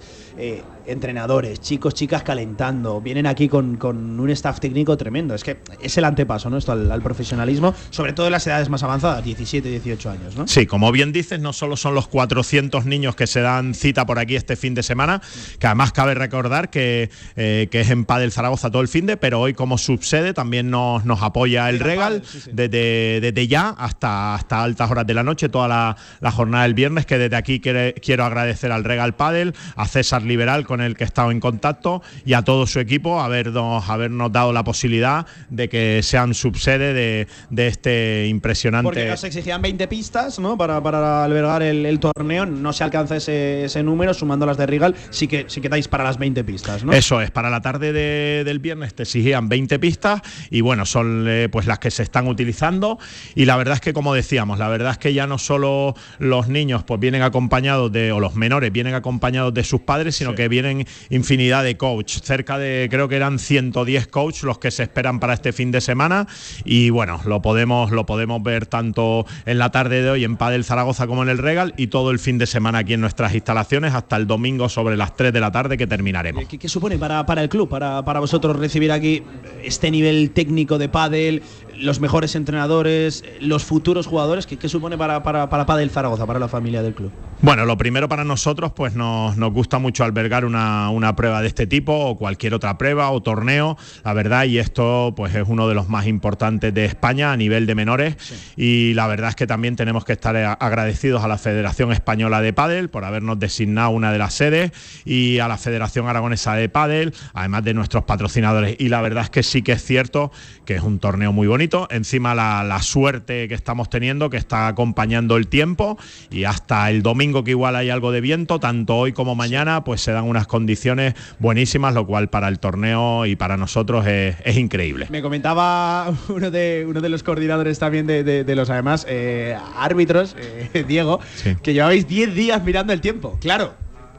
Entrenadores, chicos, chicas calentando, vienen aquí con, con un staff técnico tremendo. Es que es el antepaso, ¿no? Esto al, al profesionalismo, sobre todo en las edades más avanzadas, 17, 18 años, ¿no? Sí, como bien dices, no solo son los 400 niños que se dan cita por aquí este fin de semana, que además cabe recordar que, eh, que es en Padel Zaragoza todo el fin de, pero hoy como subsede también nos, nos apoya el Regal desde, desde ya hasta, hasta altas horas de la noche, toda la, la jornada del viernes, que desde aquí quiere- quiero agradecer al Regal Padel, a César Liberal con el que he estado en contacto y a todo su equipo habernos, habernos dado la posibilidad de que sean subsede de, de este impresionante. Porque os exigían 20 pistas, ¿no? Para, para albergar el, el torneo. No se alcanza ese, ese número, sumando las de Rigal, sí que sí que dais para las 20 pistas, ¿no? Eso es, para la tarde de- del viernes te exigían 20 pistas y bueno, son eh, pues las que se están utilizando y la verdad es que como decíamos, la verdad es que ya no solo los niños pues vienen acompañados de, o los menores vienen acompañados de sus padres, sino que vienen infinidad de coach, cerca de, creo que eran 110 coach los que se esperan para este fin de semana y bueno, lo podemos, lo podemos ver tanto en la tarde de hoy en Padel Zaragoza como en el Regal y todo el fin de semana aquí en nuestras instalaciones hasta el domingo sobre las 3 de la tarde que terminaremos. ¿Qué, supone para, para el club, para, para vosotros recibir aquí este nivel técnico de pádel, los mejores entrenadores, los futuros jugadores? ¿Qué, qué supone para, para, para Padel Zaragoza, para la familia del club? Bueno, lo primero para nosotros, pues nos, nos gusta mucho albergar una, una prueba de este tipo o cualquier otra prueba o torneo, la verdad, y esto pues es uno de los más importantes de España a nivel de menores y la verdad es que también tenemos que estar a- agradecidos a la Federación Española de Pádel por habernos designado una de las sedes y a la Federación Aragonesa de Pádel, además de nuestros patrocinadores y la verdad es que sí que es cierto que es un torneo muy bonito, encima la, la suerte que estamos teniendo que está acompañando el tiempo y hasta el domingo que igual hay algo de viento, tanto hoy como mañana, pues se dan unas condiciones buenísimas, lo cual para el torneo y para nosotros es, es increíble. Me comentaba uno de, uno de los coordinadores también de, de- de los además eh, árbitros, eh, Diego, que llevabais 10 días mirando el tiempo. Claro.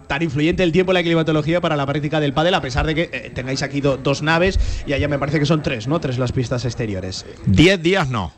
Tan influyente el tiempo en la climatología para la práctica del pádel, a pesar de que eh, tengáis aquí do- dos naves y allá me parece que son tres, ¿no? Tres las pistas exteriores. Diez días no.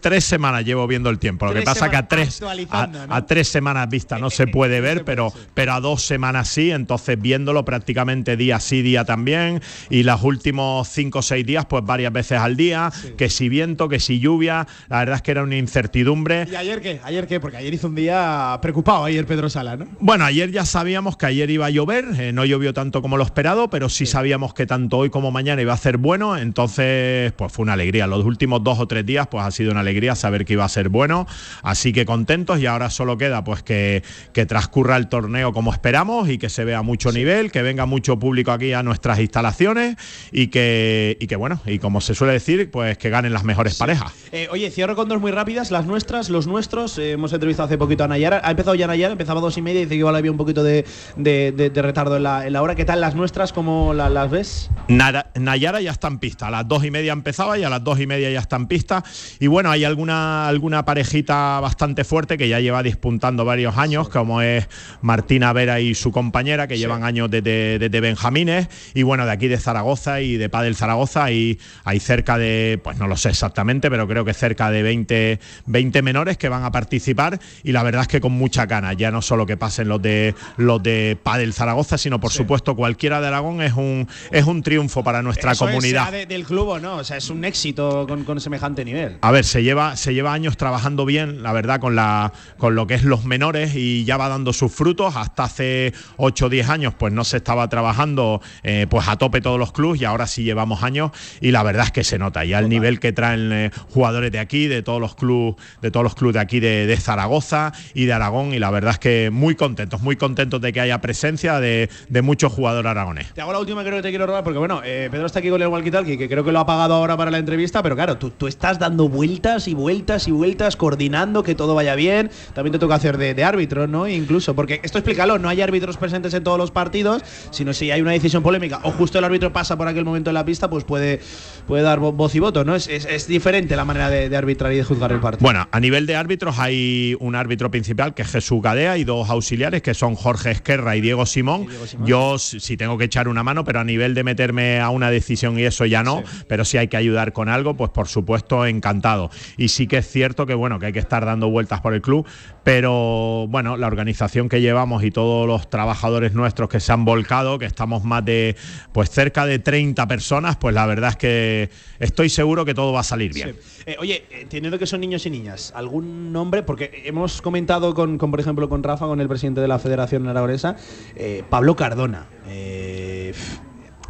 Tres semanas llevo viendo el tiempo. Lo que pasa que a tres, a, ¿no? a tres semanas vista no se puede ver, pero, pero a dos semanas sí. Entonces viéndolo prácticamente día sí, día también. Y los últimos cinco o seis días, pues varias veces al día. Que si viento, que si lluvia. La verdad es que era una incertidumbre. ¿Y ayer qué? ¿Ayer qué? Porque ayer hizo un día preocupado ayer Pedro Sala, ¿no? Bueno, ayer ya sabíamos que ayer iba a llover, eh, no llovió tanto como lo esperado, pero sí, sabíamos que tanto hoy como mañana iba a ser bueno, entonces pues fue una alegría. Los últimos dos o tres días pues ha sido una alegría saber que iba a ser bueno, así que contentos y ahora solo queda pues que, que transcurra el torneo como esperamos y que se vea mucho nivel, que venga mucho público aquí a nuestras instalaciones y que, y que bueno, y como se suele decir, pues que ganen las mejores parejas. Eh, oye, cierro con dos muy rápidas, las nuestras, los nuestros. Eh, hemos entrevistado hace poquito a Nayara. Ha empezado ya Nayara, empezaba a dos y media y dice que igual había un poquito de, de- de- de retardo en la, en la hora. ¿Qué tal las nuestras? ¿Cómo la- las ves? Nayara ya está en pista. A las dos y media empezaba y a las dos y media ya está en pista. Y bueno, hay alguna, alguna parejita bastante fuerte que ya lleva disputando varios años, como es Martina Vera y su compañera, que llevan años desde, desde Benjamines. Y bueno, de aquí de Zaragoza y de Padel Zaragoza hay, hay cerca de, pues no lo sé exactamente, pero creo que cerca de 20, 20 menores que van a participar. Y la verdad es que con mucha gana, ya no solo que pasen los de los de Padel Zaragoza, sino por supuesto cualquiera de Aragón es un, es un triunfo para nuestra Eso es, comunidad. sea de- del club o no, o sea, es un éxito con, con semejante nivel. A ver, se lleva, se lleva años trabajando bien, la verdad, con, la, con lo que es los menores y ya va dando sus frutos. Hasta hace 8 o 10 años, pues no se estaba trabajando eh, pues a tope todos los clubes y ahora sí llevamos años y la verdad es que se nota ya el nivel que traen eh, jugadores de aquí, de todos los clubes, de todos los clubes de aquí de, de Zaragoza y de Aragón y la verdad es que muy contentos, muy contentos de que haya presencia de, de muchos jugadores aragones. Te hago la última que creo que te quiero robar, porque bueno, eh, Pedro está aquí con el walkie-talkie, que creo que lo ha pagado ahora para la entrevista, pero claro, tú, tú estás dando vueltas y vueltas y vueltas, coordinando que todo vaya bien. También te toca hacer de, de árbitro, ¿no? Incluso, porque esto explícalo, no hay árbitros presentes en todos los partidos, sino si hay una decisión polémica o justo el árbitro pasa por aquel momento en la pista, pues puede, puede dar vo- voz y voto, ¿no? Es, es- es diferente la manera de, de arbitrar y de juzgar el partido. Bueno, a nivel de árbitros hay un árbitro principal que es Jesús Gadea y dos auxiliares que son Jorge Esquerra y Diego Simón. Yo si tengo que echar una mano, pero a nivel de meterme a una decisión y eso ya no, pero si hay que ayudar con algo, pues por supuesto encantado. Y sí que es cierto que bueno, que hay que estar dando vueltas por el club, pero bueno, la organización que llevamos y todos los trabajadores nuestros que se han volcado, que estamos más de pues cerca de 30 personas, pues la verdad es que estoy seguro que todo va a salir bien. Eh, oye, teniendo que son niños y niñas, ¿algún nombre? Porque hemos comentado con, con, por ejemplo, con Rafa, con el presidente de la Federación Aragonesa, eh, Pablo Cardona. Eh,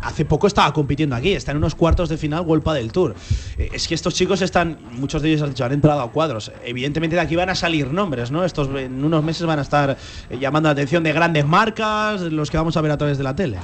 hace poco estaba compitiendo aquí, está en unos cuartos de final World del Tour. Eh, es que estos chicos están, muchos de ellos han han entrado a cuadros. Evidentemente de aquí van a salir nombres, ¿no? Estos en unos meses van a estar eh, llamando la atención de grandes marcas, los que vamos a ver a través de la tele.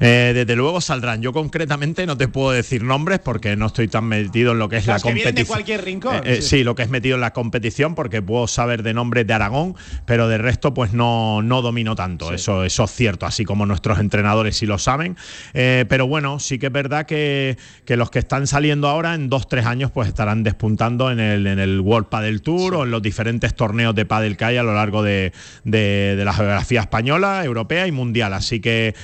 Eh, desde luego saldrán. Yo concretamente no te puedo decir nombres porque no estoy tan metido en lo que es la de competición. cualquier rincón. Eh, eh, sí, lo que es metido en la competición, porque puedo saber de nombres de Aragón, pero de resto, pues no, no domino tanto. Eso, eso es cierto, así como nuestros entrenadores sí lo saben. Pero bueno, sí que es verdad que, que los que están saliendo ahora, en dos, tres años, pues estarán despuntando en el, en el World Padel Tour o en los diferentes torneos de pádel que hay a lo largo de, de- de la geografía española, europea y mundial. Así que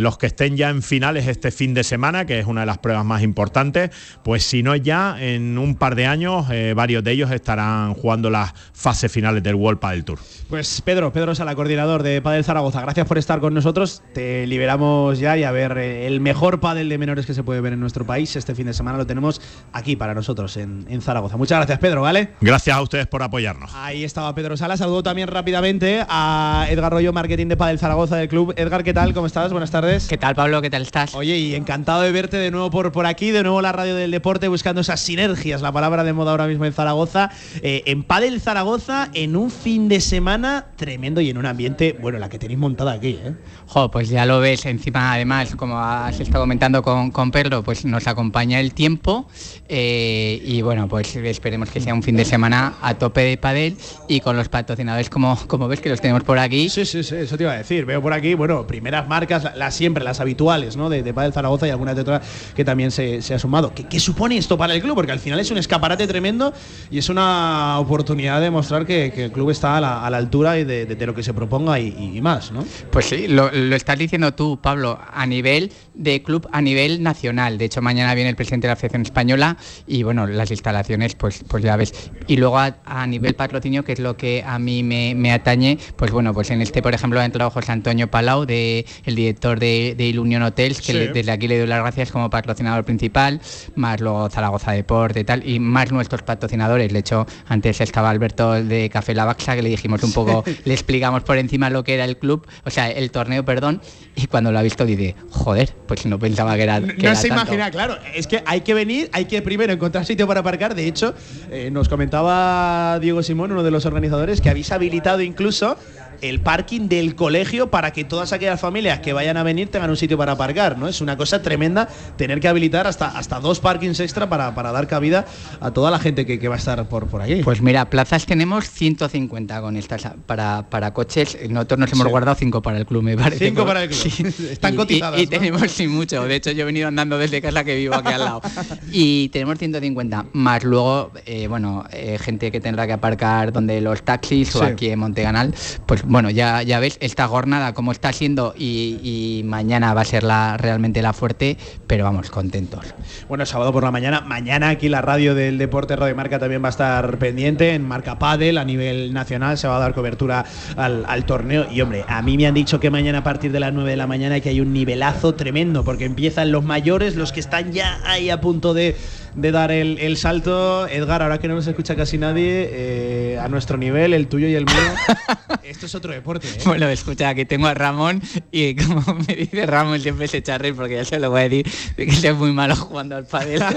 los que estén ya en finales este fin de semana, que es una de las pruebas más importantes, pues si no es ya, en un par de años, eh, varios de ellos estarán jugando las fases finales del World Padel Tour. Pues Pedro, Pedro Sala, coordinador de Padel Zaragoza, gracias por estar con nosotros. Te liberamos ya y a ver eh, el mejor pádel de menores que se puede ver en nuestro país. Este fin de semana lo tenemos aquí para nosotros en, en Zaragoza. Muchas gracias, Pedro, ¿vale? Gracias a ustedes por apoyarnos. Ahí estaba Pedro Sala. Saludo también rápidamente a Edgar Rollo, marketing de Padel Zaragoza del club. Edgar, ¿qué tal? ¿Cómo estás? Buenas tardes. ¿Qué tal, Pablo? ¿Qué tal estás? Oye, y encantado de verte de nuevo por, por aquí, de nuevo la radio del deporte, buscando esas sinergias, la palabra de moda ahora mismo en Zaragoza. Eh, en Padel Zaragoza, en un fin de semana tremendo y en un ambiente, bueno, la que tenéis montada aquí, ¿eh? Jo, pues ya lo ves, encima además, como has estado comentando con, con Pedro, pues nos acompaña el tiempo eh, y bueno, pues esperemos que sea un fin de semana a tope de padel y con los patrocinadores como, como ves que los tenemos por aquí. Sí, sí, sí, eso te iba a decir. Veo por aquí, bueno, primeras marcas, la- las siempre, las habituales, ¿no? De, de Padel Zaragoza y algunas de otras que también se, se ha sumado. ¿Qué, qué supone esto para el club? Porque al final es un escaparate tremendo y es una oportunidad de mostrar que, que el club está a la, a la altura y de, de- de lo que se proponga y, y más, ¿no? Pues sí, lo, lo estás diciendo tú, Pablo, a nivel de club, a nivel nacional. De hecho, mañana viene el presidente de la Federación Española y bueno, las instalaciones, pues, pues ya ves. Y luego a, a nivel patrocinio, que es lo que a mí me, me atañe, pues bueno, pues en este, por ejemplo, ha entrado José Antonio Palau, de, el director de, de Ilunion Hotels, que Sí. le- desde aquí le doy las gracias como patrocinador principal, más luego Zaragoza Deporte y tal, y más nuestros patrocinadores. De hecho, antes estaba Alberto de Café La Baxa, que le dijimos un poco, le explicamos por encima lo que era el club, o sea, el torneo, perdón, y cuando lo ha visto dice, joder, pues no pensaba que era. que No era se tanto". imagina, claro. Es que hay que venir, hay que primero encontrar sitio para aparcar. De hecho, eh, nos comentaba Diego Simón, uno de los organizadores, que habéis habilitado incluso el parking del colegio para que todas aquellas familias que vayan a venir tengan un sitio para aparcar, ¿no? Es una cosa tremenda tener que habilitar hasta, hasta dos parkings extra para, para dar cabida a toda la gente que, que va a estar por, por aquí. Pues mira, plazas tenemos 150 con estas para, para coches. Nosotros nos hemos Sí. guardado 5 para el club, me parece. Cinco para el club. Sí. Están Y- y- cotizadas, Y, ¿no? tenemos sin mucho. De hecho, yo he venido andando desde casa que vivo aquí al lado. Y tenemos 150. Más luego, eh, bueno, eh, gente que tendrá que aparcar donde los taxis o aquí en Monteganal. Pues bueno, ya, ya ves esta jornada como está siendo y, mañana va a ser la realmente la fuerte, pero vamos, contentos. Bueno, sábado por la mañana. Mañana aquí la radio del deporte Radio Marca también va a estar pendiente. En Marca Padel a nivel nacional se va a dar cobertura al, al torneo. Y hombre, a mí me han dicho que mañana a partir de las 9 de la mañana que hay un nivelazo tremendo porque empiezan los mayores, los que están ya ahí a punto de, de dar el, el salto. Edgar, ahora que no nos escucha casi nadie, eh, a nuestro nivel, el tuyo y el mío, esto es otro deporte. ¿eh? Bueno, escucha, aquí tengo a Ramón y como me dice Ramón siempre se echa a reír porque ya se lo voy a decir de que soy muy malo jugando al pádel.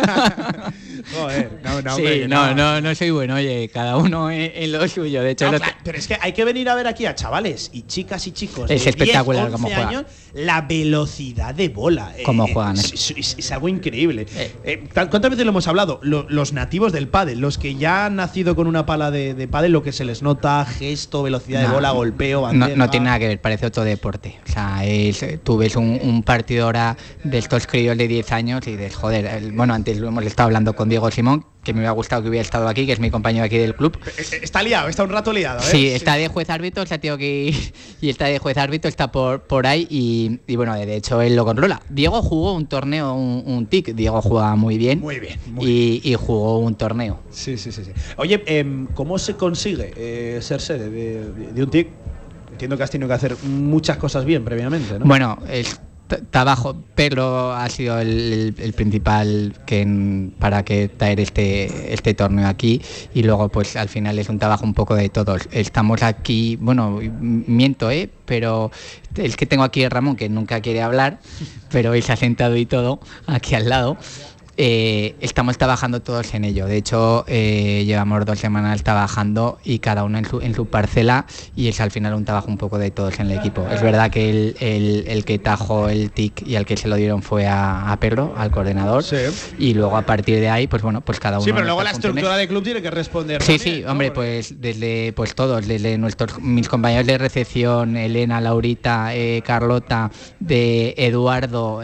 Joder, no, no, sí, hombre, no, no. no, soy bueno, oye, cada uno en, en lo suyo. De hecho, No, el claro, pero es que hay que venir a ver aquí a chavales y chicas y chicos. Es de espectacular 10, cómo 11 juegan. años, la velocidad de bola. eh, Cómo eh, juegan, Es, es- es- es algo increíble. Eh, ¿Cuántas veces lo hemos hablado? Lo- los nativos del pádel, los que ya han nacido con una pala de, de pádel, lo que se les nota, gesto, velocidad de bola, golpeo, no, tiene nada que ver, parece otro deporte. O sea, es, tú ves un, un partido ahora de estos críos de 10 años y dices, joder, el- bueno, antes lo hemos estado hablando con Diego Simón, que me hubiera gustado que hubiera estado aquí, que es mi compañero aquí del club. Eh, Está liado, está un rato liado. ¿eh? Sí, está de juez árbitro, se ha tenido que ir y está de juez árbitro, está por, por ahí y, y bueno, de hecho él lo controla. Diego jugó un torneo, un, un TIC, Diego juega muy bien. Muy bien, y, y jugó un torneo. Sí, sí, sí. sí. Oye, em, ¿cómo se consigue eh, ser sede de, de- de un TIC? Entiendo que has tenido que hacer muchas cosas bien previamente, ¿no? Bueno, es trabajo, Pedro ha sido el, principal que para que traer este, este torneo aquí y luego pues al final es un trabajo un poco de todos. Estamos aquí, bueno, miento, ¿eh? pero el que tengo aquí es Ramón, que nunca quiere hablar, pero él se ha sentado y todo aquí al lado. Eh, estamos trabajando todos en ello. De hecho, eh, llevamos dos semanas trabajando y cada uno en su, en su parcela y es al final un trabajo un poco de todos en el equipo. Es verdad que el, el- el que tajó el TIC y al que se lo dieron fue a, a Perro, al coordinador. Y luego a partir de ahí, pues bueno, pues cada uno. Sí, pero luego la estructura del club tiene que responder. Sí, también, sí, ¿no? hombre, pues desde pues todos, desde nuestros mis compañeros de recepción, Elena, Laurita, eh, Carlota, de Eduardo,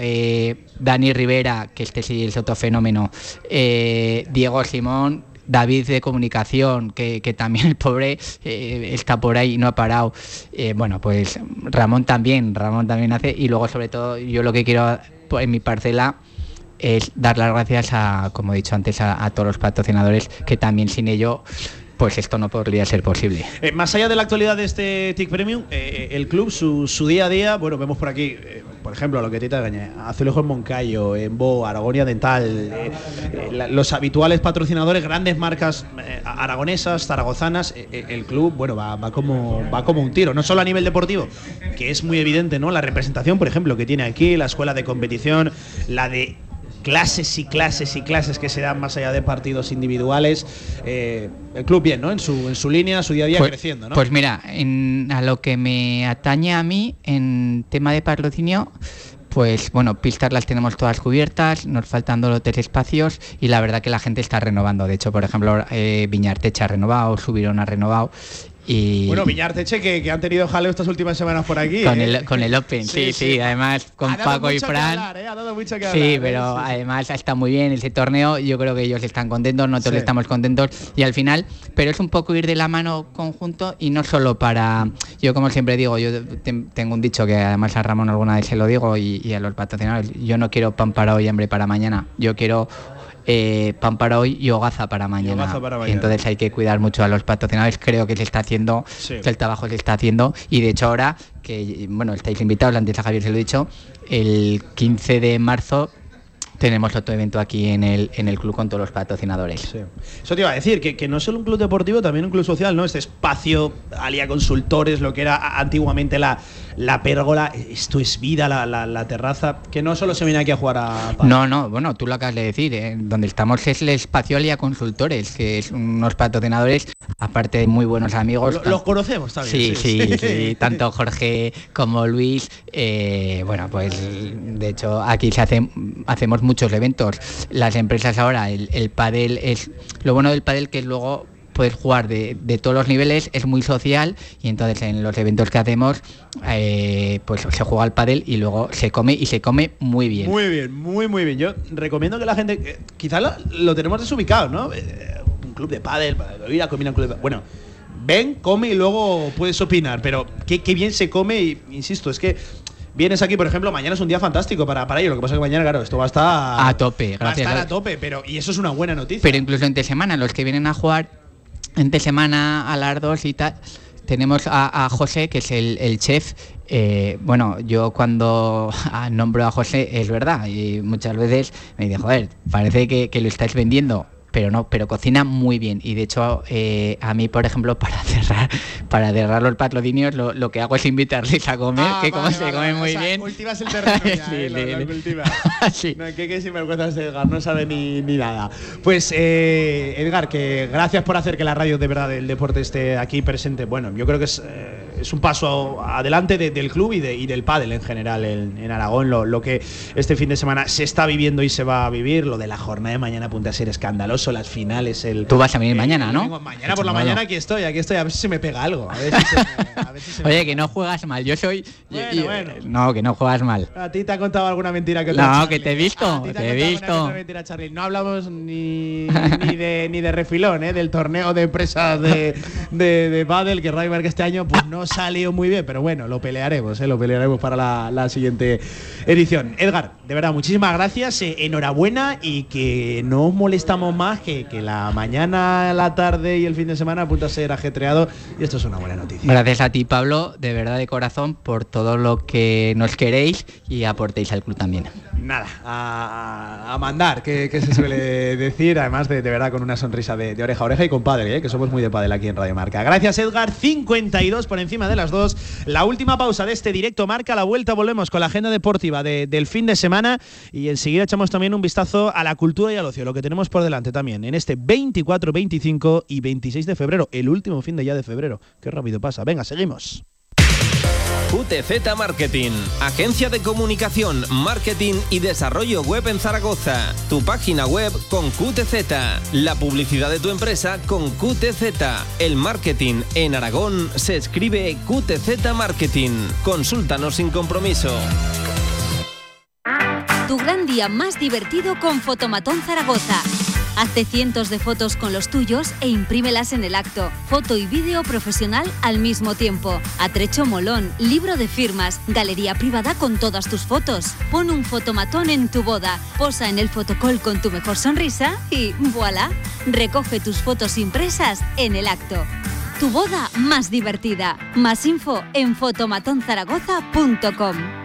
Dani Rivera, que este sí es otro fenómeno, eh, Diego Simón. David de comunicación, que, que también el pobre eh, está por ahí no ha parado. Eh, bueno, pues Ramón también, Ramón también hace. Y luego, sobre todo, yo lo que quiero pues, en mi parcela es dar las gracias a, como he dicho antes, a, a todos los patrocinadores, que también sin ello, pues esto no podría ser posible. Eh, más allá de la actualidad de este TIC Premium, eh, el club, su, su día a día, bueno, vemos por aquí, eh, por ejemplo, lo que te Gañé, Azulejos Moncayo, Embo, Aragonia Dental, eh, eh, los habituales patrocinadores, grandes marcas eh, aragonesas, zaragozanas, eh, eh, el club, bueno, va, va como, va como un tiro, no solo a nivel deportivo, que es muy evidente, ¿no? La representación, por ejemplo, que tiene aquí, la escuela de competición, la de clases y clases y clases que se dan más allá de partidos individuales. Eh, el club bien, ¿no? En su, en su línea, su día a día Pues, creciendo, ¿no? pues mira, en- a lo que me atañe a mí en tema de patrocinio, pues bueno, pistas las tenemos todas cubiertas, nos faltan dos o tres espacios y la verdad que la gente está renovando. De hecho, por ejemplo, eh, Viñartecha ha renovado, Subirón ha renovado y Bueno, Viñarteche, que, que han tenido jaleo estas últimas semanas por aquí. con, ¿eh? el, con el Open, sí, sí, además con Ha dado Paco y que Fran. hablar, ¿eh? Ha dado mucho que Sí, hablar, ¿eh? pero Sí, además está muy bien ese torneo. Yo creo que ellos están contentos, nosotros Sí. estamos contentos y al final, pero es un poco ir de la mano conjunto y no solo para. Yo, como siempre digo, yo te- tengo un dicho que además a Ramón alguna vez se lo digo y, y a los patrocinadores: yo no quiero pan para hoy y hambre para mañana. Yo quiero. Eh, pan para hoy y hogaza para mañana. hogaza para Y mañana. entonces hay que cuidar mucho a los patrocinadores. Creo que se está haciendo, Sí. que el trabajo se está haciendo. Y de hecho, ahora que, bueno, estáis invitados, antes a Javier se lo he dicho, el 15 de marzo tenemos otro evento aquí en el, en el club con todos los patrocinadores. Eso te iba a decir, que, que no es solo un club deportivo, también un club social, ¿no? Este espacio, Alia Consultores, lo que era antiguamente la, la pérgola, esto es vida, la, la- la terraza, que no solo se viene aquí a jugar a... pádel. No, no, bueno, tú lo acabas de decir, ¿eh? donde estamos es el espacio Alia Consultores, que es unos patrocinadores, aparte de muy buenos amigos. Lo- los conocemos también. Sí, sí, sí, tanto Jorge como Luis. eh, bueno, pues de hecho aquí se hacen, hacemos muchos eventos. Las empresas ahora, el, el pádel es lo bueno del pádel que luego puedes jugar de, de todos los niveles, es muy social y entonces en los eventos que hacemos eh, pues se juega al pádel y luego se come y se come muy bien. Muy bien, muy, muy bien. Yo recomiendo que la gente, eh, quizás lo, tenemos desubicado, ¿no? Eh, un club de pádel, para ir a comer un club de pádel. Bueno, ven, come y luego puedes opinar, pero qué, qué bien se come y, insisto, es que vienes aquí, por ejemplo, mañana es un día fantástico para, para ello. Lo que pasa es que mañana, claro, esto va a estar... A tope, Va a gracias. estar a tope, pero y eso es una buena noticia. Pero incluso entre semana, los que vienen a jugar entre semana a las dos y tal, tenemos a, a José, que es el, el chef. Eh, bueno, yo cuando nombro a José, es verdad, y muchas veces me dice, joder, parece que, que lo estáis vendiendo. Pero no, pero cocina muy bien. Y de hecho, eh, a mí, por ejemplo, para cerrar, para cerrar los patrocinios, lo, lo que hago es invitarles a comer, Ah, que como vale, se vale, come vale. muy O sea, bien. Cultivas el terreno ya, Sí, ¿eh? Lo- lo sí. cultivas. No, que, que sinvergüenza este Edgar, no sabe ni, ni nada. Pues, eh, Edgar, que gracias por hacer que la radio de verdad del deporte esté aquí presente. Bueno, yo creo que es, eh, es un paso adelante de- del club y, de- y del pádel en general en, en Aragón. Lo, lo que este fin de semana se está viviendo y se va a vivir. Lo de la jornada de mañana apunta a ser escandaloso. Las finales, el. Tú vas a venir mañana, ¿no? Mañana por la mañana aquí estoy, aquí estoy. A ver si se me pega algo. A ver si se me- a ver si se me Oye, que no juegas mal. Yo soy. Bueno, yo- bueno. No, que no juegas mal. ¿A ti te ha contado alguna mentira que No, que te he visto, ¿A ti te he visto. mentira? No hablamos ni, ni, de, ni de refilón, ¿eh? del torneo de empresas de, de, de pádel que Ryberg este año pues no salió muy bien, pero bueno, lo pelearemos, ¿eh? lo pelearemos para la, la siguiente edición. Edgar, de verdad, muchísimas gracias, eh, enhorabuena y que no os molestamos más que, que la mañana, la tarde y el fin de semana apunta a ser ajetreado y esto es una buena noticia. Gracias a ti, Pablo, de verdad de corazón, por todo lo que nos queréis y aportéis al club también. Nada, a, a mandar, que, que se suele decir, además de, de verdad con una sonrisa de, de oreja a oreja y compadre, ¿eh? que somos muy de padel aquí en Radio Marca. Gracias Edgar, 52 por encima. De las 2. La última pausa de este directo marca la vuelta. Volvemos con la agenda deportiva de- del fin de semana y enseguida echamos también un vistazo a la cultura y al ocio, lo que tenemos por delante también en este 24, 25 y 26 de febrero, el último fin de ya de febrero. Qué rápido pasa. Venga, seguimos. QTZ Marketing, agencia de comunicación, marketing y desarrollo web en Zaragoza. Tu página web con QTZ, la publicidad de tu empresa con QTZ. El marketing en Aragón se escribe QTZ Marketing. Consúltanos sin compromiso. Tu gran día más divertido con Fotomatón Zaragoza. Hazte cientos de fotos con los tuyos e imprímelas en el acto. Foto y vídeo profesional al mismo tiempo. Atrecho molón, libro de firmas, galería privada con todas tus fotos. Pon un fotomatón en tu boda, posa en el fotocall con tu mejor sonrisa y voilà. Recoge tus fotos impresas en el acto. Tu boda más divertida. Más info en fotomatonzaragoza.com.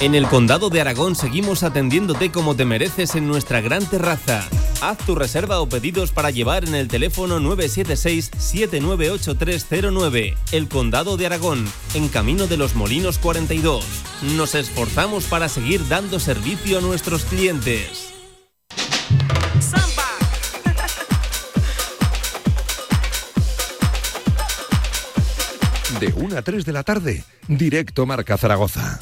En el Condado de Aragón seguimos atendiéndote como te mereces en nuestra gran terraza. Haz tu reserva o pedidos para llevar en el teléfono 976-798309. El Condado de Aragón, en Camino de los Molinos 42. Nos esforzamos para seguir dando servicio a nuestros clientes. De 1 a 3 de la tarde, directo Marca Zaragoza.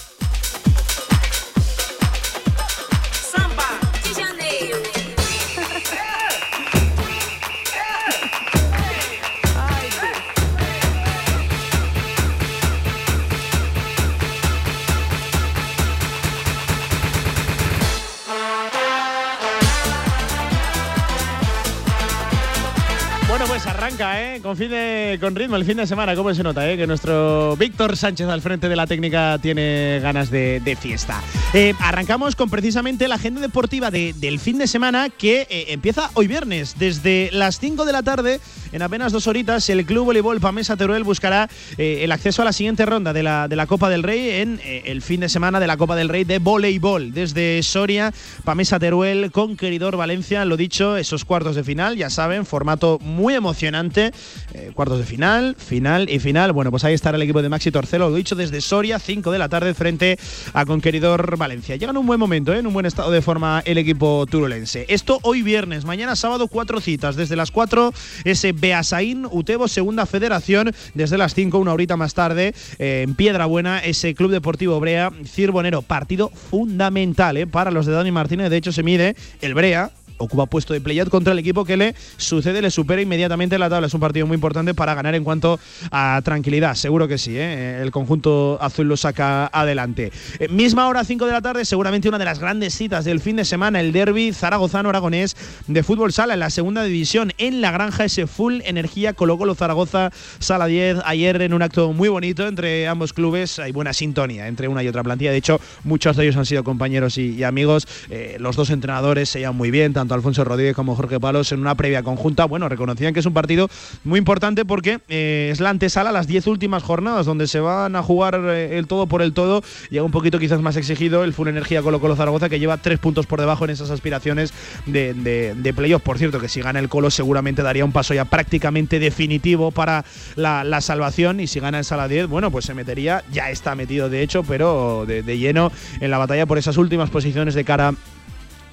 ¿Eh? Con, fin de- con ritmo el fin de semana. ¿Cómo se nota, eh? Que nuestro Víctor Sánchez al frente de la técnica tiene ganas de, fiesta. Eh, arrancamos con precisamente la agenda deportiva de- del fin de semana que empieza hoy viernes. Desde las 5 de la tarde, en apenas dos horitas, el Club Voleibol Pamesa Teruel buscará eh, el acceso a la siguiente ronda de la, de la Copa del Rey en eh, el fin de semana de la Copa del Rey de voleibol. Desde Soria, Pamesa Teruel, Conqueridor Valencia, lo dicho, esos cuartos de final, ya saben, formato muy emocionante. eh, cuartos de final, final y final. Bueno, pues ahí estará el equipo de Maxi Torcelo, lo dicho, desde Soria, 5 de la tarde frente a Conqueridor Valencia. Llega en un buen momento, ¿eh? en un buen estado de forma el equipo turulense. Esto hoy viernes, mañana sábado, cuatro citas. Desde las 4, ese Beasaín, Utebo, Segunda Federación. Desde las 5, una horita más tarde, eh, en Piedra Buena, ese Club Deportivo Brea, Cirbonero. Partido fundamental ¿eh? para los de Dani Martínez. De hecho, se mide el Brea ocupa puesto de playout contra el equipo que le sucede, le supera inmediatamente en la tabla. Es un partido muy importante para ganar en cuanto a tranquilidad, seguro que sí. ¿eh? El conjunto azul lo saca adelante. Eh, misma hora, 5 de la tarde, seguramente una de las grandes citas del fin de semana, el derby zaragozano-aragonés de fútbol sala en la segunda división en la granja, ese full energía Colo Colo Zaragoza, sala 10. Ayer en un acto muy bonito entre ambos clubes, hay buena sintonía entre una y otra plantilla. De hecho, muchos de ellos han sido compañeros y, y amigos. Eh, los dos entrenadores se llevan muy bien, tanto Alfonso Rodríguez como Jorge Palos, en una previa conjunta. Bueno, reconocían que es un partido muy importante porque eh, es la antesala a las 10 últimas jornadas, donde se van a jugar eh, el todo por el todo. Llega un poquito quizás más exigido el Full Energía Colo Colo Zaragoza, que lleva tres puntos por debajo en esas aspiraciones de, de, playoff. Por cierto, que si gana el Colo seguramente daría un paso ya prácticamente definitivo para la, la salvación. Y si gana el Sala 10, bueno, pues se metería, ya está metido de hecho, pero de, de lleno en la batalla por esas últimas posiciones de cara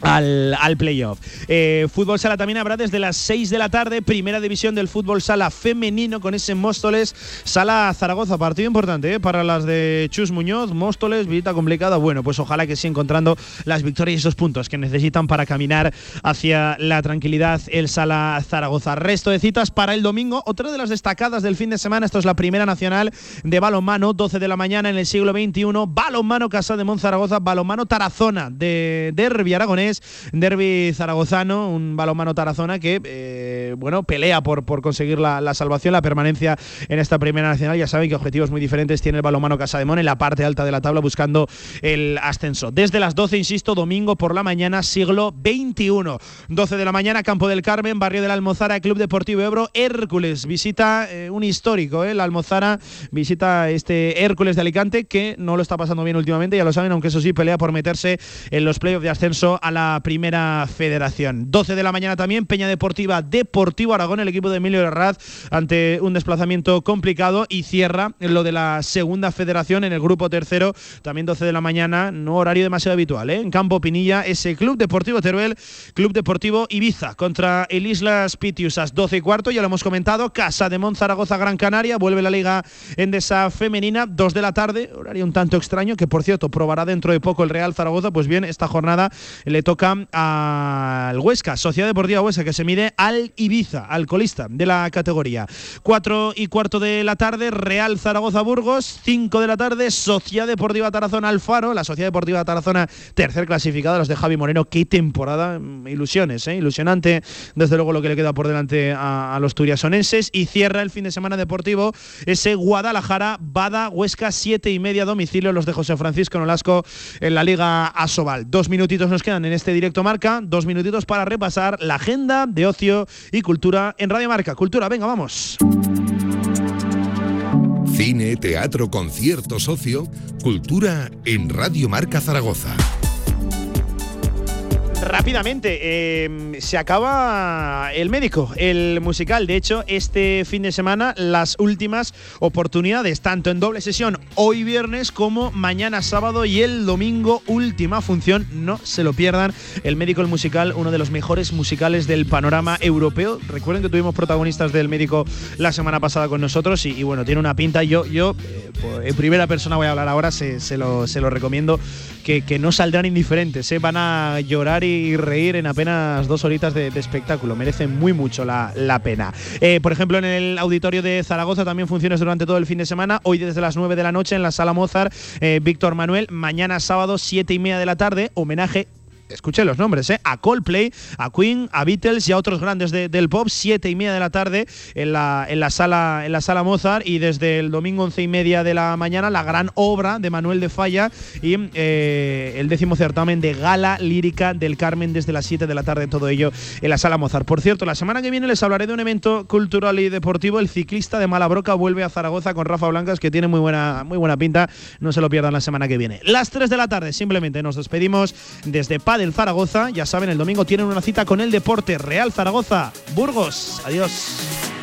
al, al playoff. Eh, fútbol sala también habrá desde las 6 de la tarde, primera división del fútbol sala femenino con ese Móstoles, sala Zaragoza, partido importante eh, para las de Chus Muñoz, Móstoles, visita complicada. Bueno, pues ojalá que siga encontrando las victorias y esos puntos que necesitan para caminar hacia la tranquilidad el sala Zaragoza. Resto de citas para el domingo, otra de las destacadas del fin de semana, esto es la primera nacional de balonmano, 12 de la mañana en el siglo XXI, balonmano Casa de Monzaragoza, balonmano Tarazona de Derby Aragonés derby zaragozano, un balonmano Tarazona que eh, bueno pelea por, conseguir la, la, salvación, la permanencia en esta primera nacional. Ya saben que objetivos muy diferentes tiene el balonmano Casademón en la parte alta de la tabla buscando el ascenso. Desde las 12, insisto, domingo por la mañana, siglo XXI. 12 de la mañana, Campo del Carmen, barrio de la Almozara, Club Deportivo Ebro, Hércules. Visita eh, un histórico, eh, la Almozara visita este Hércules de Alicante que no lo está pasando bien últimamente, ya lo saben, aunque eso sí pelea por meterse en los playoffs de ascenso a la primera federación. 12 de la mañana también, Peña Deportiva de Deportivo Aragón, el equipo de Emilio Herraz, ante un desplazamiento complicado y cierra lo de la segunda federación en el grupo tercero, también 12 de la mañana, no horario demasiado habitual, ¿eh? en Campo Pinilla, ese Club Deportivo Teruel, Club Deportivo Ibiza contra el Islas Pitiusas, 12 y cuarto, ya lo hemos comentado, Casa de Monzaragoza, Gran Canaria, vuelve la Liga Endesa Femenina, 2 de la tarde, horario un tanto extraño, que por cierto probará dentro de poco el Real Zaragoza, pues bien, esta jornada le toca al Huesca, Sociedad Deportiva Huesca, que se mide al Ibiza, al colista de la categoría. 4 y cuarto de la tarde, Real Zaragoza Burgos, 5 de la tarde, Sociedad Deportiva Tarazona Alfaro, la Sociedad Deportiva Tarazona, tercer clasificado, los de Javi Moreno, qué temporada, mm, ilusiones, ¿eh? ilusionante, desde luego lo que le queda por delante a, a los turiasonenses, y cierra el fin de semana deportivo ese Guadalajara, Bada, Huesca, 7 y media domicilio, los de José Francisco Nolasco en la Liga Asobal. Dos minutitos nos quedan en este directo marca, dos minutitos para repasar la agenda de ocio y cultura en Radio Marca. Cultura, venga, vamos. Cine, teatro, concierto, socio, cultura en Radio Marca Zaragoza. Rápidamente, eh, se acaba el médico, el musical. De hecho, este fin de semana las últimas oportunidades, tanto en doble sesión hoy viernes como mañana sábado y el domingo, última función. No se lo pierdan. El médico, el musical, uno de los mejores musicales del panorama europeo. Recuerden que tuvimos protagonistas del médico la semana pasada con nosotros y, bueno, tiene una pinta. Yo, yo eh, en primera persona voy a hablar ahora, se, lo, se lo recomiendo. Que, no saldrán indiferentes, ¿eh? van a llorar y reír en apenas dos horitas de, de espectáculo. Merecen muy mucho la, la pena. Eh, por ejemplo, en el auditorio de Zaragoza también funciones durante todo el fin de semana. Hoy desde las 9 de la noche en la sala Mozart, eh, Víctor Manuel. Mañana sábado, 7 y media de la tarde, homenaje escuchen los nombres, ¿eh? a Coldplay, a Queen, a Beatles y a otros grandes de, del pop, siete y media de la tarde en la, en la sala en la sala Mozart y desde el domingo once y media de la mañana la gran obra de Manuel de Falla y eh, el décimo certamen de gala lírica del Carmen desde las 7 de la tarde, todo ello en la sala Mozart. Por cierto, la semana que viene les hablaré de un evento cultural y deportivo, el ciclista de Malabroca vuelve a Zaragoza con Rafa Blancas que tiene muy buena, muy buena pinta, no se lo pierdan la semana que viene. Las 3 de la tarde simplemente nos despedimos desde Padre del Zaragoza. Ya saben, el domingo tienen una cita con el Deporte Real Zaragoza. Burgos. Adiós.